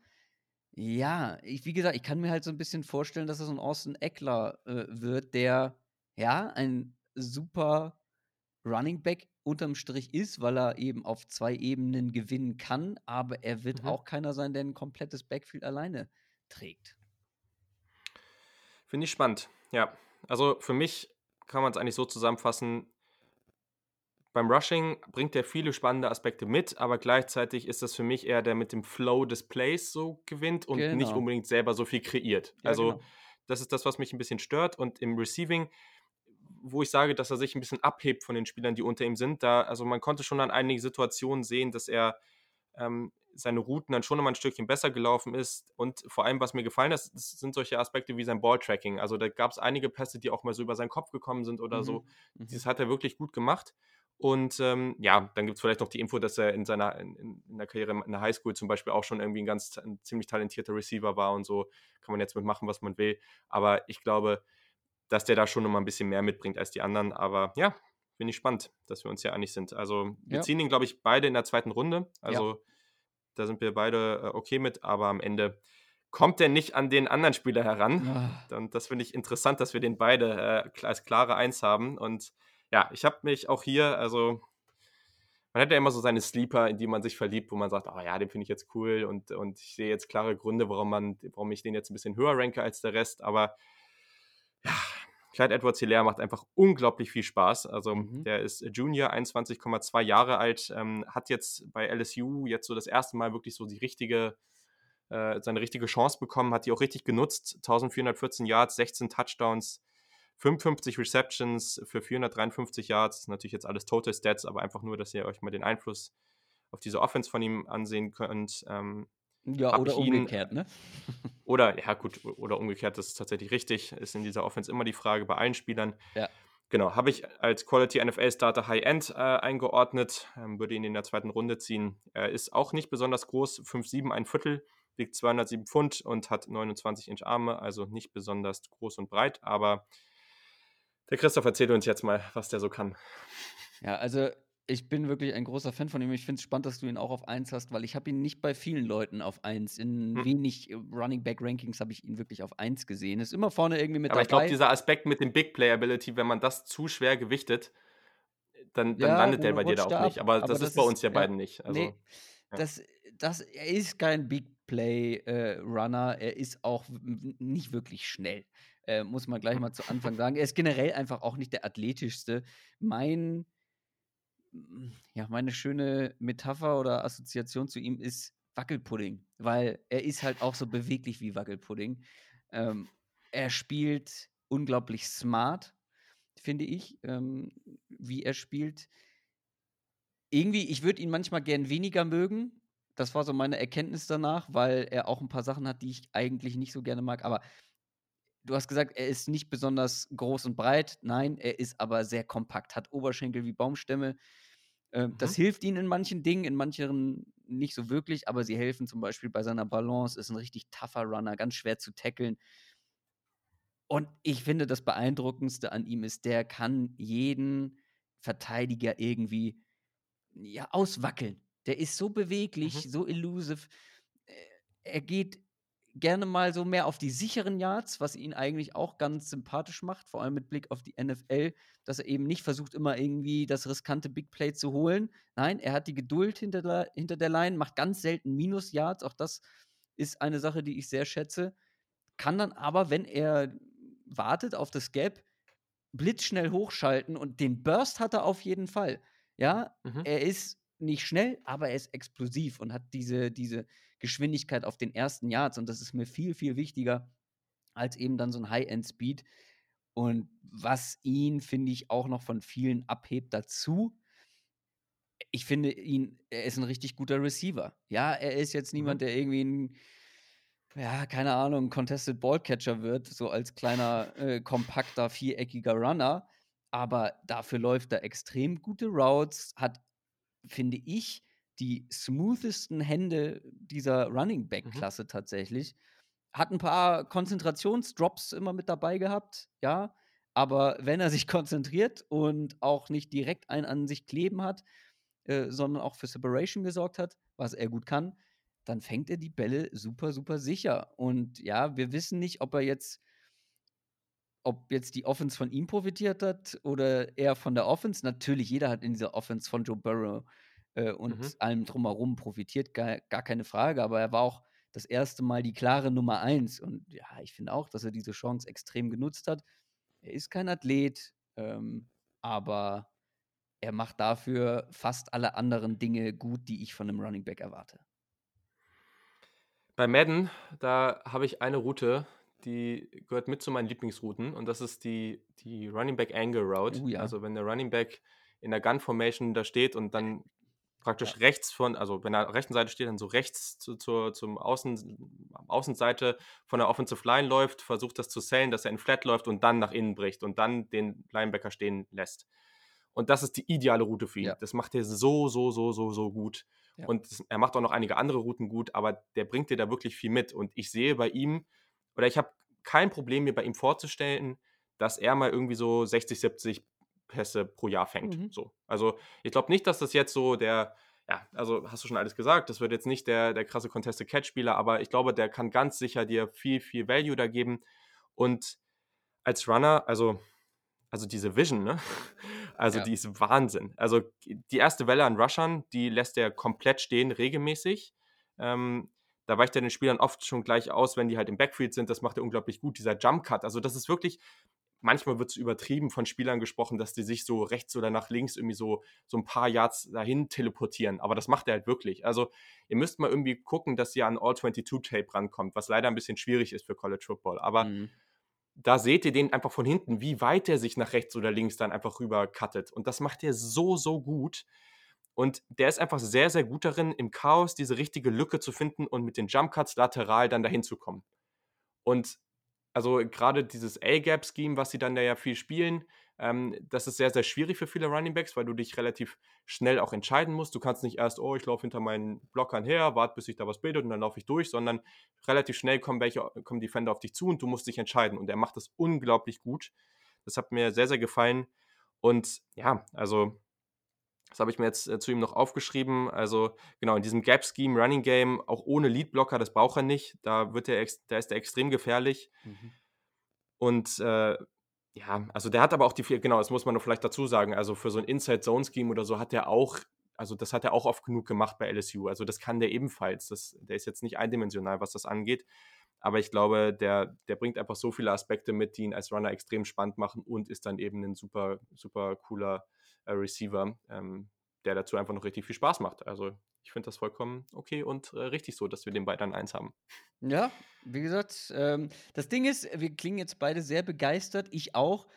ja, ich, wie gesagt, ich kann mir halt so ein bisschen vorstellen, dass er so ein Austin Eckler äh, wird, der ja ein super Running Back unterm Strich ist, weil er eben auf zwei Ebenen gewinnen kann, aber er wird mhm. auch keiner sein, der ein komplettes Backfield alleine trägt. Finde ich spannend, ja. Also für mich kann man es eigentlich so zusammenfassen, beim Rushing bringt er viele spannende Aspekte mit, aber gleichzeitig ist das für mich eher der mit dem Flow des Plays so gewinnt und genau. nicht unbedingt selber so viel kreiert. Ja, also genau. das ist das, was mich ein bisschen stört. Und im Receiving, wo ich sage, dass er sich ein bisschen abhebt von den Spielern, die unter ihm sind, da, also man konnte schon an einigen Situationen sehen, dass er ähm, seine Routen dann schon immer ein Stückchen besser gelaufen ist. Und vor allem, was mir gefallen hat, sind solche Aspekte wie sein Balltracking. Also da gab es einige Pässe, die auch mal so über seinen Kopf gekommen sind oder mhm. so. Mhm. Das hat er wirklich gut gemacht. Und ähm, ja, dann gibt es vielleicht noch die Info, dass er in seiner in, in, der Karriere in der Highschool zum Beispiel auch schon irgendwie ein ganz ein ziemlich talentierter Receiver war und so. Kann man jetzt mitmachen, was man will. Aber ich glaube, dass der da schon nochmal ein bisschen mehr mitbringt als die anderen. Aber ja, bin ich spannend, dass wir uns ja einig sind. Also wir ja. ziehen ihn, glaube ich, beide in der zweiten Runde. Also ja. da sind wir beide äh, okay mit, aber am Ende kommt er nicht an den anderen Spieler heran. Ja. Und das finde ich interessant, dass wir den beide äh, als klare Eins haben. Und ja, ich habe mich auch hier, also man hat ja immer so seine Sleeper, in die man sich verliebt, wo man sagt, oh ja, den finde ich jetzt cool und, und ich sehe jetzt klare Gründe, warum man, warum ich den jetzt ein bisschen höher ranke als der Rest. Aber Clyde Edwards Hilaire macht einfach unglaublich viel Spaß. Also mhm. der ist Junior, 21,2 Jahre alt, ähm, hat jetzt bei LSU jetzt so das erste Mal wirklich so die richtige, äh, seine richtige Chance bekommen, hat die auch richtig genutzt. 1414 Yards, 16 Touchdowns, 55 Receptions für 453 Yards. Natürlich jetzt alles Total Stats, aber einfach nur, dass ihr euch mal den Einfluss auf diese Offense von ihm ansehen könnt. Ähm, ja, oder umgekehrt, ne? oder, ja, gut, oder umgekehrt, das ist tatsächlich richtig. Ist in dieser Offense immer die Frage bei allen Spielern. Ja. Genau, habe ich als Quality NFL Starter High End äh, eingeordnet, ähm, würde ihn in der zweiten Runde ziehen. Er ist auch nicht besonders groß, 5,7, ein Viertel, wiegt 207 Pfund und hat 29 Inch Arme, also nicht besonders groß und breit, aber der Christoph erzählt uns jetzt mal, was der so kann. Ja, also ich bin wirklich ein großer Fan von ihm. Ich finde es spannend, dass du ihn auch auf 1 hast, weil ich habe ihn nicht bei vielen Leuten auf 1. In hm. wenig äh, Running Back Rankings habe ich ihn wirklich auf 1 gesehen. Ist immer vorne irgendwie mit Aber dabei. ich glaube, dieser Aspekt mit dem Big Playability, wenn man das zu schwer gewichtet, dann, dann ja, landet der bei dir da auch nicht. Aber, Aber das, das, ist bei uns ja, ja beiden nicht. Also, nee, ja. das, das, er ist kein Big Play äh, Runner. Er ist auch nicht wirklich schnell. Äh, muss man gleich mal zu Anfang sagen. Er ist generell einfach auch nicht der athletischste. Mein ja, meine schöne Metapher oder Assoziation zu ihm ist Wackelpudding, weil er ist halt auch so beweglich wie Wackelpudding. Ähm, er spielt unglaublich smart, finde ich, ähm, wie er spielt. Irgendwie, ich würde ihn manchmal gern weniger mögen. Das war so meine Erkenntnis danach, weil er auch ein paar Sachen hat, die ich eigentlich nicht so gerne mag. Aber du hast gesagt, er ist nicht besonders groß und breit. Nein, er ist aber sehr kompakt, hat Oberschenkel wie Baumstämme, ähm, mhm. Das hilft ihnen in manchen Dingen, in manchen nicht so wirklich, aber sie helfen zum Beispiel bei seiner Balance, ist ein richtig tougher Runner, ganz schwer zu tackeln. Und ich finde, das Beeindruckendste an ihm ist, der kann jeden Verteidiger irgendwie ja, auswackeln. Der ist so beweglich, mhm. so elusive. Äh, er geht gerne mal so mehr auf die sicheren Yards, was ihn eigentlich auch ganz sympathisch macht, vor allem mit Blick auf die NFL, dass er eben nicht versucht, immer irgendwie das riskante Big Play zu holen. Nein, er hat die Geduld hinter der, hinter der Line, macht ganz selten Minus-Yards. Auch das ist eine Sache, die ich sehr schätze. Kann dann aber, wenn er wartet auf das Gap, blitzschnell hochschalten und den Burst hat er auf jeden Fall. Ja, mhm. er ist nicht schnell, aber er ist explosiv und hat diese, diese Geschwindigkeit auf den ersten Yards. Und das ist mir viel, viel wichtiger als eben dann so ein High-End-Speed. Und was ihn, finde ich, auch noch von vielen abhebt dazu, ich finde ihn, er ist ein richtig guter Receiver. Ja, er ist jetzt mhm. niemand, der irgendwie ein, ja, keine Ahnung, Contested Ballcatcher wird, so als kleiner, äh, kompakter, viereckiger Runner. Aber dafür läuft er extrem gute Routes, hat finde ich, die smoothesten Hände dieser Running Back-Klasse mhm. tatsächlich. Hat ein paar Konzentrationsdrops immer mit dabei gehabt, ja. Aber wenn er sich konzentriert und auch nicht direkt einen an sich kleben hat, äh, sondern auch für Separation gesorgt hat, was er gut kann, dann fängt er die Bälle super, super sicher. Und ja, wir wissen nicht, ob er jetzt ob jetzt die Offense von ihm profitiert hat oder er von der Offense. Natürlich, jeder hat in dieser Offense von Joe Burrow äh, und mhm. allem drumherum profitiert, gar, gar keine Frage. Aber er war auch das erste Mal die klare Nummer eins. Und ja, ich finde auch, dass er diese Chance extrem genutzt hat. Er ist kein Athlet, ähm, aber er macht dafür fast alle anderen Dinge gut, die ich von einem Running Back erwarte. Bei Madden, da habe ich eine Route, die gehört mit zu meinen Lieblingsrouten und das ist die, die Running Back Angle Route. Uh, ja. Also wenn der Running Back in der Gun Formation da steht und dann praktisch ja. rechts von, also wenn er rechten Seite steht, dann so rechts zu, zu, zum Außen, Außenseite von der Offensive Line läuft, versucht das zu sellen, dass er in Flat läuft und dann nach innen bricht und dann den Linebacker stehen lässt. Und das ist die ideale Route für ihn. Ja. Das macht er so, so, so, so, so gut. Ja. Und er macht auch noch einige andere Routen gut, aber der bringt dir da wirklich viel mit. Und ich sehe bei ihm, oder ich habe kein Problem, mir bei ihm vorzustellen, dass er mal irgendwie so 60, 70 Pässe pro Jahr fängt. Mhm. So. Also ich glaube nicht, dass das jetzt so der, ja, also hast du schon alles gesagt, das wird jetzt nicht der, der krasse Contested Catch-Spieler, aber ich glaube, der kann ganz sicher dir viel, viel Value da geben. Und als Runner, also, also diese Vision, ne? Also ja. die ist Wahnsinn. Also die erste Welle an Rushern, die lässt er komplett stehen, regelmäßig. Ähm, da weicht er den Spielern oft schon gleich aus, wenn die halt im Backfield sind. Das macht er unglaublich gut, dieser Jump Cut. Also das ist wirklich, manchmal wird es übertrieben von Spielern gesprochen, dass die sich so rechts oder nach links irgendwie so, so ein paar Yards dahin teleportieren. Aber das macht er halt wirklich. Also ihr müsst mal irgendwie gucken, dass ihr an All-22-Tape rankommt, was leider ein bisschen schwierig ist für College Football. Aber mhm. da seht ihr den einfach von hinten, wie weit er sich nach rechts oder links dann einfach rüber cuttet. Und das macht er so, so gut. Und der ist einfach sehr, sehr gut darin, im Chaos diese richtige Lücke zu finden und mit den Jump Cuts lateral dann dahin zu kommen. Und also gerade dieses A-Gap-Scheme, was sie dann da ja viel spielen, ähm, das ist sehr, sehr schwierig für viele Runningbacks, weil du dich relativ schnell auch entscheiden musst. Du kannst nicht erst, oh, ich laufe hinter meinen Blockern her, warte, bis sich da was bildet und dann laufe ich durch, sondern relativ schnell kommen welche, kommen Defender auf dich zu und du musst dich entscheiden. Und er macht das unglaublich gut. Das hat mir sehr, sehr gefallen. Und ja, also das habe ich mir jetzt äh, zu ihm noch aufgeschrieben. Also genau, in diesem Gap-Scheme, Running Game, auch ohne Lead-Blocker, das braucht er nicht. Da, wird er da ist er extrem gefährlich. Mhm. Und äh, ja, also der hat aber auch die, genau, das muss man noch vielleicht dazu sagen, also für so ein Inside-Zone-Scheme oder so hat er auch, also das hat er auch oft genug gemacht bei LSU. Also das kann der ebenfalls. Das, der ist jetzt nicht eindimensional, was das angeht. Aber ich glaube, der, der bringt einfach so viele Aspekte mit, die ihn als Runner extrem spannend machen und ist dann eben ein super, super cooler Receiver, ähm, der dazu einfach noch richtig viel Spaß macht. Also ich finde das vollkommen okay und äh, richtig so, dass wir den beiden eins haben. Ja, wie gesagt, ähm, das Ding ist, wir klingen jetzt beide sehr begeistert, ich auch.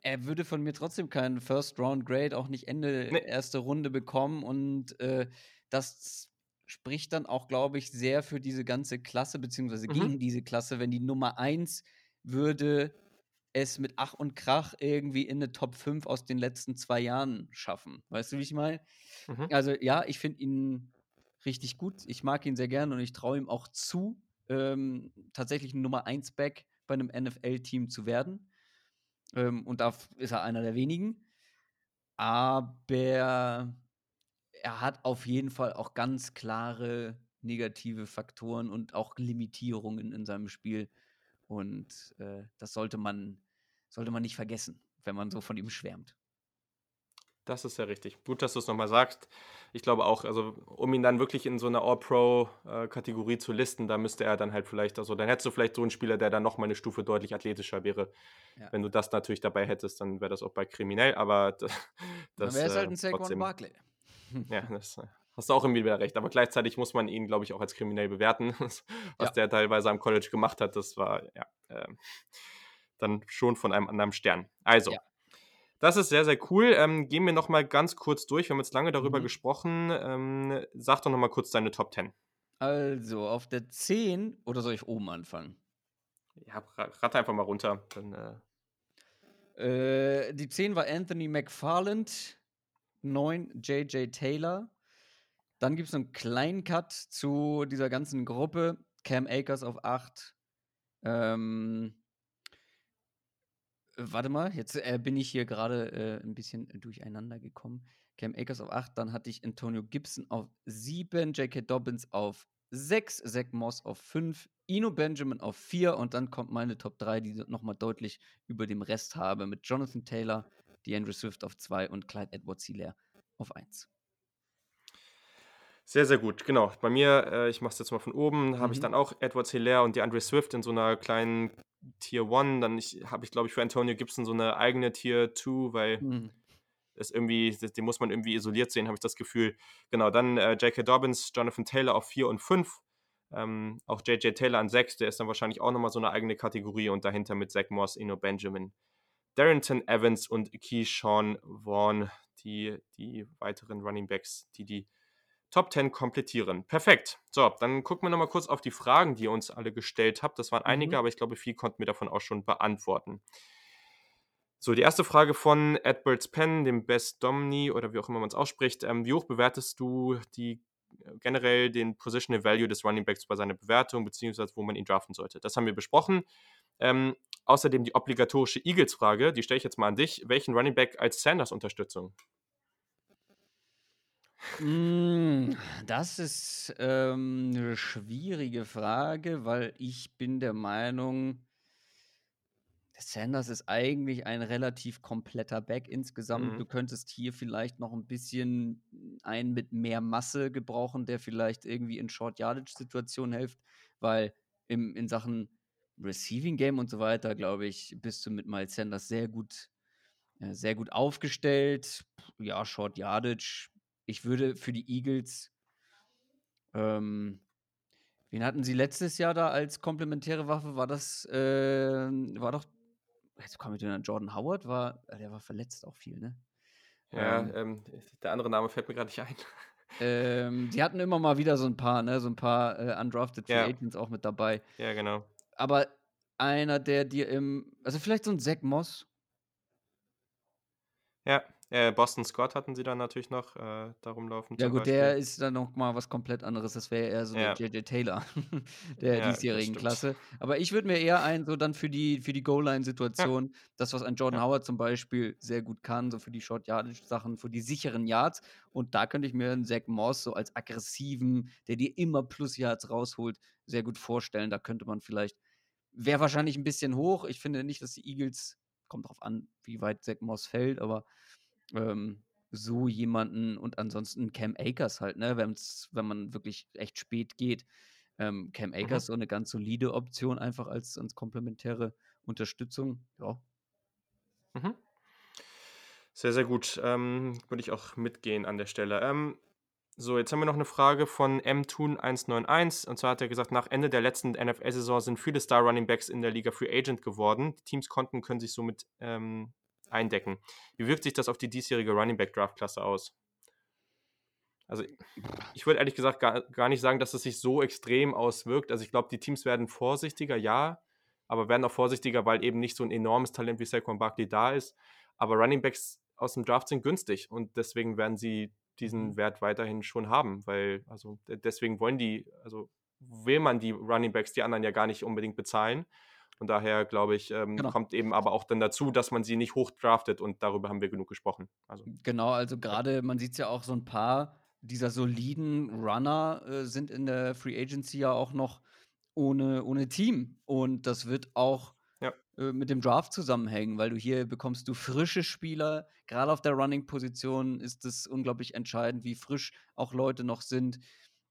Er würde von mir trotzdem keinen First Round Grade, auch nicht Ende nee. erste Runde bekommen und äh, das spricht dann auch, glaube ich, sehr für diese ganze Klasse, beziehungsweise mhm. gegen diese Klasse, wenn die Nummer 1 würde es mit Ach und Krach irgendwie in eine Top 5 aus den letzten zwei Jahren schaffen. Weißt du, wie ich meine? Mhm. Also ja, ich finde ihn richtig gut. Ich mag ihn sehr gerne und ich traue ihm auch zu, ähm, tatsächlich ein Nummer 1 Back bei einem NFL-Team zu werden. Ähm, und da ist er einer der wenigen. Aber er hat auf jeden Fall auch ganz klare negative Faktoren und auch Limitierungen in seinem Spiel. Und äh, das sollte man sollte man nicht vergessen, wenn man so von ihm schwärmt. Das ist ja richtig. Gut, dass du es nochmal sagst. Ich glaube auch, also um ihn dann wirklich in so einer All-Pro-Kategorie zu listen, da müsste er dann halt vielleicht, also dann hättest du vielleicht so einen Spieler, der dann nochmal eine Stufe deutlich athletischer wäre. Ja. Wenn du das natürlich dabei hättest, dann wäre das auch bei kriminell, aber das, dann wäre es halt ein Saquon Barkley. Ja, das äh, hast du auch irgendwie wieder recht. Aber gleichzeitig muss man ihn, glaube ich, auch als kriminell bewerten. Was ja. der teilweise am College gemacht hat, das war, ja, äh, dann schon von einem anderen Stern. Also, ja. das ist sehr, sehr cool. Ähm, gehen wir nochmal ganz kurz durch. Wir haben jetzt lange darüber mhm. gesprochen. Ähm, sag doch nochmal kurz deine Top 10. Also, auf der 10, oder soll ich oben anfangen? Ja, rate einfach mal runter. Dann, äh... Äh, die 10 war Anthony McFarland, 9 J.J. Taylor. Dann gibt es einen kleinen Cut zu dieser ganzen Gruppe. Cam Akers auf 8. Ähm, warte mal, jetzt äh, bin ich hier gerade äh, ein bisschen durcheinander gekommen. Cam Akers auf 8, dann hatte ich Antonio Gibson auf 7, J.K. Dobbins auf 6, Zach Moss auf 5, Ino Benjamin auf 4 und dann kommt meine Top 3, die nochmal deutlich über dem Rest habe, mit Jonathan Taylor, DeAndre Swift auf 2 und Clyde Edwards Hilaire auf 1. Sehr, sehr gut, genau. Bei mir, äh, ich mache es jetzt mal von oben, mhm. habe ich dann auch Edwards Hilaire und DeAndre Swift in so einer kleinen Tier 1. Dann habe ich, glaube ich, für Antonio Gibson so eine eigene Tier 2, weil mhm. es irgendwie, den muss man irgendwie isoliert sehen, habe ich das Gefühl. Genau, dann äh, J.K. Dobbins, Jonathan Taylor auf 4 und 5. Ähm, auch J.J. Taylor an 6, der ist dann wahrscheinlich auch nochmal so eine eigene Kategorie und dahinter mit Zach Moss, Ino Benjamin Darrington Evans und Keyshawn Vaughn, die, die weiteren Running Backs, die die Top 10 komplettieren. Perfekt. So, dann gucken wir nochmal kurz auf die Fragen, die ihr uns alle gestellt habt. Das waren mhm. einige, aber ich glaube, viel konnten wir davon auch schon beantworten. So, die erste Frage von Edwards Penn, dem Best Domini oder wie auch immer man es ausspricht. Ähm, wie hoch bewertest du die äh, generell den Positional Value des Running Backs bei seiner Bewertung, beziehungsweise wo man ihn draften sollte? Das haben wir besprochen. Ähm, außerdem die obligatorische Eagles-Frage, die stelle ich jetzt mal an dich. Welchen Running Back als Sanders-Unterstützung? Hm, das ist, ähm, 'ne schwierige Frage, weil ich bin der Meinung Sanders ist eigentlich ein relativ kompletter Back insgesamt. Du könntest hier vielleicht noch ein bisschen einen mit mehr Masse gebrauchen, der vielleicht irgendwie in Short-Yardage-Situationen hilft, weil im in Sachen Receiving Game und so weiter, glaube ich, bist du mit Miles Sanders sehr gut äh, sehr gut aufgestellt. Ja, Short Yardage ich würde für die Eagles, ähm, wen hatten sie letztes Jahr da als komplementäre Waffe? War das, äh, war doch, jetzt komme ich denn Jordan Howard, war, äh, der war verletzt auch viel, ne? Ja, ähm, ähm, der andere Name fällt mir gerade nicht ein. Ähm, die hatten immer mal wieder so ein paar, ne, so ein paar äh, undrafted Free ja. Agents auch mit dabei. Ja, genau. Aber einer, der dir im, also vielleicht so ein Zach Moss. Ja, äh, Boston Scott hatten sie dann natürlich noch äh, darum laufen. Ja, gut, Beispiel. der ist dann noch mal was komplett anderes. Das wäre eher so ja. der JJ Taylor der ja, diesjährigen Klasse. Aber ich würde mir eher ein, so dann für die, für die Goal-Line-Situation, ja. das, was ein Jordan Howard zum Beispiel sehr gut kann, so für die Short-Yardage-Sachen, für die sicheren Yards. Und da könnte ich mir einen Zach Moss so als aggressiven, der dir immer Plus-Yards rausholt, sehr gut vorstellen. Da könnte man vielleicht, wäre wahrscheinlich ein bisschen hoch. Ich finde nicht, dass die Eagles, kommt drauf an, wie weit Zach Moss fällt, aber ähm, so jemanden und ansonsten Cam Akers halt, ne, wenn's, wenn man wirklich echt spät geht. Ähm, Cam. Akers mhm. so eine ganz solide Option, einfach als, als komplementäre Unterstützung. Ja. Mhm. Sehr, sehr gut. Ähm, Würde ich auch mitgehen an der Stelle. Ähm, so, jetzt haben wir noch eine Frage von mtun191. Und zwar hat er gesagt, nach Ende der letzten NFL-Saison sind viele Star-Running-Backs in der Liga Free Agent geworden. Die Teams konnten, können sich somit ähm, eindecken. Wie wirkt sich das auf die diesjährige Running Back Draft Klasse aus? Also ich würde ehrlich gesagt gar, gar nicht sagen, dass es sich so extrem auswirkt. Also ich glaube, die Teams werden vorsichtiger, ja, aber werden auch vorsichtiger, weil eben nicht so ein enormes Talent wie Saquon Barkley da ist. Aber Running Backs aus dem Draft sind günstig und deswegen werden sie diesen mhm. Wert weiterhin schon haben, weil also deswegen wollen die, also will man die Running Backs die anderen ja gar nicht unbedingt bezahlen. Von daher, glaube ich, ähm, genau. kommt eben aber auch dann dazu, dass man sie nicht hoch draftet und darüber haben wir genug gesprochen. Also. Genau, also gerade, man sieht es ja auch so ein paar dieser soliden Runner äh, sind in der Free Agency ja auch noch ohne, ohne Team. Und das wird auch ja. äh, mit dem Draft zusammenhängen, weil du hier bekommst du frische Spieler. Gerade auf der Running-Position ist es unglaublich entscheidend, wie frisch auch Leute noch sind.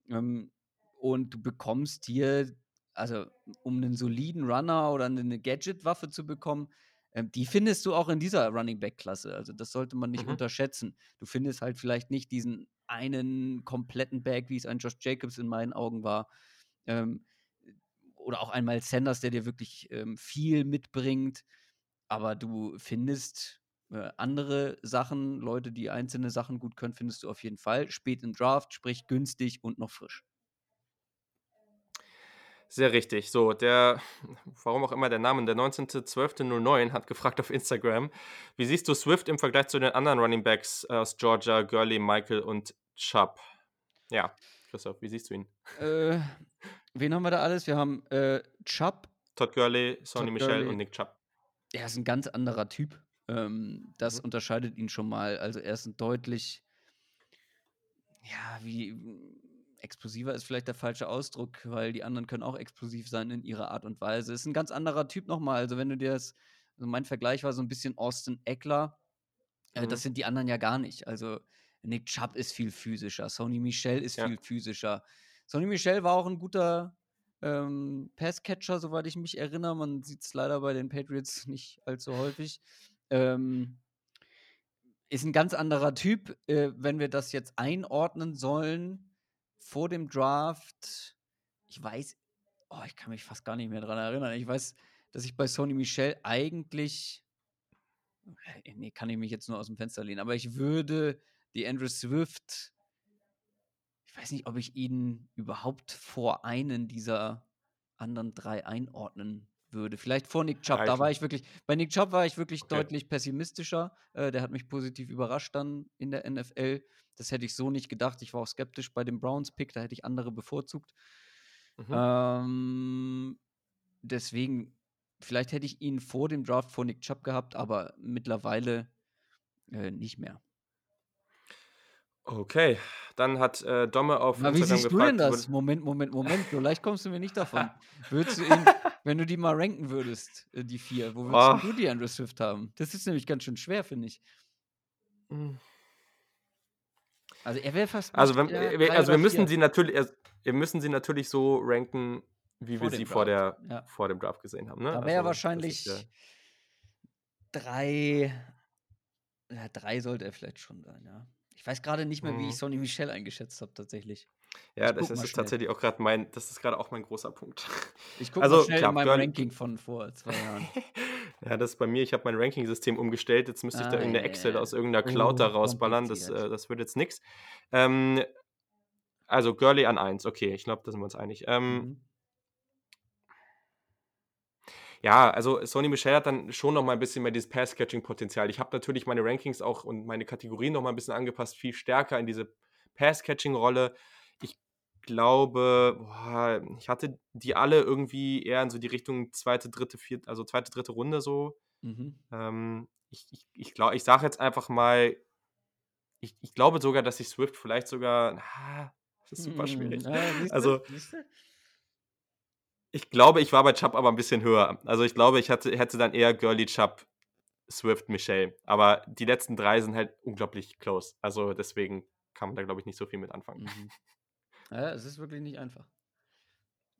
Ähm, und du bekommst hier also um einen soliden Runner oder eine Gadget-Waffe zu bekommen, ähm, die findest du auch in dieser Running Back-Klasse. Also das sollte man nicht mhm. unterschätzen. Du findest halt vielleicht nicht diesen einen kompletten Back, wie es ein Josh Jacobs in meinen Augen war. Ähm, oder auch einmal Sanders, der dir wirklich ähm, viel mitbringt. Aber du findest äh, andere Sachen, Leute, die einzelne Sachen gut können, findest du auf jeden Fall. Spät im Draft, sprich günstig und noch frisch. Sehr richtig. So, der, warum auch immer der Name, der 19.12.09 hat gefragt auf Instagram, wie siehst du Swift im Vergleich zu den anderen Running Backs aus Georgia, Gurley, Michael und Chubb? Ja, Christoph, wie siehst du ihn? Äh, wen haben wir da alles? Wir haben äh, Chubb. Todd Gurley, Sonny Todd Michel Gurley. und Nick Chubb. Er ist ein ganz anderer Typ. Ähm, das mhm. unterscheidet ihn schon mal. Also er ist ein deutlich, ja, wie explosiver ist vielleicht der falsche Ausdruck, weil die anderen können auch explosiv sein in ihrer Art und Weise. Ist ein ganz anderer Typ nochmal. Also wenn du dir das, also mein Vergleich war so ein bisschen Austin Eckler. Äh, mhm. Das sind die anderen ja gar nicht. Also Nick Chubb ist viel physischer, Sony Michel ist ja. viel physischer. Sony Michel war auch ein guter ähm, Passcatcher, soweit ich mich erinnere. Man sieht es leider bei den Patriots nicht allzu häufig. Ähm, ist ein ganz anderer Typ. Äh, wenn wir das jetzt einordnen sollen, vor dem Draft, ich weiß, oh, ich kann mich fast gar nicht mehr daran erinnern. Ich weiß, dass ich bei Sony Michel eigentlich äh, nee, kann ich mich jetzt nur aus dem Fenster lehnen, aber ich würde die Andrew Swift, ich weiß nicht, ob ich ihn überhaupt vor einen dieser anderen drei einordnen würde. Vielleicht vor Nick Chubb. Da war ich wirklich, bei Nick Chubb war ich wirklich okay. deutlich pessimistischer. Äh, der hat mich positiv überrascht dann in der NFL. Das hätte ich so nicht gedacht. Ich war auch skeptisch bei dem Browns-Pick, da hätte ich andere bevorzugt. Mhm. Ähm, deswegen, vielleicht hätte ich ihn vor dem Draft vor Nick Chubb gehabt, aber mittlerweile äh, nicht mehr. Okay, dann hat äh, Domme auf Na, Instagram wie siehst gefragt, du denn das? Moment, Moment, Moment. So leicht kommst du mir nicht davon. Würdest du ihn, wenn du die mal ranken würdest, äh, die vier, wo würdest oh. du die Andrew Swift haben? Das ist nämlich ganz schön schwer, finde ich. Hm. Also er wäre fast. Also, wenn, wir, also wir müssen sie natürlich, wir müssen sie natürlich so ranken, wie vor wir sie vor, der, ja. vor dem Draft gesehen haben. Ne? Da wäre also, wahrscheinlich ja drei. Ja, drei sollte er vielleicht schon sein, ja. Ich weiß gerade nicht mehr, wie ich mhm. Sonny Michel eingeschätzt habe, tatsächlich. Ja, das ist schnell. tatsächlich auch gerade mein, das ist gerade auch mein großer Punkt. Ich gucke also, mal schnell klar, in meinem Ranking von vor zwei Jahren. ja, das ist bei mir, ich habe mein Ranking-System umgestellt, jetzt müsste ah, ich da ah, irgendeine Excel aus irgendeiner Cloud oh, da rausballern, das, äh, das wird jetzt nichts. Ähm, also Girly an 1, okay, ich glaube, da sind wir uns einig. Ähm, mhm. Ja, also Sony Michel hat dann schon noch mal ein bisschen mehr dieses Pass-Catching-Potenzial. Ich habe natürlich meine Rankings auch und meine Kategorien noch mal ein bisschen angepasst, viel stärker in diese Pass-Catching-Rolle. Ich glaube, boah, ich hatte die alle irgendwie eher in so die Richtung zweite, dritte, vierte, also zweite, dritte Runde so. Mhm. Ähm, ich ich, ich glaube, ich sage jetzt einfach mal, ich, ich glaube sogar, dass ich Swift vielleicht sogar, na, das ist super hm, schwierig. Ja, also, ich glaube, ich war bei Chubb aber ein bisschen höher. Also ich glaube, ich hatte, hätte dann eher Girly Chubb, Swift, Michelle. Aber die letzten drei sind halt unglaublich close. Also deswegen kann man da, glaube ich, nicht so viel mit anfangen. Mhm. Ja, es ist wirklich nicht einfach.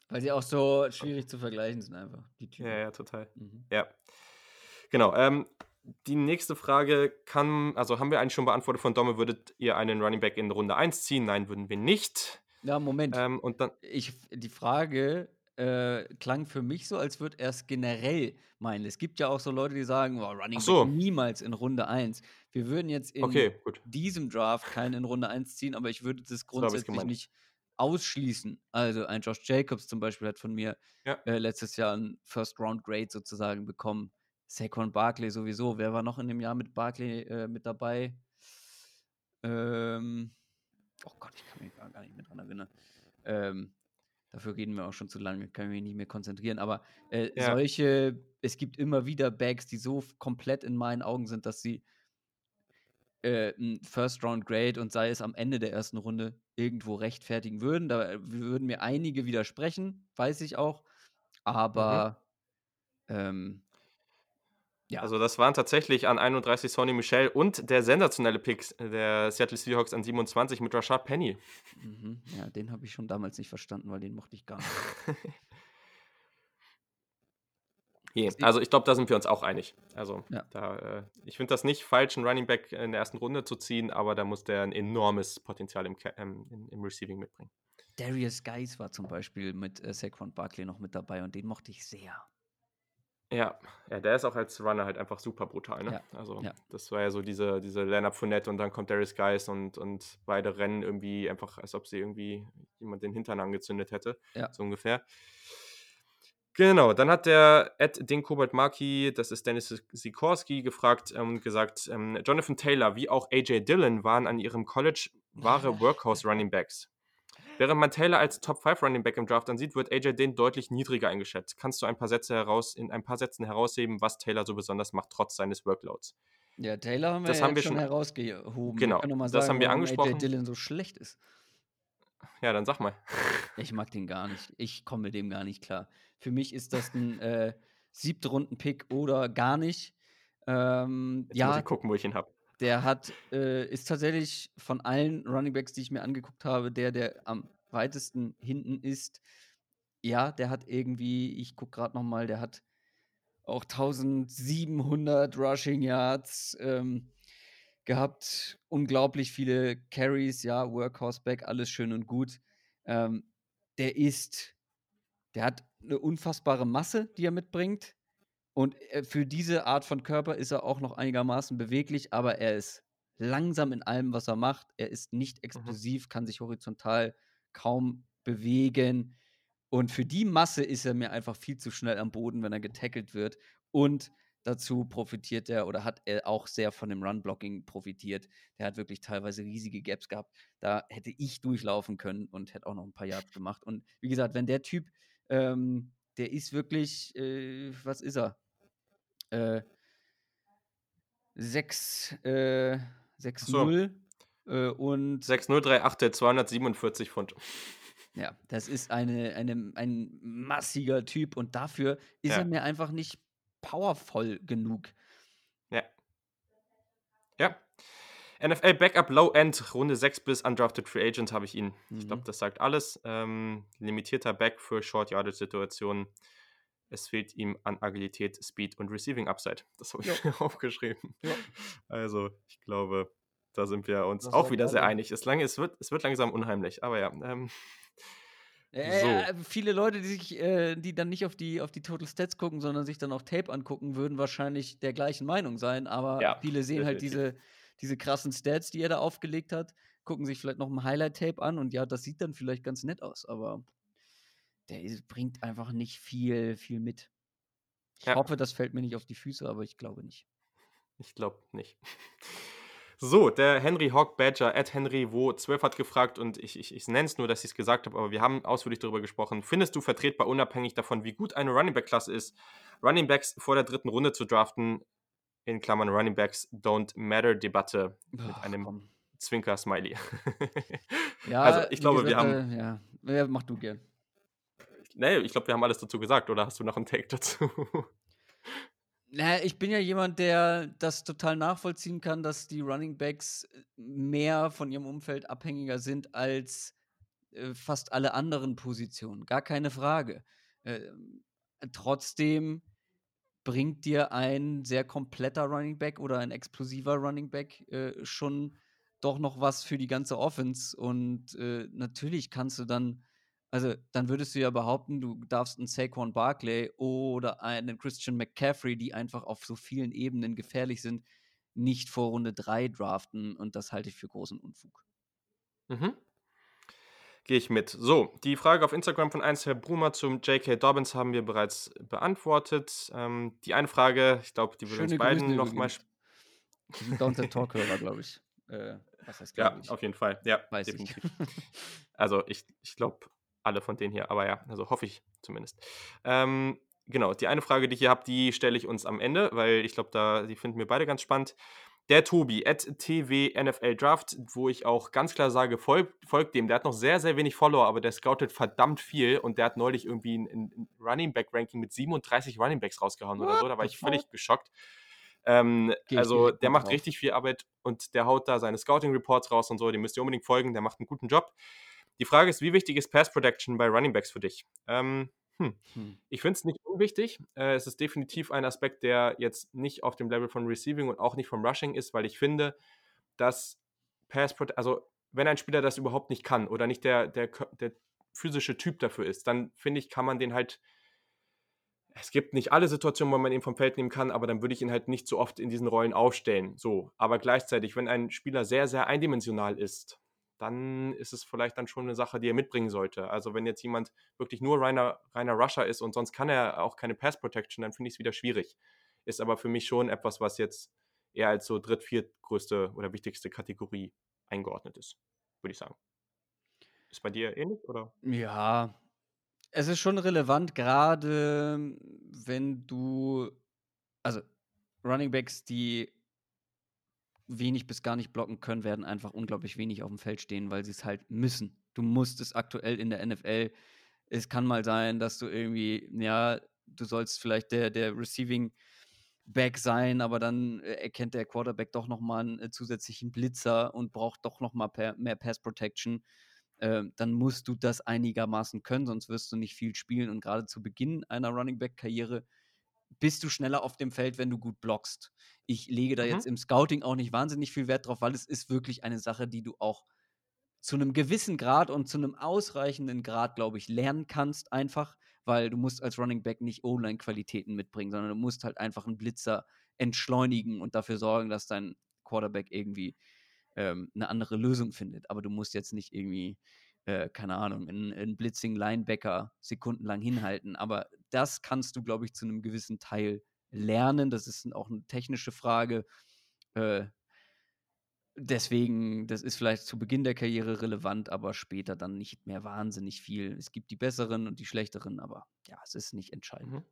Weil sie auch so schwierig zu vergleichen sind, einfach. ja, ja, total. Mhm. Ja. Genau. Ähm, die nächste Frage kann, also haben wir eigentlich schon beantwortet von Domme, würdet ihr einen Running Back in Runde 1 ziehen? Nein, würden wir nicht. Ja, Moment. Ähm, und dann, ich, die Frage äh, klang für mich so, als würde er es generell meinen. Es gibt ja auch so Leute, die sagen, oh, Running so. Back niemals in Runde 1. Wir würden jetzt in okay, diesem Draft keinen in Runde 1 ziehen, aber ich würde das grundsätzlich so nicht ausschließen. Also ein Josh Jacobs zum Beispiel hat von mir ja. äh, letztes Jahr ein First Round Grade sozusagen bekommen. Saquon Barkley sowieso. Wer war noch in dem Jahr mit Barkley äh, mit dabei? Ähm, oh Gott, ich kann mich gar nicht mehr dran erinnern. Ähm, Dafür reden wir auch schon zu lange, kann ich mich nicht mehr konzentrieren. Aber äh, ja. solche, es gibt immer wieder Bags, die so komplett in meinen Augen sind, dass sie äh, ein First Round Grade und sei es am Ende der ersten Runde irgendwo rechtfertigen würden. Da äh, würden mir einige widersprechen, weiß ich auch. Mhm. Aber mhm. ähm, ja. Also das waren tatsächlich an 31 Sonny Michel und der sensationelle Pick der Seattle Seahawks an 27 mit Rashad Penny. Mhm. Ja, den habe ich schon damals nicht verstanden, weil den mochte ich gar nicht. Je, also ich glaube, da sind wir uns auch einig. Also ja. da, äh, ich finde das nicht falsch, einen Running Back in der ersten Runde zu ziehen, aber da muss der ein enormes Potenzial im, ähm, im, Receiving mitbringen. Darius Geis war zum Beispiel mit äh, Saquon Barkley noch mit dabei und den mochte ich sehr. Ja, ja, der ist auch als Runner halt einfach super brutal. Ne? Ja. Also, ja. das war ja so diese, diese Leonard Fournette und dann kommt Darius Geis und, und beide rennen irgendwie einfach, als ob sie irgendwie jemand den Hintern angezündet hätte. So ungefähr. Genau, dann hat der Ed Dinkobert Markey, das ist Dennis Sikorski, gefragt und ähm, gesagt: ähm, Jonathan Taylor wie auch AJ Dillon waren an ihrem College wahre Workhouse Running Backs. Während man Taylor als Top 5 Running Back im Draft ansieht, wird AJ den deutlich niedriger eingeschätzt. Kannst du ein paar Sätze heraus, in ein paar Sätzen herausheben, was Taylor so besonders macht, trotz seines Workloads? Ja, Taylor haben wir, das ja haben wir schon herausgehoben. Genau, das haben wir angesprochen. AJ Dillon so schlecht ist. Ja, dann sag mal. Ich mag den gar nicht. Ich komme mit dem gar nicht klar. Für mich ist das ein äh, siebte Runden-Pick oder gar nicht. Ähm, Jetzt ja, muss ich gucken, wo ich ihn habe. Der hat, äh, ist tatsächlich von allen Runningbacks, die ich mir angeguckt habe, der, der am weitesten hinten ist. Ja, der hat irgendwie, ich gucke gerade noch mal, der hat auch 1700 Rushing Yards ähm, gehabt, unglaublich viele Carries, ja, Workhorseback, alles schön und gut. Ähm, der ist, der hat eine unfassbare Masse, die er mitbringt. Und äh, für diese Art von Körper ist er auch noch einigermaßen beweglich, aber er ist langsam in allem, was er macht. Er ist nicht Mhm. explosiv, kann sich horizontal kaum bewegen. Und für die Masse ist er mir einfach viel zu schnell am Boden, wenn er getackelt wird. Und dazu profitiert er oder hat er auch sehr von dem Run-Blocking profitiert. Der hat wirklich teilweise riesige Gaps gehabt. Da hätte ich durchlaufen können und hätte auch noch ein paar Yards gemacht. Und wie gesagt, wenn der Typ, ähm, der ist wirklich, äh, was ist er? Äh, 6, äh, Ach so. 6-0 äh, und 6038, der 247 Pfund. Ja, das ist eine, eine, ein massiger Typ und dafür ist er Ja. mir einfach nicht powervoll genug. Ja. Ja. NFL Backup Low End, Runde 6 bis Undrafted Free Agent habe ich ihn. Ich glaube, Mhm. das sagt alles. Ähm, limitierter Back für Short Yardage Situationen. Es fehlt ihm an Agilität, Speed und Receiving Upside. Das habe ich mir aufgeschrieben. Ja. Also, ich glaube, da sind wir uns Das auch wieder sehr einig. Es, lang, es, wird, es wird langsam unheimlich, aber ja. Ähm, Äh, So. äh, viele Leute, die sich, äh, die dann nicht auf die, auf die Total Stats gucken, sondern sich dann auch Tape angucken, würden wahrscheinlich der gleichen Meinung sein. Aber Ja, viele sehen halt diese, diese krassen Stats, die er da aufgelegt hat, gucken sich vielleicht noch ein Highlight-Tape an und ja, das sieht dann vielleicht ganz nett aus, aber der bringt einfach nicht viel, viel mit. Ich Ja. hoffe, das fällt mir nicht auf die Füße, aber ich glaube nicht. Ich glaube nicht. So, der Henry Hawk Badger, at Henry wo 12 hat gefragt und ich, ich, ich nenne es nur, dass ich es gesagt habe, aber wir haben ausführlich darüber gesprochen. Findest du vertretbar, unabhängig davon, wie gut eine Running Back Klasse ist, Running Backs vor der dritten Runde zu draften? In Klammern Running Backs don't matter Debatte mit Ach, einem komm. Zwinker-Smiley. Ja, also, ich glaube, wir gesagt, haben. äh, ja. ja, mach du gern. Nee, ich glaube, wir haben alles dazu gesagt, oder hast du noch einen Take dazu? Naja, ich bin ja jemand, der das total nachvollziehen kann, dass die Running Backs äh, mehr von ihrem Umfeld abhängiger sind als äh, fast alle anderen Positionen. Gar keine Frage. Ähm, trotzdem bringt dir ein sehr kompletter Running Back oder ein explosiver Running Back äh, schon doch noch was für die ganze Offense. Und äh, natürlich kannst du dann, also dann würdest du ja behaupten, du darfst einen Saquon Barkley oder einen Christian McCaffrey, die einfach auf so vielen Ebenen gefährlich sind, nicht vor Runde 3 draften. Und das halte ich für großen Unfug. Mhm. Gehe ich mit. So, die Frage auf Instagram von 1 Herr Brumer zum J.K. Dobbins haben wir bereits beantwortet. Ähm, die eine Frage, ich glaube, die will uns beiden nochmal. ist ein Downset Talk-Hörer, glaube ich. Äh, was heißt, Ja, glaube ich? auf jeden Fall. Ja, Weiß definitiv. ich. Also ich, ich glaube, alle von denen hier, aber ja, also hoffe ich zumindest. Ähm, genau, die eine Frage, die ich hier habe, die stelle ich uns am Ende, weil ich glaube, da die finden wir beide ganz spannend. Der Tobi, at TW NFL Draft, wo ich auch ganz klar sage, folgt folgt dem. Der hat noch sehr, sehr wenig Follower, aber der scoutet verdammt viel und der hat neulich irgendwie ein, ein Running Back Ranking mit 37 Running Backs rausgehauen oder so. Da war What ich völlig geschockt. Ähm, also der macht drauf. richtig viel Arbeit und der haut da seine Scouting Reports raus und so. Dem müsst ihr unbedingt folgen. Der macht einen guten Job. Die Frage ist, wie wichtig ist Pass Protection bei Running Backs für dich? Ähm, hm. Hm. Ich finde es nicht unwichtig. Äh, es ist definitiv ein Aspekt, der jetzt nicht auf dem Level von Receiving und auch nicht vom Rushing ist, weil ich finde, dass Pass Protection, also wenn ein Spieler das überhaupt nicht kann oder nicht der, der, der physische Typ dafür ist, dann finde ich, kann man den halt. Es gibt nicht alle Situationen, wo man ihn vom Feld nehmen kann, aber dann würde ich ihn halt nicht so oft in diesen Rollen aufstellen. So, aber gleichzeitig, wenn ein Spieler sehr, sehr eindimensional ist, dann ist es vielleicht dann schon eine Sache, die er mitbringen sollte. Also wenn jetzt jemand wirklich nur reiner, reiner Rusher ist und sonst kann er auch keine Pass Protection, dann finde ich es wieder schwierig. Ist aber für mich schon etwas, was jetzt eher als so dritt-, viertgrößte oder wichtigste Kategorie eingeordnet ist, würde ich sagen. Ist bei dir ähnlich oder? Ja, es ist schon relevant, gerade wenn du, also Running Backs, die wenig bis gar nicht blocken können, werden einfach unglaublich wenig auf dem Feld stehen, weil sie es halt müssen. Du musst es aktuell in der NFL. Es kann mal sein, dass du irgendwie, ja, du sollst vielleicht der, der Receiving Back sein, aber dann äh, erkennt der Quarterback doch nochmal einen äh, zusätzlichen Blitzer und braucht doch nochmal mehr Pass Protection. Äh, dann musst du das einigermaßen können, sonst wirst du nicht viel spielen. Und gerade zu Beginn einer Running Back-Karriere bist du schneller auf dem Feld, wenn du gut blockst. Ich lege da Mhm. jetzt im Scouting auch nicht wahnsinnig viel Wert drauf, weil es ist wirklich eine Sache, die du auch zu einem gewissen Grad und zu einem ausreichenden Grad, glaube ich, lernen kannst, einfach, weil du musst als Running Back nicht O-Line-Qualitäten mitbringen, sondern du musst halt einfach einen Blitzer entschleunigen und dafür sorgen, dass dein Quarterback irgendwie ähm, eine andere Lösung findet. Aber du musst jetzt nicht irgendwie, äh, keine Ahnung, einen Blitzing Linebacker sekundenlang hinhalten. Aber das kannst du, glaube ich, zu einem gewissen Teil lernen. Das ist auch eine technische Frage. Äh, deswegen, das ist vielleicht zu Beginn der Karriere relevant, aber später dann nicht mehr wahnsinnig viel. Es gibt die besseren und die schlechteren, aber ja, es ist nicht entscheidend. Mhm.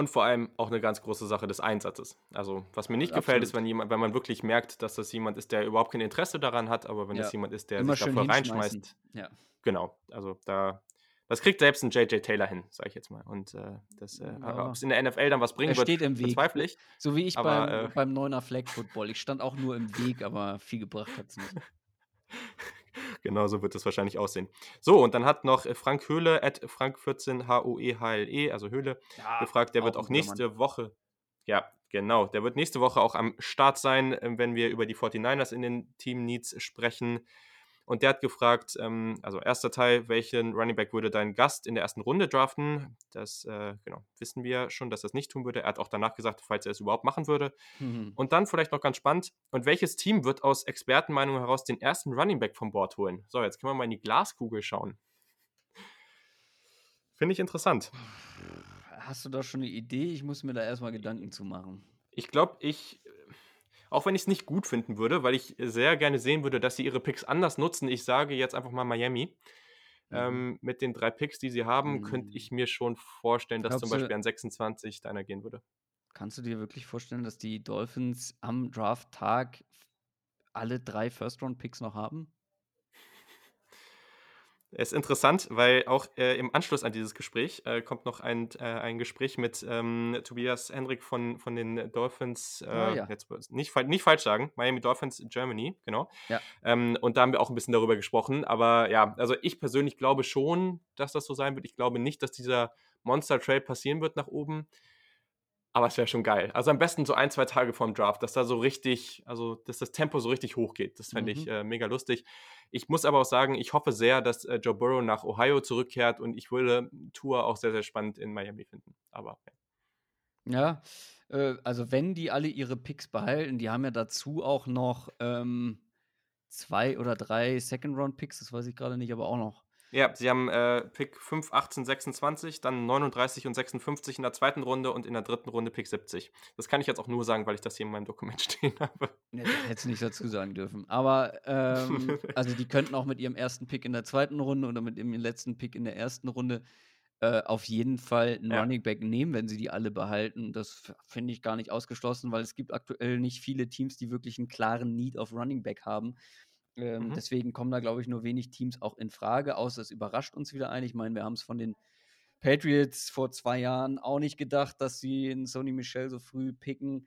Und vor allem auch eine ganz große Sache des Einsatzes. Also, was mir nicht Absolut. gefällt, ist, wenn jemand, wenn man wirklich merkt, dass das jemand ist, der überhaupt kein Interesse daran hat, aber wenn ja. das jemand ist, der Immer sich dafür reinschmeißt. Ja. Genau. Also da das kriegt selbst ein J.J. Taylor hin, sage ich jetzt mal. Und äh, das, äh, ja. ob es in der NFL dann was bringen er wird, steht im Weg. bezweifle ich. So wie ich aber, beim, äh, beim Neuner Flag Football. Ich stand auch nur im Weg, aber viel gebracht hat es nicht. genau so wird es wahrscheinlich aussehen. So, und dann hat noch äh, Frank Höhle, at Frank14 H-O-E-H-L-E, e, also Höhle, ja, gefragt, der wird auch nächste Mann. Woche, ja, genau, der wird nächste Woche auch am Start sein, äh, wenn wir über die 49ers in den Team Needs sprechen. Und der hat gefragt, ähm, also erster Teil, welchen Running Back würde dein Gast in der ersten Runde draften? Das, äh, genau, wissen wir schon, dass er es nicht tun würde. Er hat auch danach gesagt, falls er es überhaupt machen würde. Mhm. Und dann vielleicht noch ganz spannend, und welches Team wird aus Expertenmeinung heraus den ersten Running Back vom Board holen? So, jetzt können wir mal in die Glaskugel schauen. Finde ich interessant. Hast du da schon eine Idee? Ich muss mir da erstmal Gedanken zu machen. Ich glaube, ich auch wenn ich es nicht gut finden würde, weil ich sehr gerne sehen würde, dass sie ihre Picks anders nutzen. Ich sage jetzt einfach mal Miami. Mhm. Ähm, mit den drei Picks, die sie haben, mhm. könnte ich mir schon vorstellen, dass Glaubst zum Beispiel an 26 deiner gehen würde. Kannst du dir wirklich vorstellen, dass die Dolphins am Draft-Tag alle drei First-Round-Picks noch haben? Ist interessant, weil auch äh, im Anschluss an dieses Gespräch äh, kommt noch ein, äh, ein Gespräch mit ähm, Tobias Hendrik von, von den Dolphins, ah, ja. jetzt nicht, nicht falsch sagen, Miami Dolphins Germany, genau. Ja. Ähm, und da haben wir auch ein bisschen darüber gesprochen. Aber ja, also ich persönlich glaube schon, dass das so sein wird. Ich glaube nicht, dass dieser Monster Trade passieren wird nach oben. Aber es wäre schon geil. Also am besten so ein, zwei Tage vorm Draft, dass da so richtig, also dass das Tempo so richtig hochgeht. Das fände mhm. ich äh, mega lustig. Ich muss aber auch sagen, ich hoffe sehr, dass äh, Joe Burrow nach Ohio zurückkehrt und ich würde Tour auch sehr, sehr spannend in Miami finden. Aber ja. Ja, äh, also wenn die alle ihre Picks behalten, die haben ja dazu auch noch ähm, zwei oder drei Second-Round-Picks, das weiß ich gerade nicht, aber auch noch. Ja, sie haben äh, Pick 5, 18, 26, dann 39 und 56 in der zweiten Runde und in der dritten Runde Pick 70. Das kann ich jetzt auch nur sagen, weil ich das hier in meinem Dokument stehen habe. Ja, hätte nicht dazu sagen dürfen. Aber ähm, also die könnten auch mit ihrem ersten Pick in der zweiten Runde oder mit ihrem letzten Pick in der ersten Runde äh, auf jeden Fall einen ja. Running Back nehmen, wenn sie die alle behalten. Das finde ich gar nicht ausgeschlossen, weil es gibt aktuell nicht viele Teams, die wirklich einen klaren Need auf Running Back haben. Ähm, mhm. Deswegen kommen da, glaube ich, nur wenig Teams auch in Frage, außer es überrascht uns wieder ein. Ich meine, wir haben es von den Patriots vor zwei Jahren auch nicht gedacht, dass sie in Sony Michel so früh picken.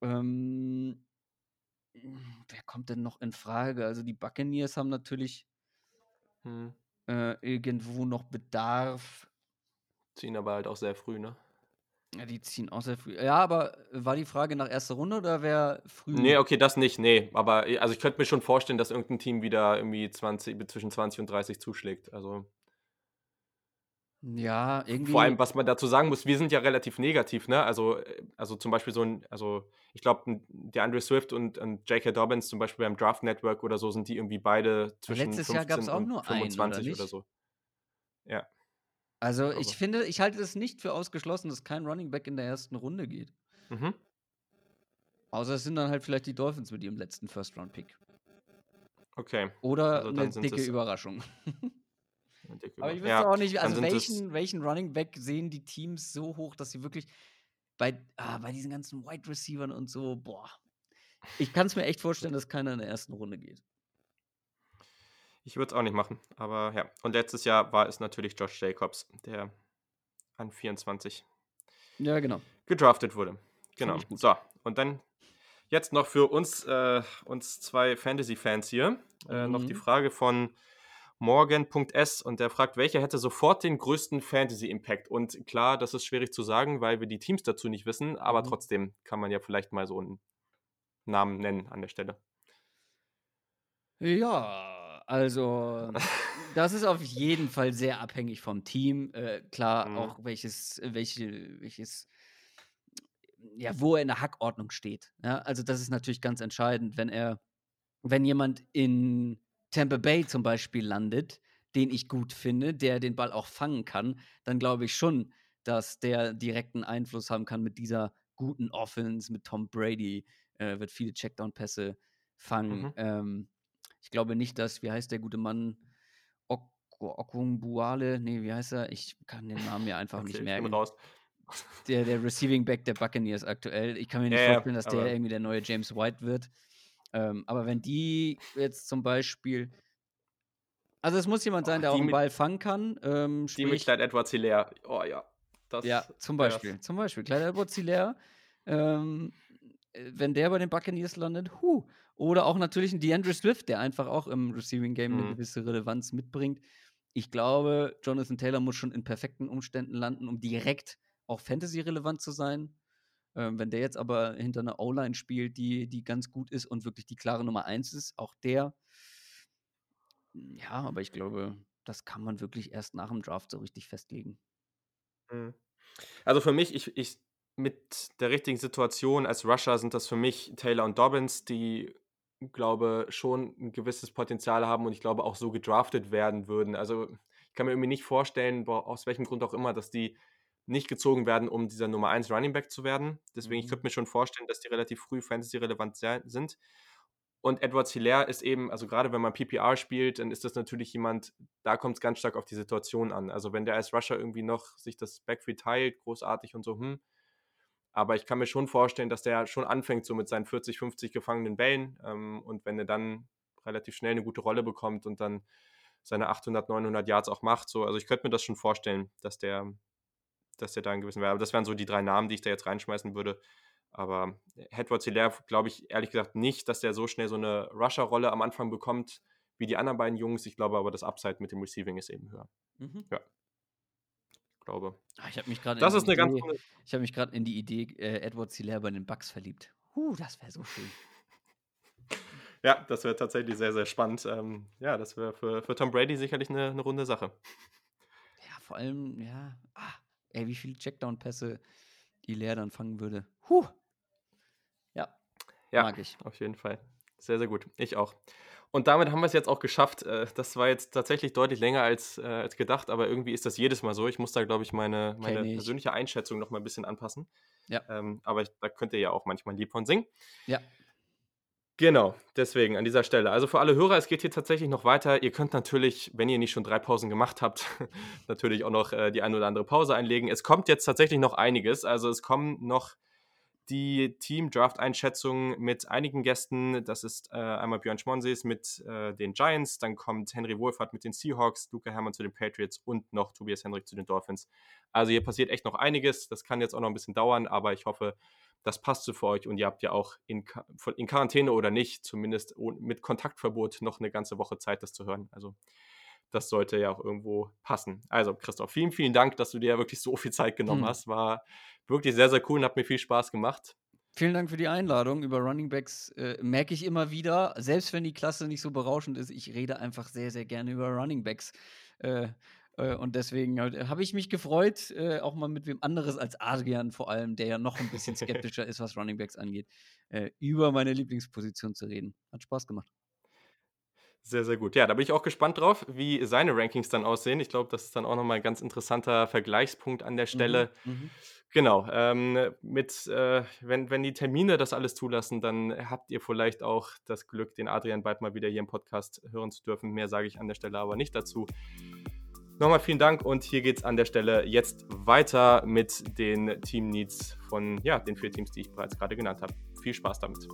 Ähm, wer kommt denn noch in Frage? Also die Buccaneers haben natürlich hm. äh, irgendwo noch Bedarf. Ziehen aber halt auch sehr früh, ne? Ja, die ziehen auch sehr früh. Ja, aber war die Frage nach erster Runde oder wer früh? Nee, okay, das nicht, nee. Aber also ich könnte mir schon vorstellen, dass irgendein Team wieder irgendwie 20, zwischen 20 und 30 zuschlägt. Also. Ja, irgendwie. Vor allem, was man dazu sagen muss, wir sind ja relativ negativ, ne? Also, also zum Beispiel so ein, also ich glaube, der Andrew Swift und, und J.K. Dobbins zum Beispiel beim Draft Network oder so sind die irgendwie beide zwischen Letztes 15 Jahr gab es auch nur 25 einen, oder, oder so. Ja. Also Aber. ich finde, ich halte es nicht für ausgeschlossen, dass kein Running Back in der ersten Runde geht. Mhm. Außer es sind dann halt vielleicht die Dolphins mit ihrem letzten First-Round-Pick. Okay. Oder also eine dicke Überraschung. Eine dicke Aber ich wüsste ja, auch nicht, also welchen, welchen Running Back sehen die Teams so hoch, dass sie wirklich bei, ah, bei diesen ganzen Wide Receivern und so, boah. Ich kann es mir echt vorstellen, dass keiner in der ersten Runde geht. Ich würde es auch nicht machen, aber ja. Und letztes Jahr war es natürlich Josh Jacobs, der an 24 ja, genau. gedraftet wurde. Genau. So, und dann jetzt noch für uns, äh, uns zwei Fantasy-Fans hier, äh, mhm. noch die mhm. Frage von Morgan.s und der fragt, welcher hätte sofort den größten Fantasy-Impact? Und klar, das ist schwierig zu sagen, weil wir die Teams dazu nicht wissen, aber mhm. trotzdem kann man ja vielleicht mal so einen Namen nennen an der Stelle. Ja, also, Das ist auf jeden Fall sehr abhängig vom Team. Äh, klar, mhm. auch welches, welche, welches, ja, wo er in der Hackordnung steht. Ja, also das ist natürlich ganz entscheidend, wenn er, wenn jemand in Tampa Bay zum Beispiel landet, den ich gut finde, der den Ball auch fangen kann, dann glaube ich schon, dass der direkten Einfluss haben kann mit dieser guten Offense, mit Tom Brady, äh, wird viele Checkdown-Pässe fangen. Mhm. Ähm, ich glaube nicht, dass, wie heißt der gute Mann, Okunbuale, nee, wie heißt er? Ich kann den Namen mir einfach okay, nicht merken. Der, der Receiving Back der Buccaneers aktuell. Ich kann mir nicht ja, vorstellen, dass der irgendwie der neue James White wird. Ähm, aber wenn die jetzt zum Beispiel also es muss jemand sein, der auch einen Ball fangen kann. Ähm, die mit Clyde Edwards Hilaire. Oh ja. Das ja, zum Beispiel. Zum Beispiel. Clyde Edwards Hilaire. Ähm, äh, wenn der bei den Buccaneers landet, huh. Oder auch natürlich ein DeAndre Swift, der einfach auch im Receiving Game mhm. eine gewisse Relevanz mitbringt. Ich glaube, Jonathan Taylor muss schon in perfekten Umständen landen, um direkt auch Fantasy-relevant zu sein. Ähm, wenn der jetzt aber hinter einer O-Line spielt, die, die ganz gut ist und wirklich die klare Nummer 1 ist, auch der ja, aber ich glaube, das kann man wirklich erst nach dem Draft so richtig festlegen. Mhm. Also für mich, ich, ich mit der richtigen Situation als Rusher sind das für mich Taylor und Dobbins, die glaube schon ein gewisses Potenzial haben und ich glaube auch so gedraftet werden würden. Also ich kann mir irgendwie nicht vorstellen, aus welchem Grund auch immer, dass die nicht gezogen werden, um dieser Nummer 1 Running Back zu werden. Deswegen, mhm. ich könnte mir schon vorstellen, dass die relativ früh Fantasy-relevant sind. Und Edward Hilaire ist eben, also gerade wenn man PPR spielt, dann ist das natürlich jemand, da kommt es ganz stark auf die Situation an. Also wenn der als Rusher irgendwie noch sich das Backfield teilt, großartig und so, hm. Aber ich kann mir schon vorstellen, dass der schon anfängt so mit seinen 40, 50 gefangenen Bällen. Ähm, und wenn er dann relativ schnell eine gute Rolle bekommt und dann seine 800, 900 Yards auch macht, so, also ich könnte mir das schon vorstellen, dass der, dass der da einen gewissen wäre. Aber das wären so die drei Namen, die ich da jetzt reinschmeißen würde. Aber Edward Hilaire glaube ich ehrlich gesagt nicht, dass der so schnell so eine Rusher-Rolle am Anfang bekommt wie die anderen beiden Jungs. Ich glaube aber, das Upside mit dem Receiving ist eben höher. Mhm. Ja. Ich glaube. Ah, ich habe mich gerade. Das ist eine Idee, ganz. Ich habe mich gerade in die Idee äh, Edward Hilaire bei den Bucks verliebt. Huh, das wäre so schön. Ja, das wäre tatsächlich sehr, sehr spannend. Ähm, ja, das wäre für, für Tom Brady sicherlich eine, eine runde Sache. Ja, vor allem, ja, ah, ey, wie viele Checkdown-Pässe Hilaire dann fangen würde. Huh, ja, mag ich. Auf jeden Fall. Sehr, sehr gut. Ich auch. Und damit haben wir es jetzt auch geschafft. Äh, das war jetzt tatsächlich deutlich länger als, äh, als gedacht, aber irgendwie ist das jedes Mal so. Ich muss da, glaube ich, meine, meine ich. persönliche Einschätzung noch mal ein bisschen anpassen. Ja. Ähm, aber ich, da könnt ihr ja auch manchmal ein Lied von singen. Ja. Genau, deswegen an dieser Stelle. Also für alle Hörer, es geht hier tatsächlich noch weiter. Ihr könnt natürlich, wenn ihr nicht schon drei Pausen gemacht habt, natürlich auch noch äh, die eine oder andere Pause einlegen. Es kommt jetzt tatsächlich noch einiges. Also es kommen noch die Team-Draft-Einschätzung mit einigen Gästen. Das ist äh, einmal Björn Schmonsees mit äh, den Giants, dann kommt Henry Wohlfahrt mit den Seahawks, Luca Hermann zu den Patriots und noch Tobias Henrik zu den Dolphins. Also hier passiert echt noch einiges. Das kann jetzt auch noch ein bisschen dauern, aber ich hoffe, das passt so für euch und ihr habt ja auch in, in Quarantäne oder nicht, zumindest mit Kontaktverbot, noch eine ganze Woche Zeit, das zu hören. Also das sollte ja auch irgendwo passen. Also, Christoph, vielen, vielen Dank, dass du dir ja wirklich so viel Zeit genommen hm. hast. War wirklich sehr, sehr cool und hat mir viel Spaß gemacht. Vielen Dank für die Einladung. Über Running Backs äh, merke ich immer wieder, selbst wenn die Klasse nicht so berauschend ist, ich rede einfach sehr, sehr gerne über Running Backs. Äh, äh, und deswegen äh, habe ich mich gefreut, äh, auch mal mit wem anderes als Adrian vor allem, der ja noch ein bisschen skeptischer ist, was Running Backs angeht, äh, über meine Lieblingsposition zu reden. Hat Spaß gemacht. Sehr, sehr gut. Ja, da bin ich auch gespannt drauf, wie seine Rankings dann aussehen. Ich glaube, das ist dann auch nochmal ein ganz interessanter Vergleichspunkt an der Stelle. Mhm, mhm. Genau, ähm, mit, äh, wenn, wenn die Termine das alles zulassen, dann habt ihr vielleicht auch das Glück, den Adrian bald mal wieder hier im Podcast hören zu dürfen. Mehr sage ich an der Stelle aber nicht dazu. Nochmal vielen Dank und hier geht es an der Stelle jetzt weiter mit den Team Needs von ja, den vier Teams, die ich bereits gerade genannt habe. Viel Spaß damit.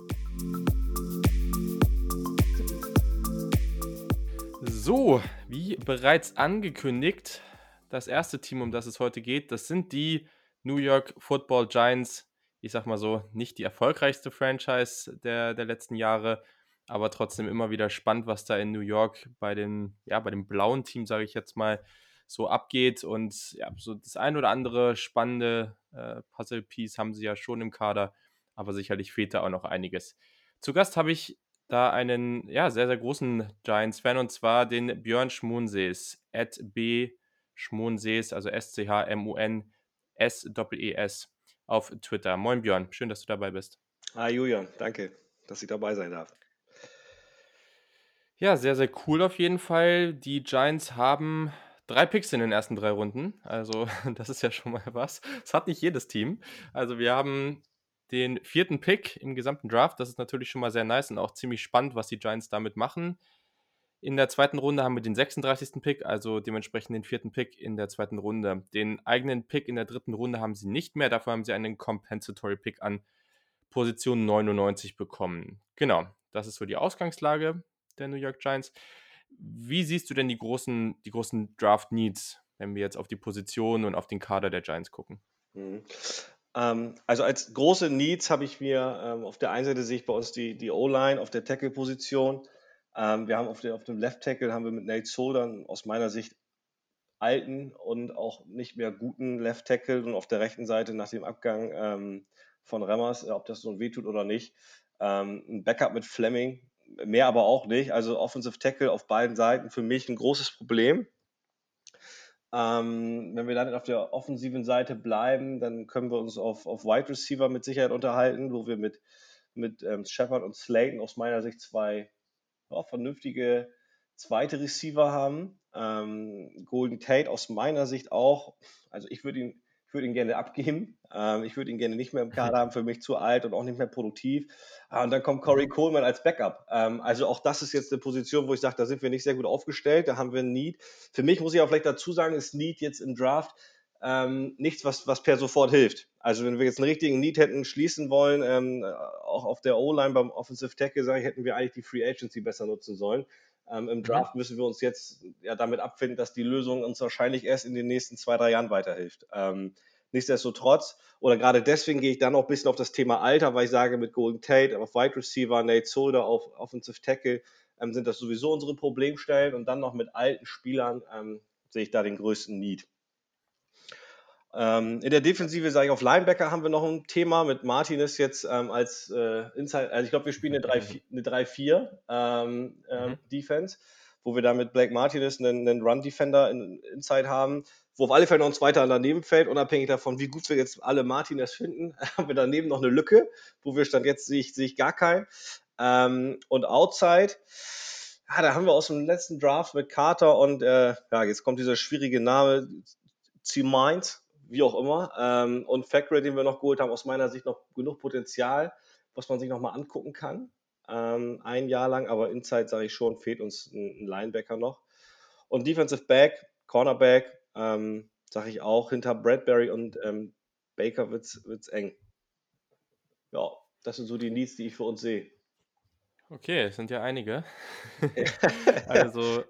So, wie bereits angekündigt, das erste Team, um das es heute geht, das sind die New York Football Giants. Ich sag mal so, nicht die erfolgreichste Franchise der, der letzten Jahre, aber trotzdem immer wieder spannend, was da in New York bei den, ja, bei dem blauen Team, sage ich jetzt mal, so abgeht. Und ja, so das ein oder andere spannende äh, Puzzle-Piece haben sie ja schon im Kader, aber sicherlich fehlt da auch noch einiges. Zu Gast habe ich da einen ja, sehr, sehr großen Giants-Fan und zwar den Björn Schmunsees. At B Schmunsees, also S-C-H-M-U-N-S-E-S e auf Twitter. Moin Björn, schön, dass du dabei bist. Hi Julian, danke, dass ich dabei sein darf. Ja, sehr, sehr cool auf jeden Fall. Die Giants haben drei Picks in den ersten drei Runden. Also, das ist ja schon mal was. Das hat nicht jedes Team. Also, wir haben den vierten Pick im gesamten Draft. Das ist natürlich schon mal sehr nice und auch ziemlich spannend, was die Giants damit machen. In der zweiten Runde haben wir den 36. Pick, also dementsprechend den vierten Pick in der zweiten Runde. Den eigenen Pick in der dritten Runde haben sie nicht mehr. Dafür haben sie einen Compensatory Pick an Position 99 bekommen. Genau, das ist so die Ausgangslage der New York Giants. Wie siehst du denn die großen, die großen Draft-Needs, wenn wir jetzt auf die Position und auf den Kader der Giants gucken? Ähm, also als große Needs habe ich mir ähm, auf der einen Seite sehe ich bei uns die, die O-Line auf der Tackle-Position. Ähm, wir haben auf, der, auf dem Left Tackle haben wir mit Nate Solder aus meiner Sicht alten und auch nicht mehr guten Left Tackle und auf der rechten Seite nach dem Abgang von Remmers, ob das so ein wehtut oder nicht, ein Backup mit Fleming, mehr aber auch nicht. Also Offensive Tackle auf beiden Seiten für mich ein großes Problem. Ähm, wenn wir dann auf der offensiven Seite bleiben, dann können wir uns auf, auf Wide Receiver mit Sicherheit unterhalten, wo wir mit, mit ähm, Shepard und Slayton aus meiner Sicht zwei ja, vernünftige zweite Receiver haben. Ähm, Golden Tate aus meiner Sicht auch. Also ich würde ihn ich würde ihn gerne abgeben. Ähm, ich würde ihn gerne nicht mehr im Kader haben, für mich zu alt und auch nicht mehr produktiv. Ah, und dann kommt Corey. Coleman als Backup. Ähm, also auch das ist jetzt eine Position, wo ich sage, da sind wir nicht sehr gut aufgestellt. Da haben wir ein Need. Für mich muss ich auch vielleicht dazu sagen, ist Need jetzt im Draft ähm, nichts, was, was per sofort hilft. Also wenn wir jetzt einen richtigen Need hätten schließen wollen, ähm, auch auf der O-Line beim Offensive Tackle, sage ich, hätten wir eigentlich die Free Agency besser nutzen sollen. Ähm, Im mhm. Draft müssen wir uns jetzt ja damit abfinden, dass die Lösung uns wahrscheinlich erst in den nächsten zwei, drei Jahren weiterhilft. Ähm, nichtsdestotrotz, oder gerade deswegen gehe ich dann noch ein bisschen auf das Thema Alter, weil ich sage, mit Golden Tate auf Wide Receiver, Nate Solder auf Offensive Tackle ähm, sind das sowieso unsere Problemstellen und dann noch mit alten Spielern ähm, sehe ich da den größten Need. Ähm, in der Defensive sage ich auf Linebacker haben wir noch ein Thema mit Martinez jetzt ähm, als äh, Inside, also ich glaube, wir spielen eine 3-4 ähm, äh, mhm. Defense, wo wir da mit Blake Martinez einen, einen Run-Defender in, Inside haben, wo auf alle Fälle noch ein zweiter daneben fällt, unabhängig davon, wie gut wir jetzt alle Martinez finden, haben wir daneben noch eine Lücke, wo wir stand jetzt sehe ich, sehe ich gar keinen. Ähm, und Outside, ja, da haben wir aus dem letzten Draft mit Carter und äh, ja, jetzt kommt dieser schwierige Name, C-Mind, wie auch immer. Ähm, und Factory, den wir noch geholt haben, aus meiner Sicht noch genug Potenzial, was man sich nochmal angucken kann. Ähm, ein Jahr lang, aber Inside sage ich schon, fehlt uns ein, ein Linebacker noch. Und Defensive Back, Cornerback, ähm, sage ich auch, hinter Bradbury und ähm, Baker wird es eng. Ja, das sind so die Needs, die ich für uns sehe. Okay, es sind ja einige. also,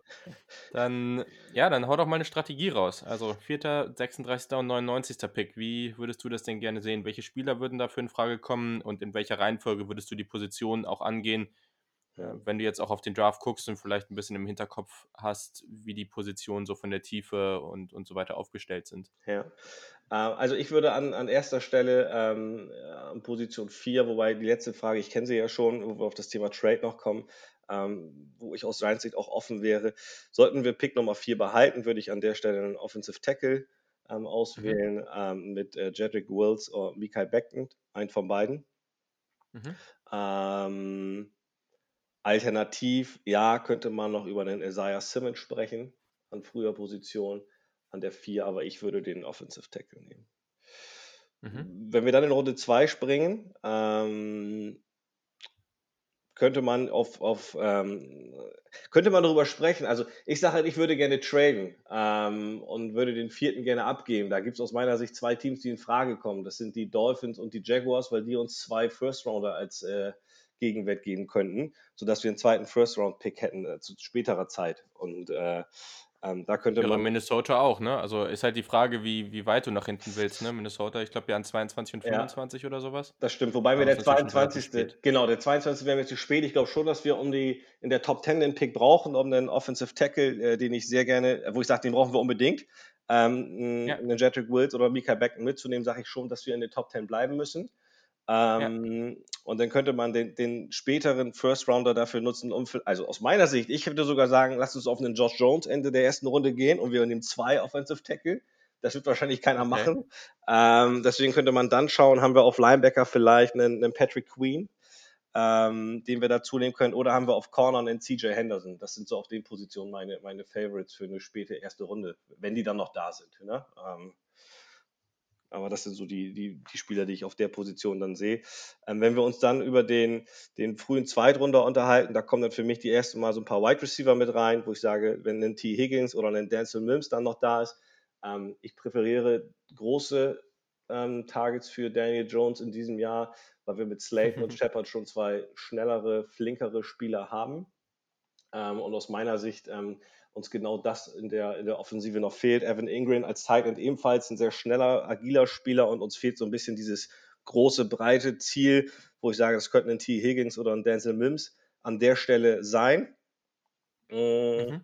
dann, ja, dann hau doch mal eine Strategie raus. Also, 4., 36. und 99. Pick. Wie würdest du das denn gerne sehen? Welche Spieler würden dafür in Frage kommen und in welcher Reihenfolge würdest du die Position auch angehen? Ja. Wenn du jetzt auch auf den Draft guckst und vielleicht ein bisschen im Hinterkopf hast, wie die Positionen so von der Tiefe und, und so weiter aufgestellt sind. Ja, äh, also ich würde an, an erster Stelle ähm, an Position 4, wobei die letzte Frage, ich kenne sie ja schon, wo wir auf das Thema Trade noch kommen, ähm, wo ich aus seiner Sicht auch offen wäre. Sollten wir Pick Nummer 4 behalten, würde ich an der Stelle einen Offensive Tackle ähm, auswählen mhm. ähm, mit äh, Jedrick Wills oder Mikael Beckton, einen von beiden. Mhm. Alternativ, ja, könnte man noch über den Isaiah Simmons sprechen, an früher Position, an der 4, aber ich würde den Offensive Tackle nehmen. Mhm. Wenn wir dann in Runde 2 springen, ähm, könnte man auf, auf ähm, könnte man darüber sprechen. Also ich sage halt, ich würde gerne traden ähm, und würde den vierten gerne abgeben. Da gibt es aus meiner Sicht zwei Teams, die in Frage kommen. Das sind die Dolphins und die Jaguars, weil die uns zwei First Rounder als äh, Gegenwert geben könnten, sodass wir einen zweiten First-Round-Pick hätten äh, zu späterer Zeit. Und äh, ähm, da könnte ja, man. Minnesota auch, ne? Also ist halt die Frage, wie, wie weit du nach hinten willst, ne? Minnesota, ich glaube ja an 22 und 25 ja, oder sowas. Das stimmt, wobei wir der 22. Genau, der 22. wäre mir zu spät. Ich glaube schon, dass wir um die in der Top 10 den Pick brauchen, um einen Offensive Tackle, äh, den ich sehr gerne, wo ich sage, den brauchen wir unbedingt. Ähm, ja. einen Jedrick Wills oder Mika Beckton mitzunehmen, sage ich schon, dass wir in den Top 10 bleiben müssen. Ähm, ja. Und dann könnte man den, den späteren First Rounder dafür nutzen, um, also aus meiner Sicht, ich würde sogar sagen, lasst uns auf einen Josh Jones Ende der ersten Runde gehen und wir nehmen zwei Offensive Tackle. Das wird wahrscheinlich keiner okay. machen. Ähm, deswegen könnte man dann schauen, haben wir auf Linebacker vielleicht einen, einen Patrick Queen, ähm, den wir dazu nehmen können, oder haben wir auf Corner einen CJ Henderson. Das sind so auf den Positionen meine, meine Favorites für eine späte erste Runde, wenn die dann noch da sind. Ne? Ähm, aber das sind so die, die, die Spieler, die ich auf der Position dann sehe. Ähm, wenn wir uns dann über den, den frühen Zweitrunder unterhalten, da kommen dann für mich die ersten Mal so ein paar Wide Receiver mit rein, wo ich sage, wenn ein T. Higgins oder ein Denzel Mims dann noch da ist, ähm, ich präferiere große ähm, Targets für Daniel Jones in diesem Jahr, weil wir mit Slayton und Shepard schon zwei schnellere, flinkere Spieler haben. Ähm, und aus meiner Sicht ähm, uns genau das in der, in der Offensive noch fehlt. Evan Ingram als Tight End ebenfalls ein sehr schneller, agiler Spieler und uns fehlt so ein bisschen dieses große, breite Ziel, wo ich sage, das könnten ein T. Higgins oder ein Denzel Mims an der Stelle sein. Mm. Mhm.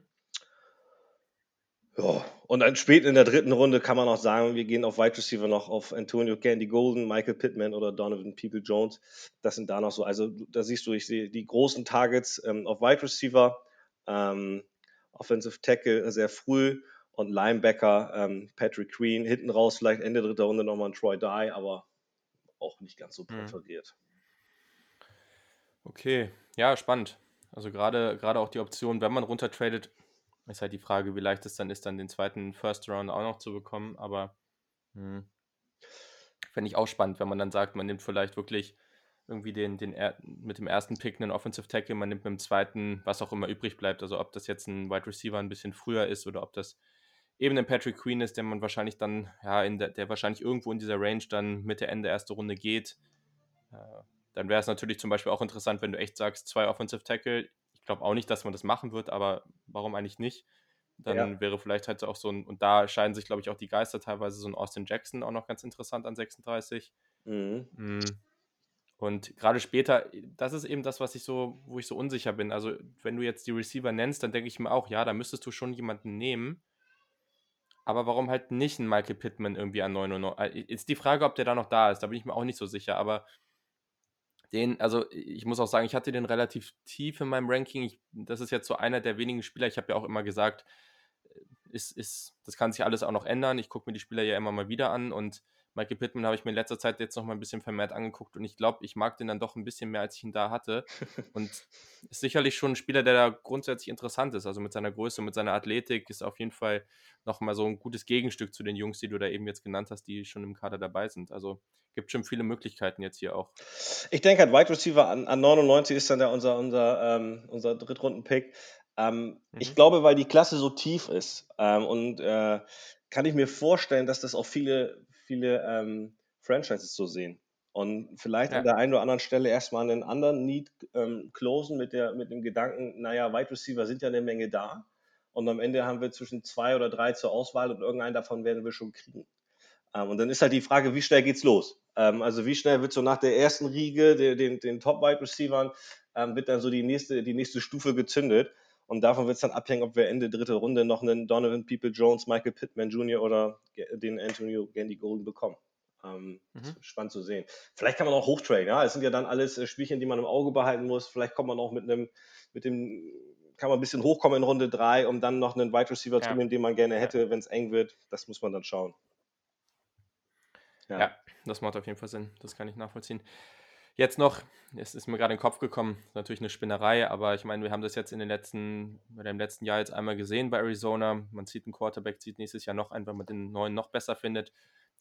Ja, und dann spät in der dritten Runde kann man auch sagen, wir gehen auf Wide Receiver noch auf Antonio Candy Golden, Michael Pittman oder Donovan People Jones. Das sind da noch so. Also da siehst du, ich sehe die großen Targets ähm, auf Wide Receiver, ähm, Offensive Tackle sehr früh und Linebacker ähm, Patrick Queen. Hinten raus vielleicht Ende dritter Runde nochmal ein Troy Dye, aber auch nicht ganz so hm. präferiert. Okay, ja, spannend. Also gerade gerade auch die Option, wenn man runtertradet, ist halt die Frage, wie leicht es dann ist, dann den zweiten First Round auch noch zu bekommen. Aber hm, fände ich auch spannend, wenn man dann sagt, man nimmt vielleicht wirklich irgendwie den, den mit dem ersten Pick einen Offensive Tackle, man nimmt mit dem zweiten, was auch immer übrig bleibt. Also ob das jetzt ein Wide Receiver ein bisschen früher ist oder ob das eben ein Patrick Queen ist, der man wahrscheinlich dann, ja, in der, der wahrscheinlich irgendwo in dieser Range dann Mitte, Ende erste Runde geht. Äh, dann wäre es natürlich zum Beispiel auch interessant, wenn du echt sagst, zwei Offensive Tackle, glaube auch nicht, dass man das machen wird, aber warum eigentlich nicht? Dann ja. wäre vielleicht halt auch so ein, und da scheiden sich, glaube ich, auch die Geister teilweise, so ein Austin Jackson auch noch ganz interessant an 36. Mhm. Mm. Und gerade später, das ist eben das, was ich so, wo ich so unsicher bin. Also, wenn du jetzt die Receiver nennst, dann denke ich mir auch, ja, da müsstest du schon jemanden nehmen. Aber warum halt nicht ein Michael Pittman irgendwie an 99? Ist die Frage, ob der da noch da ist. Da bin ich mir auch nicht so sicher. Aber den, also ich muss auch sagen, ich hatte den relativ tief in meinem Ranking. Ich, das ist jetzt so einer der wenigen Spieler, ich habe ja auch immer gesagt, äh, ist, ist, das kann sich alles auch noch ändern. Ich gucke mir die Spieler ja immer mal wieder an und Michael Pittman habe ich mir in letzter Zeit jetzt noch mal ein bisschen vermehrt angeguckt und ich glaube, ich mag den dann doch ein bisschen mehr, als ich ihn da hatte. Und ist sicherlich schon ein Spieler, der da grundsätzlich interessant ist. Also mit seiner Größe, mit seiner Athletik ist auf jeden Fall noch mal so ein gutes Gegenstück zu den Jungs, die du da eben jetzt genannt hast, die schon im Kader dabei sind. Also gibt schon viele Möglichkeiten jetzt hier auch. Ich denke, halt Wide Receiver an, an 99 ist dann der, unser, unser, ähm, unser Drittrunden-Pick. Ähm, mhm. Ich glaube, weil die Klasse so tief ist ähm, und äh, kann ich mir vorstellen, dass das auch viele viele ähm, Franchises so sehen. Und vielleicht ja. an der einen oder anderen Stelle erstmal einen anderen Need ähm, closen mit, der, mit dem Gedanken, naja, Wide Receiver sind ja eine Menge da. Und am Ende haben wir zwischen zwei oder drei zur Auswahl und irgendeinen davon werden wir schon kriegen. Ähm, und dann ist halt die Frage, wie schnell geht's los? Ähm, also wie schnell wird so nach der ersten Riege, der, den, den Top-Wide Receivern, ähm, wird dann so die nächste, die nächste Stufe gezündet. Und davon wird es dann abhängen, ob wir Ende dritte Runde noch einen Donovan People Jones, Michael Pittman Jr. oder den Antonio Gandy Golden bekommen. Ähm, mhm. Spannend zu sehen. Vielleicht kann man auch hochtraden, ja. Es sind ja dann alles äh, Spielchen, die man im Auge behalten muss. Vielleicht kommt man auch mit einem, mit dem, kann man ein bisschen hochkommen in Runde 3, um dann noch einen Wide Receiver ja. zu nehmen, den man gerne hätte, wenn es eng wird. Das muss man dann schauen. Ja. ja, das macht auf jeden Fall Sinn. Das kann ich nachvollziehen. Jetzt noch, es ist mir gerade in den Kopf gekommen, natürlich eine Spinnerei, aber ich meine, wir haben das jetzt in den letzten, oder im letzten Jahr jetzt einmal gesehen bei Arizona. Man zieht einen Quarterback, zieht nächstes Jahr noch einen, weil man den neuen noch besser findet.